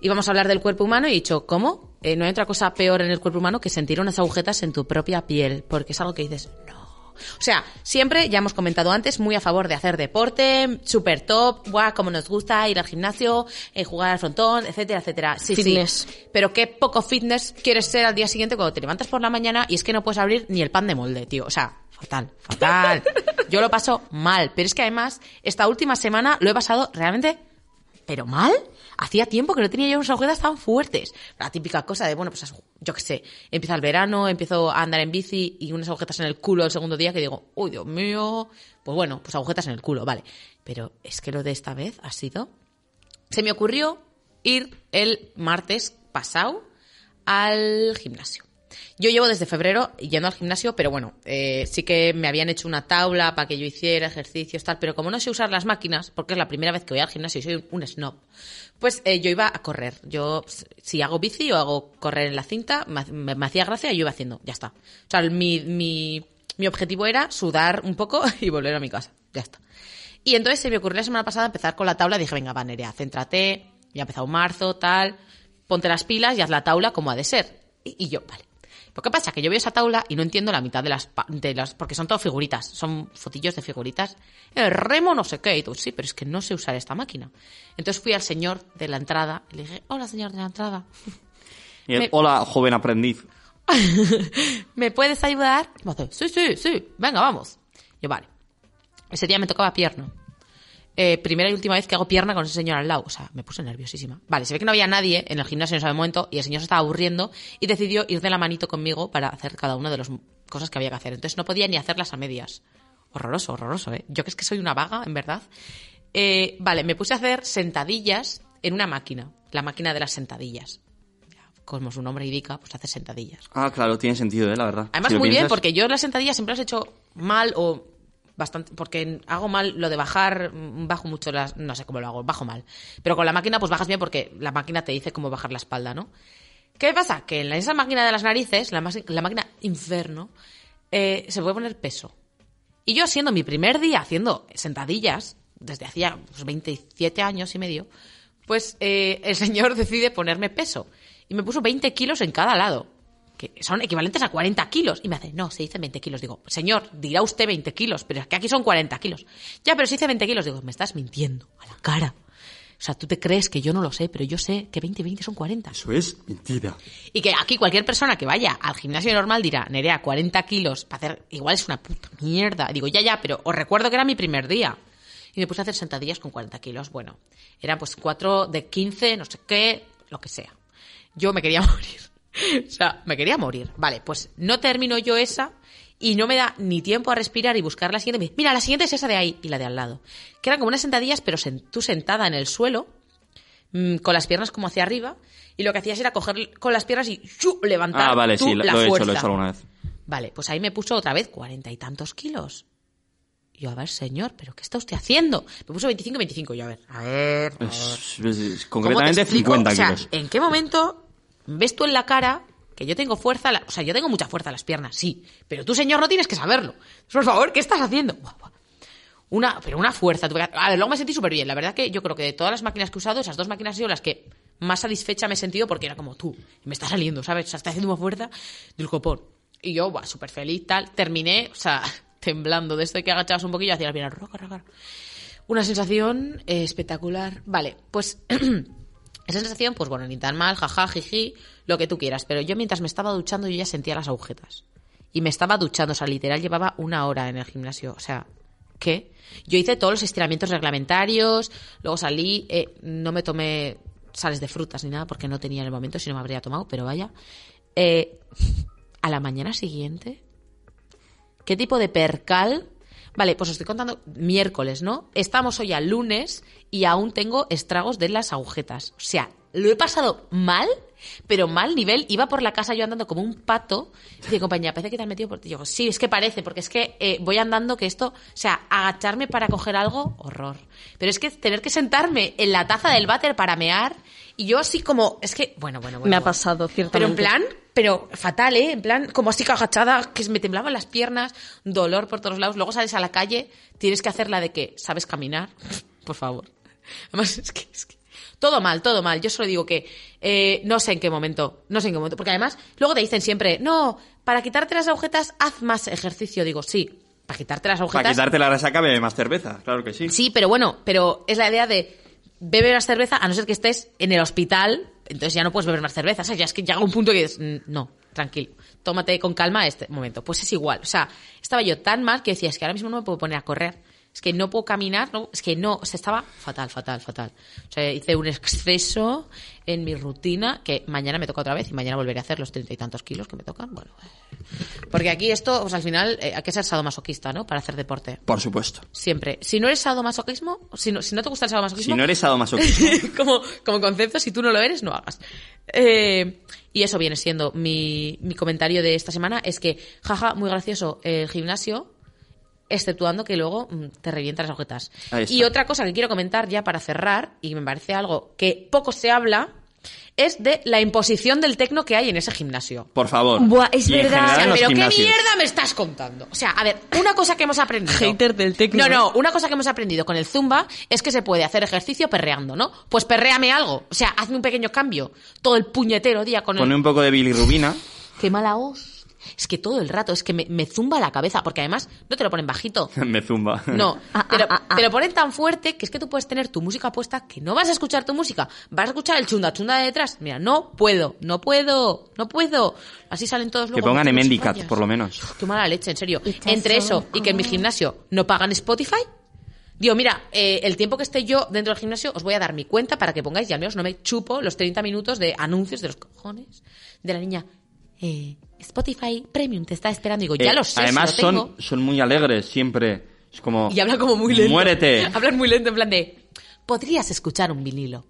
íbamos a hablar del cuerpo humano y he dicho, ¿cómo? Eh, no hay otra cosa peor en el cuerpo humano que sentir unas agujetas en tu propia piel, porque es algo que dices, no. O sea, siempre, ya hemos comentado antes, muy a favor de hacer deporte, super top, guau, como nos gusta ir al gimnasio, eh, jugar al frontón, etcétera, etcétera. Sí, Fitness. sí. Pero qué poco fitness quieres ser al día siguiente cuando te levantas por la mañana y es que no puedes abrir ni el pan de molde, tío. O sea, fatal, fatal. Yo lo paso mal, pero es que además esta última semana lo he pasado realmente, pero mal. Hacía tiempo que no tenía yo unas agujetas tan fuertes. La típica cosa de, bueno, pues yo qué sé, empieza el verano, empiezo a andar en bici y unas agujetas en el culo el segundo día que digo, uy, Dios mío. Pues bueno, pues agujetas en el culo, vale. Pero es que lo de esta vez ha sido se me ocurrió ir el martes pasado al gimnasio. Yo llevo desde febrero yendo al gimnasio, pero bueno, eh, sí que me habían hecho una tabla para que yo hiciera ejercicios, tal, pero como no sé usar las máquinas, porque es la primera vez que voy al gimnasio y soy un snob, pues eh, yo iba a correr. Yo, s- si hago bici o hago correr en la cinta, me, ha- me- me hacía gracia y yo iba haciendo, ya está. O sea, mi, mi, mi objetivo era sudar un poco [LAUGHS] y volver a mi casa, ya está. Y entonces se me ocurrió la semana pasada empezar con la tabla. Dije, venga, va, Nerea, céntrate. Ya ha empezado marzo, tal. Ponte las pilas y haz la tabla como ha de ser. Y yo, vale. Lo que pasa es que yo veo esa tabla y no entiendo la mitad de las, de las... Porque son todo figuritas. Son fotillos de figuritas. El remo no sé qué. Y tú, sí, pero es que no sé usar esta máquina. Entonces fui al señor de la entrada y le dije, hola, señor de la entrada. Y me- Hola, joven aprendiz. [LAUGHS] ¿Me puedes ayudar? Y me hace, sí, sí, sí, venga, vamos. Yo, vale. Ese día me tocaba pierna. Eh, primera y última vez que hago pierna con ese señor al lado. O sea, me puse nerviosísima. Vale, se ve que no había nadie en el gimnasio en ese momento y el señor se estaba aburriendo y decidió ir de la manito conmigo para hacer cada una de las cosas que había que hacer. Entonces no podía ni hacerlas a medias. Horroroso, horroroso, ¿eh? Yo que es que soy una vaga, en verdad. Eh, vale, me puse a hacer sentadillas en una máquina. La máquina de las sentadillas. Como su nombre indica, pues hace sentadillas. Ah, claro, tiene sentido, ¿eh? La verdad. Además, Si muy bien, porque yo las sentadillas siempre las he hecho mal o bastante, porque hago mal lo de bajar, mm, bajo mucho las, no sé cómo lo hago, bajo mal. Pero con la máquina, pues bajas bien porque la máquina te dice cómo bajar la espalda, ¿no? ¿Qué pasa? Que en esa máquina de las narices, la, máquina inferno, eh, se puede poner peso. Y yo, siendo mi primer día haciendo sentadillas, desde hacía pues, 27 años y medio, pues eh, el señor [LAUGHS] decide ponerme peso. Y me puso 20 kilos en cada lado, que son equivalentes a 40 kilos. Y me hace, no, se dice 20 kilos. Digo, señor, dirá usted 20 kilos, pero es que aquí son 40 kilos. Ya, pero se dice 20 kilos. Digo, me estás mintiendo a la cara. O sea, tú te crees que yo no lo sé, pero yo sé que 20 y 20 son 40. Eso es mentira. Y que aquí cualquier persona que vaya al gimnasio normal dirá, Nerea, 40 kilos para hacer, igual es una puta mierda. Digo, ya, ya, pero os recuerdo que era mi primer día. Y me puse a hacer sentadillas con 40 kilos. Bueno, eran pues cuatro de 15, no sé qué, lo que sea. Yo me quería [LAUGHS] morir. [LAUGHS] O sea, me quería morir. Vale, pues no termino yo esa y no me da ni tiempo a respirar y buscar la siguiente. Mira, la siguiente es esa de ahí y la de al lado. Que eran como unas sentadillas, pero tú sentada en el suelo, mm, con las piernas como hacia arriba, y lo que hacías era coger con las piernas y ¡shu! levantar Ah, vale, tú sí, lo, la lo he hecho, lo he hecho alguna vez. Vale, pues ahí me puso otra vez cuarenta y tantos kilos. Y yo, a ver, señor, ¿pero qué está usted haciendo? Me puso 25 y 25. Yo, a ver, a ver. a ver. Es- es- es- ¿Cómo concretamente te explico? 50 O sea, kilos. ¿en qué momento ves tú en la cara que yo tengo fuerza? O sea, yo tengo mucha fuerza en las piernas, sí. Pero tú, señor, no tienes que saberlo. Por favor, ¿qué estás haciendo? Una, pero una fuerza. A ver, luego me sentí súper bien. La verdad que yo creo que de todas las máquinas que he usado, esas dos máquinas han sido las que más satisfecha me he sentido porque era como tú, me está saliendo, ¿sabes? O sea, está haciendo una fuerza del copón. Y yo, buah, súper feliz, tal. Terminé, o sea, [LAUGHS] temblando de esto de que agachabas un poquillo hacia la pierna. roca, roca. Una sensación eh, espectacular. Vale, pues [CLEARS THROAT] esa sensación, pues bueno, ni tan mal, jaja, jiji, lo que tú quieras. Pero yo mientras me estaba duchando, yo ya sentía las agujetas. Y me estaba duchando, o sea, literal llevaba una hora en el gimnasio. O sea, ¿qué? Yo hice todos los estiramientos reglamentarios, luego salí, eh, no me tomé sales de frutas ni nada porque no tenía en el momento, si no me habría tomado, pero vaya. Eh, [LAUGHS] a la mañana siguiente, ¿qué tipo de percal? Vale, pues os estoy contando miércoles, ¿no? Estamos hoy al lunes y aún tengo estragos de las agujetas. O sea, lo he pasado mal, pero mal nivel. Iba por la casa yo andando como un pato. Y dice, compañía, parece que te has metido por ti. Yo, sí, es que parece, porque es que eh, voy andando que esto, o sea, agacharme para coger algo, horror. Pero es que tener que sentarme en la taza del váter para mear, y yo así como, es que, bueno, bueno, bueno. Me ha pasado, Pero ciertamente. en plan, pero fatal, ¿eh? En plan, como así agachada, que me temblaban las piernas, dolor por todos lados. Luego sales a la calle, tienes que hacer la de que sabes caminar. [LAUGHS] Por favor. Además, es que, es que- Todo mal, todo mal. Yo solo digo que eh, no sé en qué momento, no sé en qué momento. Porque además, luego te dicen siempre, no, para quitarte las agujetas, haz más ejercicio. Digo, sí, para quitarte las agujetas. Para quitarte la resaca, bebe más cerveza, claro que sí. Sí, pero bueno, pero es la idea de beber más cerveza a no ser que estés en el hospital, entonces ya no puedes beber más cerveza. O sea, ya es que llega un punto que dices, "Mm, no, tranquilo, tómate con calma este momento. Pues es igual. O sea, estaba yo tan mal que decía, es que ahora mismo no me puedo poner a correr. Es que no puedo caminar, no, es que no, o sea, estaba fatal, fatal, fatal. O sea, hice un exceso en mi rutina que mañana me toca otra vez y mañana volveré a hacer los treinta y tantos kilos que me tocan. Bueno, porque aquí esto, pues al final, eh, hay que ser sadomasoquista, ¿no? Para hacer deporte. Por supuesto. Siempre. Si no eres sadomasoquismo, si no, si no te gusta el sadomasoquismo, Si no eres sadomasoquista, [LAUGHS] como, como concepto, si tú no lo eres, no hagas. Eh, y eso viene siendo mi, mi comentario de esta semana, es que, jaja, muy gracioso el gimnasio, exceptuando que luego mm, te revientan las agujetas. Ahí está. Y otra cosa que quiero comentar ya para cerrar, y me parece algo que poco se habla, es de la imposición del tecno que hay en ese gimnasio. por favor. Buah, es Y verdad. O sea, en los pero ¿qué mierda me estás contando? O sea, a ver, una cosa que hemos aprendido. Hater del tecno. No, no, una cosa que hemos aprendido con el Zumba es que se puede hacer ejercicio perreando, ¿no? Pues perréame algo. O sea, hazme un pequeño cambio. Todo el puñetero día con Pone el... un poco de bilirrubina. Qué mala voz. Es que todo el rato, es que me, me zumba la cabeza, porque además no te lo ponen bajito. [LAUGHS] Me zumba. No, Ah, te lo, ah, ah, te lo ponen tan fuerte que es que tú puedes tener tu música puesta que no vas a escuchar tu música, vas a escuchar el chunda chunda de detrás. Mira, no puedo, no puedo, no puedo. Así salen todos Que luego. pongan metidos Emendicat, rayas. por lo menos. Qué mala leche, en serio. Entre eso y que en mi gimnasio no pagan Spotify. Digo, mira, eh, el tiempo que esté yo dentro del gimnasio os voy a dar mi cuenta para que pongáis y al menos no me chupo los 30 minutos de anuncios de los cojones de la niña. Eh, Spotify Premium te está esperando. Digo, ya Eh, lo sé, Además si lo tengo. son, son muy alegres siempre. Es como... Y habla como muy lento. Muérete. [LAUGHS] Hablan muy lento, en plan de. Podrías escuchar un vinilo.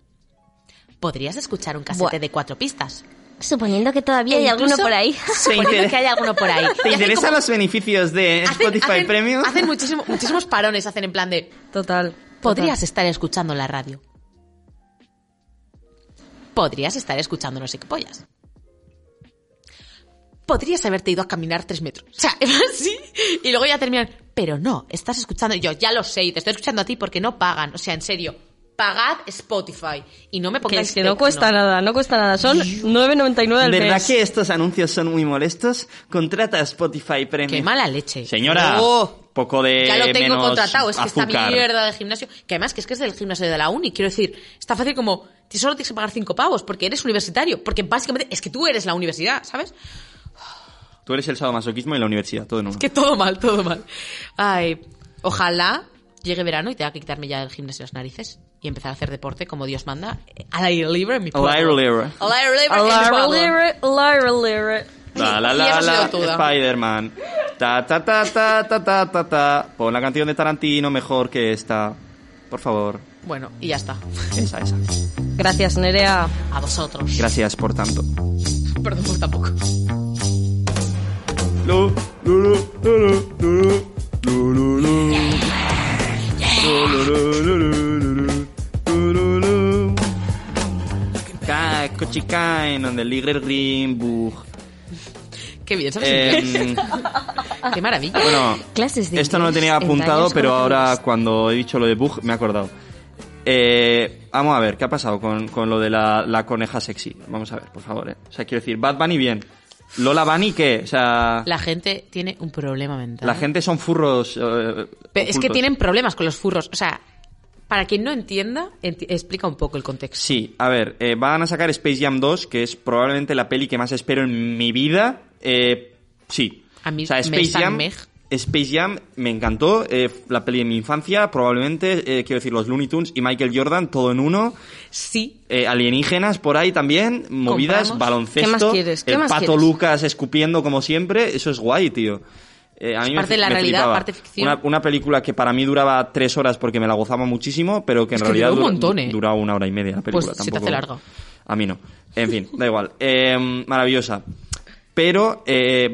Podrías escuchar un casete Buah. de cuatro pistas. Suponiendo que todavía E hay alguno por ahí. [LAUGHS] Suponiendo que hay alguno por ahí. Y ¿Te interesan los beneficios de hacen- Spotify hacen- Premium? Hacen muchísimo- muchísimos parones, hacen en plan de. Total. Podrías estar escuchando la radio. Podrías estar escuchando no sé qué pollas. Podrías haberte ido a caminar tres metros. O sea, [LAUGHS] sí. Y luego ya terminan. Pero no, estás escuchando. Y yo, ya lo sé, y te estoy escuchando a ti porque no pagan. O sea, en serio. Pagad Spotify. Y no me Que pongáis es que no cuesta nada, no cuesta nada. Son 9.99 al ¿Verdad mes. que estos anuncios son muy molestos? Contrata Spotify Premium. Qué mala leche. Señora, Oh. poco de Ya lo tengo menos contratado, es que esta azúcar. mierda de gimnasio, que además que es que es del gimnasio de la uni, quiero decir, está fácil como, tú solo tienes que pagar cinco pavos porque eres universitario, porque básicamente es que tú eres la universidad, ¿sabes? Tú eres el sadomasoquismo y la universidad, todo en uno. Que todo mal, todo mal. Ay, ojalá llegue verano y tenga que quitarme ya el gimnasio las narices y empezar a hacer deporte como Dios manda, al aire libre en mi pueblo. Al aire libre. Al aire libre mi Lyra, pueblo. lyra, lyra, lyra. La la la la. Spider-Man. Ta ta ta ta ta ta ta ta. Pon la canción de Tarantino mejor que esta. Por favor. Bueno, y ya está. [LAUGHS] Esa, esa. Gracias, Nerea. A vosotros. Gracias por tanto. Perdón por tampoco. Kochikain on the Ligger Green Book. Qué bien, ¿sabes Eh? Qué maravilla. Bueno, Clases de esto no lo tenía en apuntado, pero ahora cuando he dicho lo de Bug me he acordado. Eh, vamos a ver, ¿qué ha pasado con, con lo de la, la coneja sexy? Vamos a ver, por favor. eh. O sea, quiero decir, Bad Bunny bien. Lola Bunny, ¿qué? O sea, la, La gente tiene un problema mental. gente son furros. eh, es que tienen problemas con los furros. O sea, para quien no entienda, enti- explica un poco el contexto. Sí, a ver, eh, van a sacar Space Jam 2, que es probablemente la peli que más espero en mi vida. Eh, sí. A mí o sea, Space Jam. Space Jam me encantó, eh, la peli de mi infancia, probablemente, eh, quiero decir, los Looney Tunes y Michael Jordan, todo en uno. Sí. Eh, alienígenas por ahí también, movidas, Compramos. baloncesto. ¿Qué más quieres? ¿Qué el más pato quieres? Lucas escupiendo como siempre, eso es guay, tío. eh, a mí Es me parte de la me realidad, flipaba. parte ficción. Una, una película que para mí duraba tres horas porque me la gozaba muchísimo, pero que en Es que realidad duró un dura- montón, ¿eh? duraba una hora y media la película. Pues se te hace largo. A mí no. En fin, da igual. Eh, maravillosa. Pero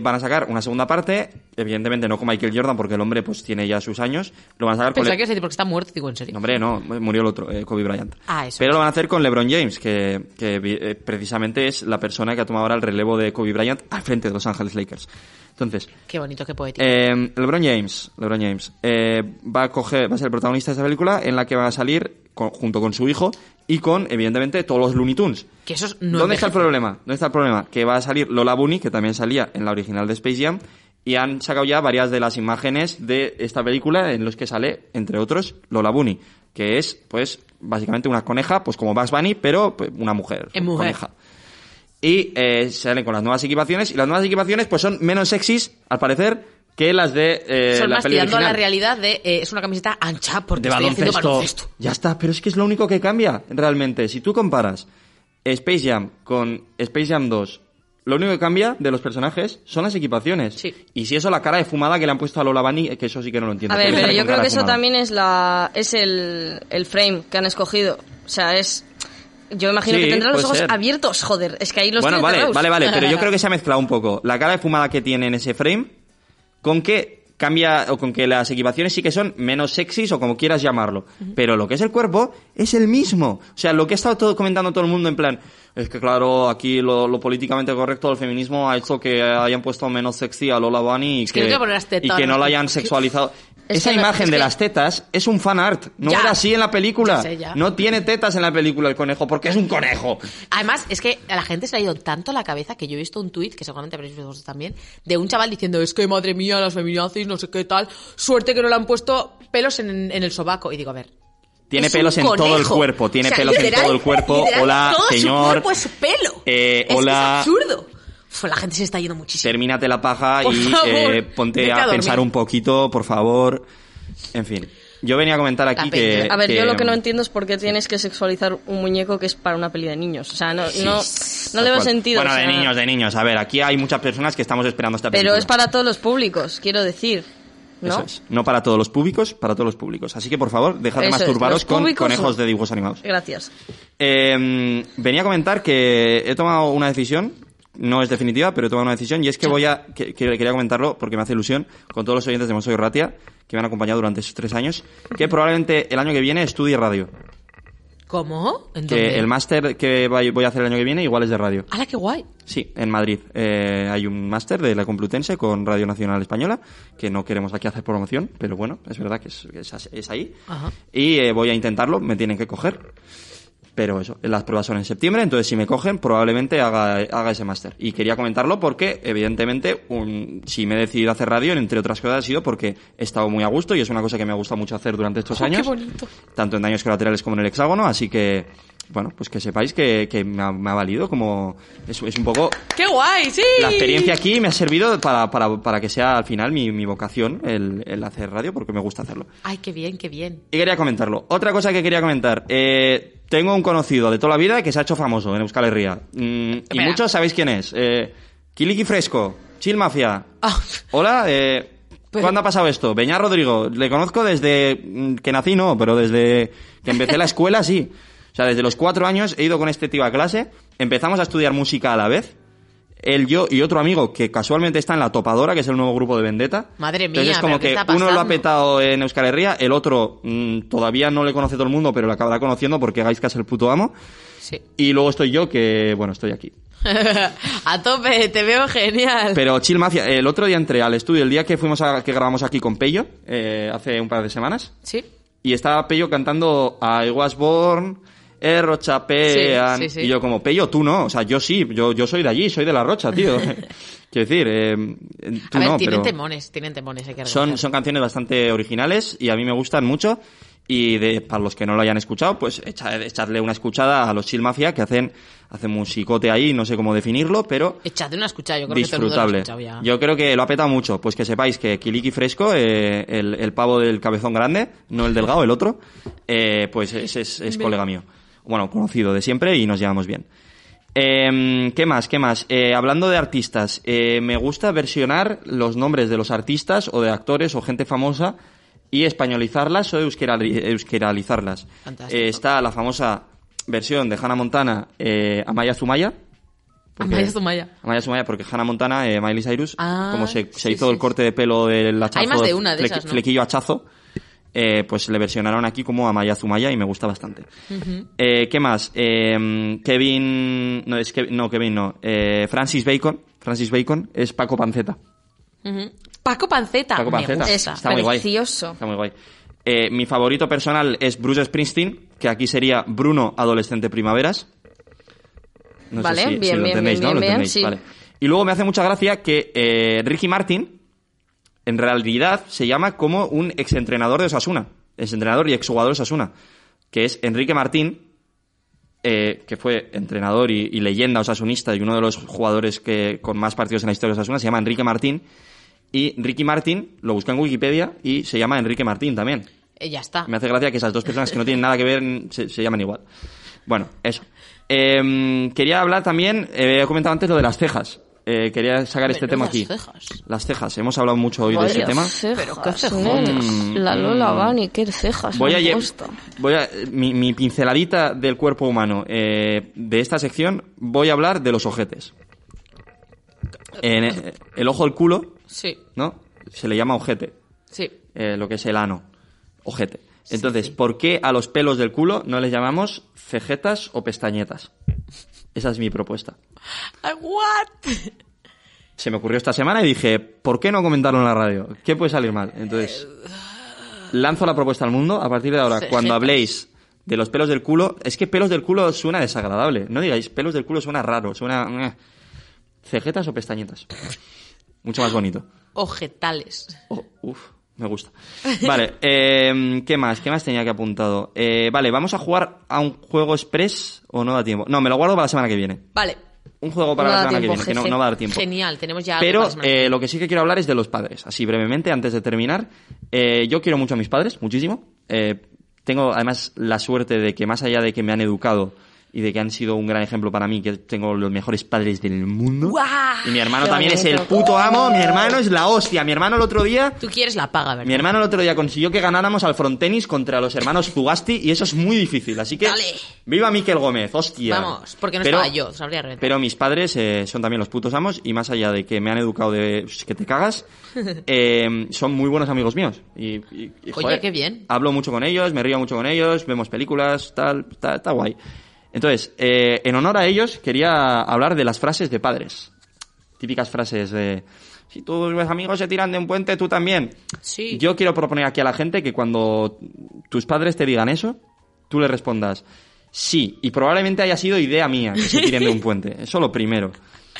van a sacar una segunda parte, evidentemente no con Michael Jordan, porque el hombre pues tiene ya sus años. Lo van a sacar con... Pensaba Le- que decir porque está muerto, digo, en serio. no, hombre, no, murió el otro, eh, Kobe Bryant. Ah, eso. Pero lo van a hacer con LeBron James, que, que eh, precisamente es la persona que ha tomado ahora el relevo de Kobe Bryant al frente de Los Ángeles Lakers. Entonces, Qué bonito, qué poético. eh, LeBron James, LeBron James eh, va a coger, va a ser el protagonista de esta película en la que va a salir con- junto con su hijo y con, evidentemente, todos los Looney Tunes. que eso es- no ¿Dónde está el problema? ¿Dónde está el problema? Que va a salir Lola Bunny, que también salía en la original de Space Jam, y han sacado ya varias de las imágenes de esta película en los que sale, entre otros, Lola Bunny, que es, pues, básicamente una coneja, pues como Bugs Bunny, pero pues, una mujer. Es mujer. Coneja. Y eh, salen con las nuevas equipaciones, y las nuevas equipaciones, pues son menos sexys, al parecer, que las de eh, Son la más tirando a la realidad de eh, es una camiseta ancha porque de estoy haciendo baloncesto. baloncesto. Ya está, pero es que es lo único que cambia, realmente. Si tú comparas Space Jam con Space Jam 2, lo único que cambia de los personajes son las equipaciones. Sí. Y si eso, la cara de fumada que le han puesto a Lola Bunny, que eso sí que no lo entiendo. A ver, ¿Por qué pero yo creo que eso también es la es el, el frame que han escogido. O sea, es... Yo imagino Sí, que tendrá los ojos ser. abiertos, joder. Es que ahí los Bueno, vale, cerrados. vale, vale, pero yo creo que se ha [LAUGHS] mezclado un poco la cara de fumada que tiene en ese frame con que cambia o con que las equipaciones sí que son menos sexys o como quieras llamarlo, pero lo que es el cuerpo es el mismo. O sea, lo que ha estado todo, comentando todo el mundo en plan, es que claro, aquí lo, lo políticamente correcto del feminismo ha hecho que hayan puesto menos sexy a Lola Bunny y que que, no y que no la hayan sexualizado. Es Esa no- imagen de las tetas es un fan art, no Ya. era así en la película. Ya sé, ya. No tiene tetas en la película el conejo porque es un conejo. Además, es que a la gente se le ha ido tanto la cabeza que yo he visto un tuit, que seguramente habréis visto vosotros también, de un chaval diciendo, es que madre mía, las feminazis, no sé qué tal, suerte que no le han puesto pelos en, en el sobaco. Y digo, a ver. Tiene pelos en todo el cuerpo, tiene O sea, pelos en literal- todo el cuerpo. literal, Hola, todo señor. Su cuerpo es pelo. Eh, Es que hola. es absurdo. Uf, la gente se está yendo muchísimo. Termínate la paja Por y favor, eh, ponte a a, pensar un poquito, por favor. En fin, yo venía a comentar aquí que... A ver, yo lo que no mm, entiendo es por qué tienes que sexualizar un muñeco que es para una peli de niños. O sea, no, no, no tal le veo cual. sentido. Bueno, o de sea, niños, de niños. A ver, aquí hay muchas personas que estamos esperando esta película. Pero es para todos los públicos, quiero decir. ¿No? Eso es. No para todos los públicos, para todos los públicos. Así que, por favor, dejad de masturbaros con conejos de dibujos animados. Gracias. Eh, venía a comentar que he tomado una decisión, no es definitiva, pero he tomado una decisión y es que voy a, que, que quería comentarlo porque me hace ilusión con todos los oyentes de Monsoy Ratia que me han acompañado durante esos tres años, que probablemente el año que viene estudie radio. ¿Cómo? ¿En Que dónde? el máster que voy voy a hacer el año que viene igual es de radio. ¡Hala, qué guay! Sí, en Madrid. Eh, hay un máster de la Complutense con Radio Nacional Española, que no queremos aquí hacer promoción, pero bueno, es verdad que es, es- es ahí. Ajá. Y eh, voy a intentarlo, me tienen que coger. Pero eso, las pruebas son en septiembre, entonces si me cogen, probablemente haga, haga ese máster. Y quería comentarlo porque, evidentemente, un, si me he decidido hacer radio, entre otras cosas, ha sido porque he estado muy a gusto y es una cosa que me ha gustado mucho hacer durante estos ¡Oh, años. qué bonito! Tanto en daños colaterales como en el hexágono, así que, bueno, pues que sepáis que, que me, ha, me ha valido como... Es, es un poco ¡Qué guay! ¡Sí! la experiencia aquí me ha servido para, para, para que sea al final mi, mi vocación el, el hacer radio porque me gusta hacerlo. ¡Ay, qué bien, qué bien! Y quería comentarlo. Otra cosa que quería comentar. Eh, tengo un conocido de toda la vida que se ha hecho famoso en Euskal Herria. Mm, y muchos sabéis quién es. Eh, Kiliki Fresco, Chill Mafia. Ah. Hola, eh, Pero- ¿cuándo ha pasado esto? Beñar Rodrigo. Le conozco desde mm, que nací, no, pero desde que empecé la escuela, sí. O sea, desde los cuatro años he ido con este tío a clase. Empezamos a estudiar música a la vez. Él, yo y otro amigo que casualmente está en La Topadora, que es el nuevo grupo de Vendetta. Madre Entonces mía, es como ¿pero qué que uno lo ha petado en Euskal Herria, el otro mm, todavía no le conoce todo el mundo, pero lo acabará conociendo porque Gaizka es el puto amo. Sí. Y luego estoy yo, que bueno, estoy aquí. [LAUGHS] a tope, te veo genial. Pero Chill Mafia, el otro día entré al estudio, el día que fuimos a, que grabamos aquí con Pello, eh, hace un par de semanas, Sí. y estaba Pello cantando I was born, eh, Rochapean, Sí, sí, sí. y yo como, Pello, tú no, o sea, yo sí, yo, yo soy de allí, soy de La Rocha, tío. [LAUGHS] Quiero decir, eh, tú A ver, no, tienen pero temones, tienen temones, hay que son, son canciones bastante originales y a mí me gustan mucho. Y de, para los que no lo hayan escuchado, pues echa- echadle una escuchada a los Chill Mafia que hacen, hacen musicote ahí, no sé cómo definirlo, pero Echadle una escuchada, yo creo que todo el mundo lo ha ya. Yo creo que lo ha petado mucho. Pues que sepáis que Kiliki Fresco, eh, el, el pavo del cabezón grande, no el delgado, el otro, eh, pues es, es, es colega mío. Bueno, conocido de siempre y nos llevamos bien. Em, ¿Qué más? ¿Qué más? Eh, hablando de artistas, eh, me gusta versionar los nombres de los artistas o de actores o gente famosa y españolizarlas o euskerali- euskeralizarlas. Eh, está la famosa versión de Hannah Montana, eh, Amaya Zumaya. porque- Amaya Zumaya. Amaya Zumaya, porque Hannah Montana, eh, Miley Cyrus, Ah, como se, se sí, hizo sí, el corte de pelo del hachazo, Hay más de una de flequi- esas, ¿no? flequillo hachazo, eh, pues le versionaron aquí como Amaya Zumaya y me gusta bastante. Eh, ¿Qué más? Eh, Kevin, no, es que, no, Kevin no, Francis Bacon, Francis Bacon es Paco Panceta. Paco Panceta. Paco me Panceta. gusta. Está muy guay. Está muy guay. Mi favorito personal es Bruce Springsteen, que aquí sería Bruno Adolescente Primaveras. No Vale, sé si, si bien, lo entendéis, bien, ¿no? Lo bien, entendéis, sí. vale. Y luego me hace mucha gracia que Ricky Martin, en realidad, se llama como un exentrenador de Osasuna. Exentrenador y exjugador de Osasuna. Que es Enrique Martín, eh, que fue entrenador y, y leyenda osasunista y uno de los jugadores que con más partidos en la historia de Osasuna, se llama Enrique Martín. Y Ricky Martín lo busca en Wikipedia y se llama Enrique Martín también. Eh, ya está. Me hace gracia que esas dos personas que no tienen nada que ver se, se llaman igual. Bueno, eso. Eh, quería hablar también, eh, he comentado antes lo de las cejas. Eh, quería sacar este tema aquí. cejas. Las cejas. Hemos hablado mucho hoy de Vaya tema. cejas, Pero qué cejones. La Lola Mm. Bunny, qué cejas Voy a, lle- voy a mi, mi pinceladita del cuerpo humano eh, de esta sección voy a hablar de los ojetes. En eh, el ojo del culo, Sí, ¿no? Se le llama ojete, sí. eh, lo que es el ano, ojete. Entonces, ¿por qué a los pelos del culo no les llamamos cejetas o pestañetas? Esa es mi propuesta. What? Se me ocurrió esta semana y dije, ¿por qué no comentarlo en la radio? ¿Qué puede salir mal? Entonces, lanzo la propuesta al mundo. A partir de ahora, Cejetas. cuando habléis de los pelos del culo, es que pelos del culo suena desagradable. No digáis, pelos del culo suena raro, suena... eh. ¿Cejetas o pestañetas? Mucho más bonito. Ojetales. Oh, uf, me gusta. [LAUGHS] Vale, eh, ¿qué más? ¿Qué más tenía que apuntado? Eh, vale, vamos a jugar a un juego express o no da tiempo. No, me lo guardo para la semana que viene. Vale, Un juego para No la semana tiempo, que viene, que no, no va a dar tiempo. genial. Tenemos ya algo Pero que eh, lo que sí que quiero hablar es de los padres. Así brevemente, antes de terminar. Eh, yo quiero mucho a mis padres, muchísimo. Eh, tengo además la suerte de que más allá de que me han educado y de que han sido un gran ejemplo para mí, que tengo los mejores padres del mundo. ¡Guau! Y mi hermano Qué también es el puto amo, mi hermano es la hostia. Mi hermano el otro día Tú quieres la paga, ¿verdad? mi hermano el otro día consiguió que ganáramos al frontenis contra los hermanos Zugasti y eso es muy difícil. Así que Dale. viva Miquel Gómez, hostia. Vamos, porque no Pero- estaba yo, sabría reventar. Pero mis padres eh, son también los putos amos y más allá de que me han educado de "Sh, que te cagas, [LAUGHS] eh, son muy buenos amigos míos. Y, y- y, Oye, qué bien. Hablo mucho con ellos, me río mucho con ellos, vemos películas, tal, está guay. Entonces, eh, en honor a ellos, quería hablar de las frases de padres. Típicas frases de... Si tus amigos se tiran de un puente, tú también. Sí. Yo quiero proponer aquí a la gente que cuando tus padres te digan eso, tú le respondas sí, y probablemente haya sido idea mía que se tiren de un puente. [LAUGHS] Eso lo primero.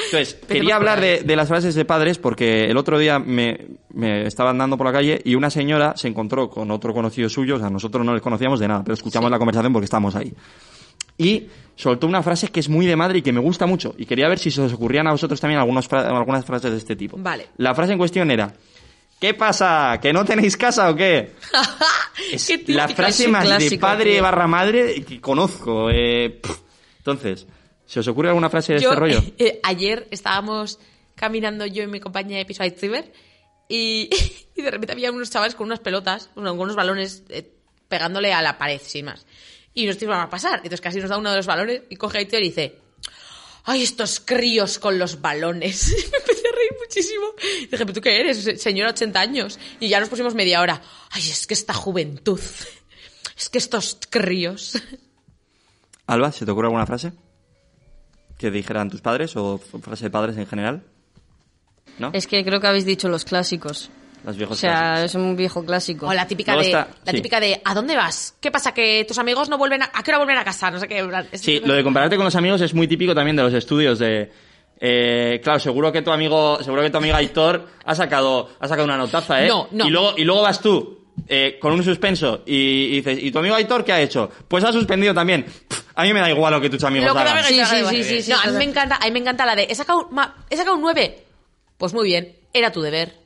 Entonces, quería hablar de, de las frases de padres porque el otro día me, me estaba andando por la calle y una señora se encontró con otro conocido suyo, o sea, nosotros no les conocíamos de nada, pero escuchamos la conversación porque estábamos ahí. Y soltó una frase que es muy de madre y que me gusta mucho. Y quería ver si se os ocurrían a vosotros también algunos algunas frases de este tipo. Vale. La frase en cuestión era, ¿qué pasa? ¿Que no tenéis casa o qué? [LAUGHS] Es Qué la frase más de padre tío. barra madre que conozco. eh. Entonces, ¿se os ocurre alguna frase de Yo, este rollo? [LAUGHS] eh, ayer estábamos caminando yo y mi compañía de piso a y, [LAUGHS] y de repente había unos chavales con unas pelotas, bueno, con unos balones eh, pegándole a la pared, sin más. Y nos iban a pasar. Entonces casi nos da uno de los balones y coge a Aitor y dice... ¡Ay, estos críos con los balones! Y [LAUGHS] me empecé a reír muchísimo. Y dije, ¿pero tú qué eres? Se- Señora, 80 años. Y ya nos pusimos media hora. ¡Ay, es que esta juventud! [LAUGHS] Es que estos críos... [LAUGHS] Alba, ¿se te ocurre alguna frase? Que dijeran tus padres o frase de padres en general? ¿No? Es que creo que habéis dicho los clásicos. Los O sea, clásicos. es un viejo clásico. O la típica Luego de está- la sí. típica de ¿a dónde vas? ¿Qué pasa? Que tus amigos no vuelven a, ¿a qué hora vuelven a casa? No sé qué. en plan, es- Sí, lo de compararte con los amigos es muy típico también de los estudios de... eh, claro, seguro que tu amigo, seguro que tu amigo Aitor ha sacado, ha sacado una notaza, ¿eh? No, no. Y luego, y luego vas tú, eh, con un suspenso, y, y dices, ¿y tu amigo Aitor qué ha hecho? Pues ha suspendido también. Pff, a mí me da igual lo que tus amigos Lo que hagan. Sí, sí, sí, sí, sí, No, a mí total. me encanta, a mí me encanta la de he sacado, un ma- he sacado un 9. Pues muy bien, era tu deber.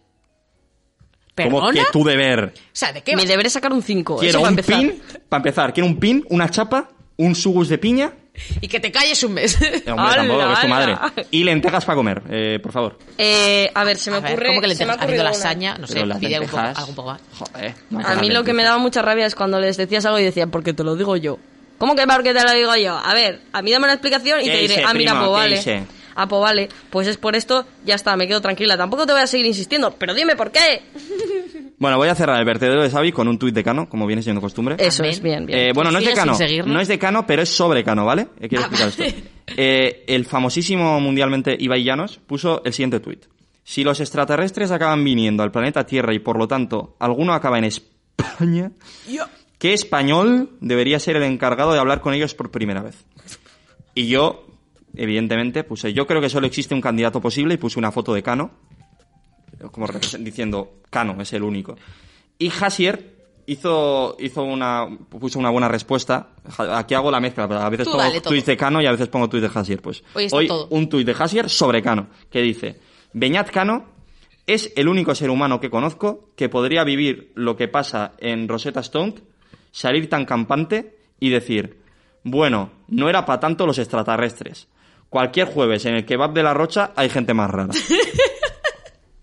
Como ¿Perdona? que tu deber. O sea, ¿de qué Mi vas? deber es sacar un 5. Quiero un pin, para empezar, quiero un pin, una chapa, un sugus de piña Y que te calles un mes. Hombre, tampoco, que es tu ¡Hala, madre. Y lentejas para comer, eh, por favor. Eh, a ver, se me A ver, ocurre. ¿Cómo que le se me ha tengas haciendo ocurrido una. lasaña? No sé, Pero las pide un poco, lentejas- algo un poco más. Joder. no A mí lo que me daba mucha rabia es cuando les decías algo y decían, porque te lo digo yo. ¿Cómo que porque te lo digo yo? A ver, a mí dame una explicación y ¿Qué te diré, hice, ah, mira, primo? pues ¿Qué vale. hice? Ah, pues vale, pues es por esto, ya está, me quedo tranquila. Tampoco te voy a seguir insistiendo, pero dime por qué. [LAUGHS] Bueno, voy a cerrar el vertedero de Xavi con un tuit de Cano, como viene siendo costumbre. Eso Amén. es, bien, bien. Eh, bueno, no es de Cano. No es de Cano, pero es sobre Cano, ¿vale? Eh, Quiero Ah, explicar esto. [LAUGHS] Eh, el famosísimo mundialmente Ibai Llanos puso el siguiente tuit. Si los extraterrestres acaban viniendo al planeta Tierra y por lo tanto alguno acaba en España, ¿qué español debería ser el encargado de hablar con ellos por primera vez? Y yo, evidentemente, puse, yo creo que solo existe un candidato posible y puse una foto de Cano, como diciendo, Cano es el único. Y Hasier hizo, hizo una, puso una buena respuesta. Aquí hago la mezcla, pero a veces Tú pongo tuits de Cano y a veces pongo tuits de Hasier. Pues Hoy un tuit de Hasier sobre Cano, que dice, Beñat Cano es el único ser humano que conozco que podría vivir lo que pasa en Rosetta Stone, salir tan campante y decir, bueno, no era para tanto los extraterrestres. Cualquier jueves en el kebab de la Rocha hay gente más rara. [LAUGHS]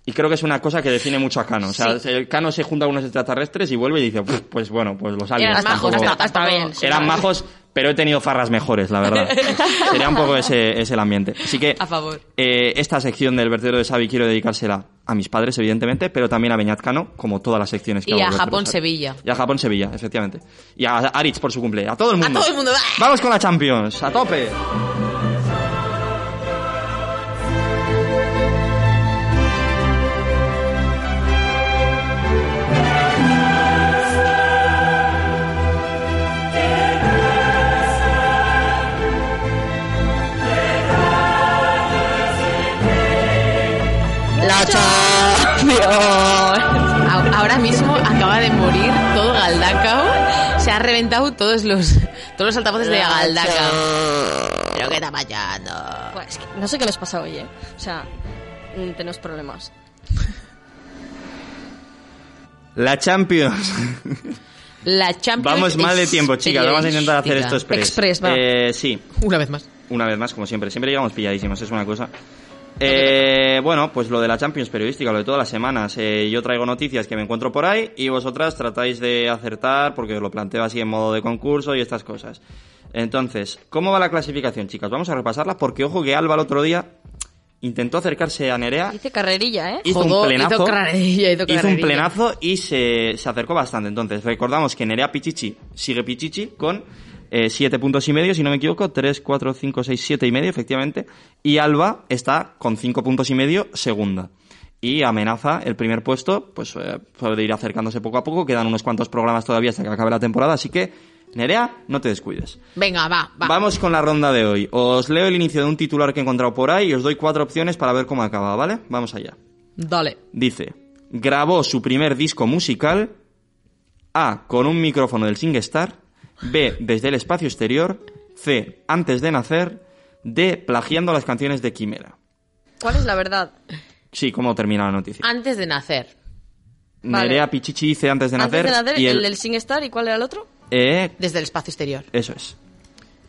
Y creo que es una cosa que define mucho a Cano. O sea, el Cano se junta con unos extraterrestres y vuelve y dice, "Puf, pues bueno, pues los aliens Eran majos, tampoco- hasta- hasta bien. Eran majos, pero he tenido farras mejores, la verdad. [LAUGHS] Sería un poco ese, ese el ambiente. Así que A favor. eh, esta sección del vertedero de Xavi quiero dedicársela a mis padres, evidentemente, pero también a Beñat Cano, como todas las secciones que Y hago a del vertedero de Japón, Xavi. Sevilla. Y a Japón Sevilla, efectivamente. Y a Aritz por su cumple. A todo el mundo. todo el mundo, ¡va! Vamos con la Champions. A tope. Ahora mismo acaba de morir todo Galdacao. Se ha reventado todos los, todos los altavoces de Galdacao. ¿Pero qué está pasando? Pues es que no sé qué nos pasa hoy, ¿eh? O sea, mm, tenemos problemas. La Champions. La Champions Vamos mal de tiempo, chicas. Vamos a intentar hacer esto express. Express, va. Eh, sí, Una vez más. una vez más, como siempre. Siempre llegamos pilladísimos, es una cosa. Eh, bueno, pues lo de la Champions periodística, lo de todas las semanas. Eh, yo traigo noticias que me encuentro por ahí y vosotras tratáis de acertar porque os lo planteo así en modo de concurso y estas cosas. Entonces, ¿cómo va la clasificación, chicas? Vamos a repasarla porque ojo que Alba el otro día intentó acercarse a Nerea Dice carrerilla, ¿eh? hizo Jodó, un plenazo. hizo carrerilla, hizo hizo un carrerilla. plenazo y se, se acercó bastante. Entonces, recordamos que Nerea Pichichi sigue Pichichi con eh, siete puntos y medio, si no me equivoco, 3, 4, 5, 6, 7 y medio, efectivamente. Y Alba está con cinco puntos y medio, segunda. Y amenaza el primer puesto, pues eh, puede ir acercándose poco a poco. Quedan unos cuantos programas todavía hasta que acabe la temporada, así que, Nerea, no te descuides. Venga, va, va. Vamos con la ronda de hoy. Os leo el inicio de un titular que he encontrado por ahí y os doy cuatro opciones para ver cómo acaba, ¿vale? Vamos allá. Dale. Dice, grabó su primer disco musical A, con un micrófono del SingStar, B, desde el espacio exterior, C, antes de nacer, D, plagiando las canciones de Quimera. ¿Cuál es la verdad? Sí, ¿cómo termina la noticia? Antes de nacer. Vale. Nerea Pichichi dice antes de nacer, Antes de nacer, y el, el, del SingStar, ¿y cuál era el otro? eh, Desde el espacio exterior. eso es.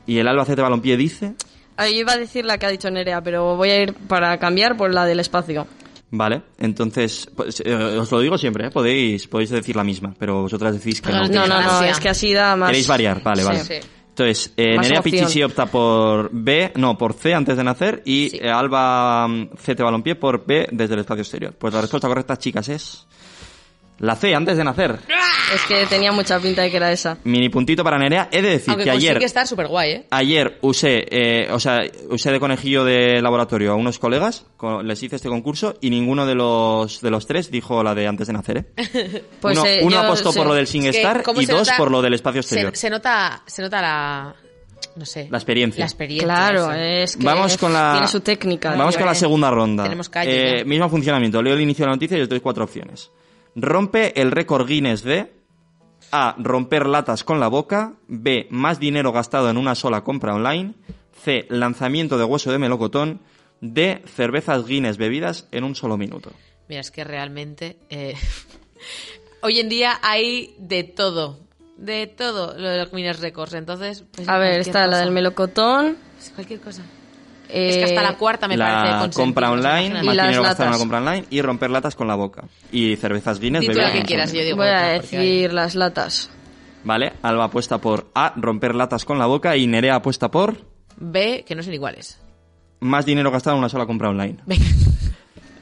Y el Albacete Balompié dice, Ah, yo iba a decir la que ha dicho Nerea, pero voy a ir para cambiar por la del espacio. Vale, entonces, pues, eh, os lo digo siempre, ¿eh? podéis, podéis decir la misma, pero vosotras decís que no. No, no, no, es que así da más... Queréis variar, vale, Sí. vale. Sí. Entonces, eh, Nerea. Pichichi opta por B, no, por C antes de nacer y Sí. eh, Alba mm, CT Balompié por B desde el espacio exterior. Pues la respuesta correcta, chicas, es la C antes de nacer. Es que tenía mucha pinta de que era esa. Mini puntito para Nerea. He de decir Aunque que ayer, consigue estar súper guay, ¿eh? ayer usé, eh, o sea, usé de conejillo de laboratorio a unos colegas, co- les hice este concurso y ninguno de los de los tres dijo la de antes de nacer. ¿eh? [LAUGHS] Pues, uno eh, uno yo apostó sé. por lo del Es que, SingStar ¿cómo y dos nota- por lo del espacio se- exterior. Se, nota, se nota la... No sé. La experiencia. La experiencia. Claro, es que Vamos con la tiene su técnica. Vamos con la eh. segunda ronda. Tenemos calle Eh, mismo funcionamiento. Leo el inicio de la noticia y os doy cuatro opciones. Rompe el récord Guinness de A. Romper latas con la boca. B. Más dinero gastado en una sola compra online. C. Lanzamiento de hueso de melocotón. D. Cervezas Guinness bebidas en un solo minuto. Mira, es que realmente... eh, [LAUGHS] Hoy en día hay de todo. de todo lo de los Guinness Records. Entonces, pues, A ver, está la del melocotón. Pues Cualquier cosa. Eh, es que hasta la cuarta me parece la consentida, compra ¿os online, más las dinero gastado en la latas. compra online y romper latas con la boca. Y cervezas Guinness Di tú bebidas la que quieras, sodio. yo digo Voy a otra, decir las latas. Vale, Alba apuesta por A, romper latas con la boca y Nerea apuesta por B, que no son iguales. más dinero gastado en una sola compra online. [LAUGHS] Venga.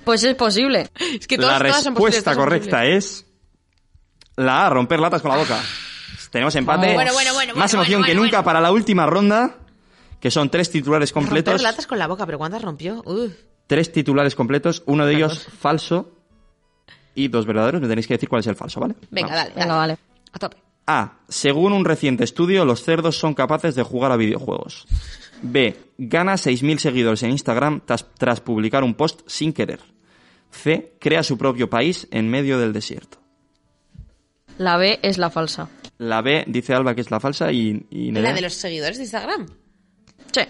Pues es posible. Es que todas, la todas respuesta todas son correcta posibles. es la A, romper latas con la boca. Tenemos empate. Bueno, bueno, bueno, Más emoción bueno, que bueno, nunca para la última ronda, que son tres titulares completos. Romper latas con la boca, pero ¿cuántas rompió? Uf. Tres titulares completos, uno de ellos falso y dos verdaderos. Me tenéis que decir cuál es el falso, ¿vale? Venga, Vamos. dale, Venga, dale. vale. A tope. A. Según un reciente estudio, los cerdos son capaces de jugar a videojuegos. B. Gana 6.000 seguidores en Instagram tras, tras publicar un post sin querer. C. Crea su propio país en medio del desierto. La B es la falsa. La B dice Alba que es la falsa y, y ¿La de los seguidores de Instagram? Sí.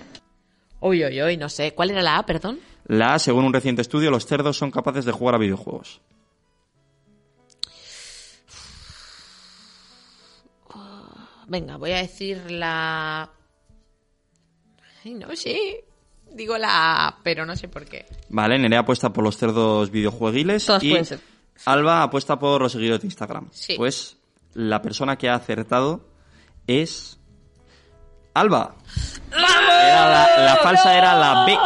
Uy, uy, uy, no sé. ¿Cuál era la A, perdón? La A, según un reciente estudio, los cerdos son capaces de jugar a videojuegos. Venga, voy a decir la... Ay, no sé. Digo la A, pero no sé por qué. Vale, Nerea apuesta por los cerdos videojueguiles Todas y pueden ser. Alba apuesta por los seguidores de Instagram. Sí. Pues la persona que ha acertado es Alba. Era la, la falsa era la B.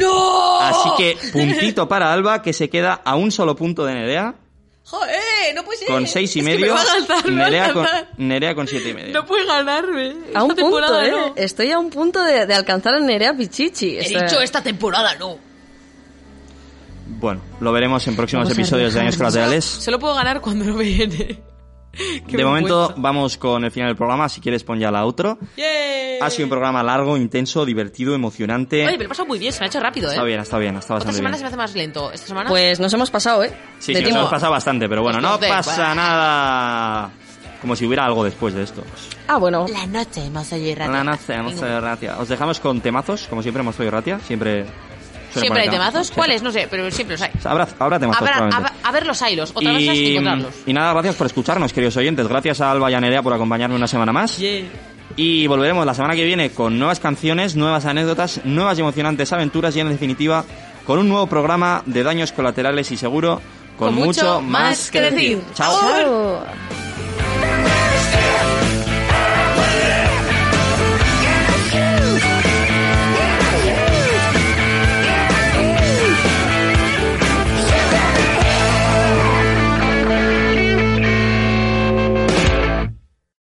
¡No! Así que puntito para Alba que se queda a un solo punto de Nerea ¡Joder! No puede ser. con seis y Es medio me ganar, me Nerea con. Nerea con siete y medio. No puede ganarme. A Esta un punto, temporada ¿eh? no. Estoy a un punto de, de alcanzar a Nerea Pichichi. He dicho esta temporada no. Bueno, lo veremos en próximos Vamos episodios de Años. Colaterales. Solo puedo ganar cuando no viene. De momento vamos con el final del programa. Si quieres pon ya la outro. ¡Yay! Ha sido un programa largo, intenso, divertido, emocionante. Oye, pero pasa muy bien, se me ha hecho rápido, ¿eh? Está bien, está bien, está Otra bastante semana bien. se me hace más lento. Esta semana. Pues nos hemos pasado, ¿eh? Sí, de sí, nos hemos pasado bastante, pero bueno, no pasa bueno. nada. Como si hubiera algo después de esto. Ah, bueno. La noche hemos oído radio. La noche, hemos oído ratia. Os dejamos con temazos, como siempre hemos oído ratia. Siempre. Siempre hay temazos. Sí. ¿Cuáles? No sé, pero siempre los hay. Habrá, habrá temazos, Habrá- probablemente. a, a ver los hilos. Otra es Y, encontrarlos. y nada, gracias por escucharnos, queridos oyentes. Gracias a Alba y a Nerea por acompañarme una semana más. Y volveremos la semana que viene con nuevas canciones, nuevas anécdotas, nuevas y emocionantes aventuras y en definitiva con un nuevo programa de daños colaterales y seguro con, Con mucho más que decir. Chao. Chao.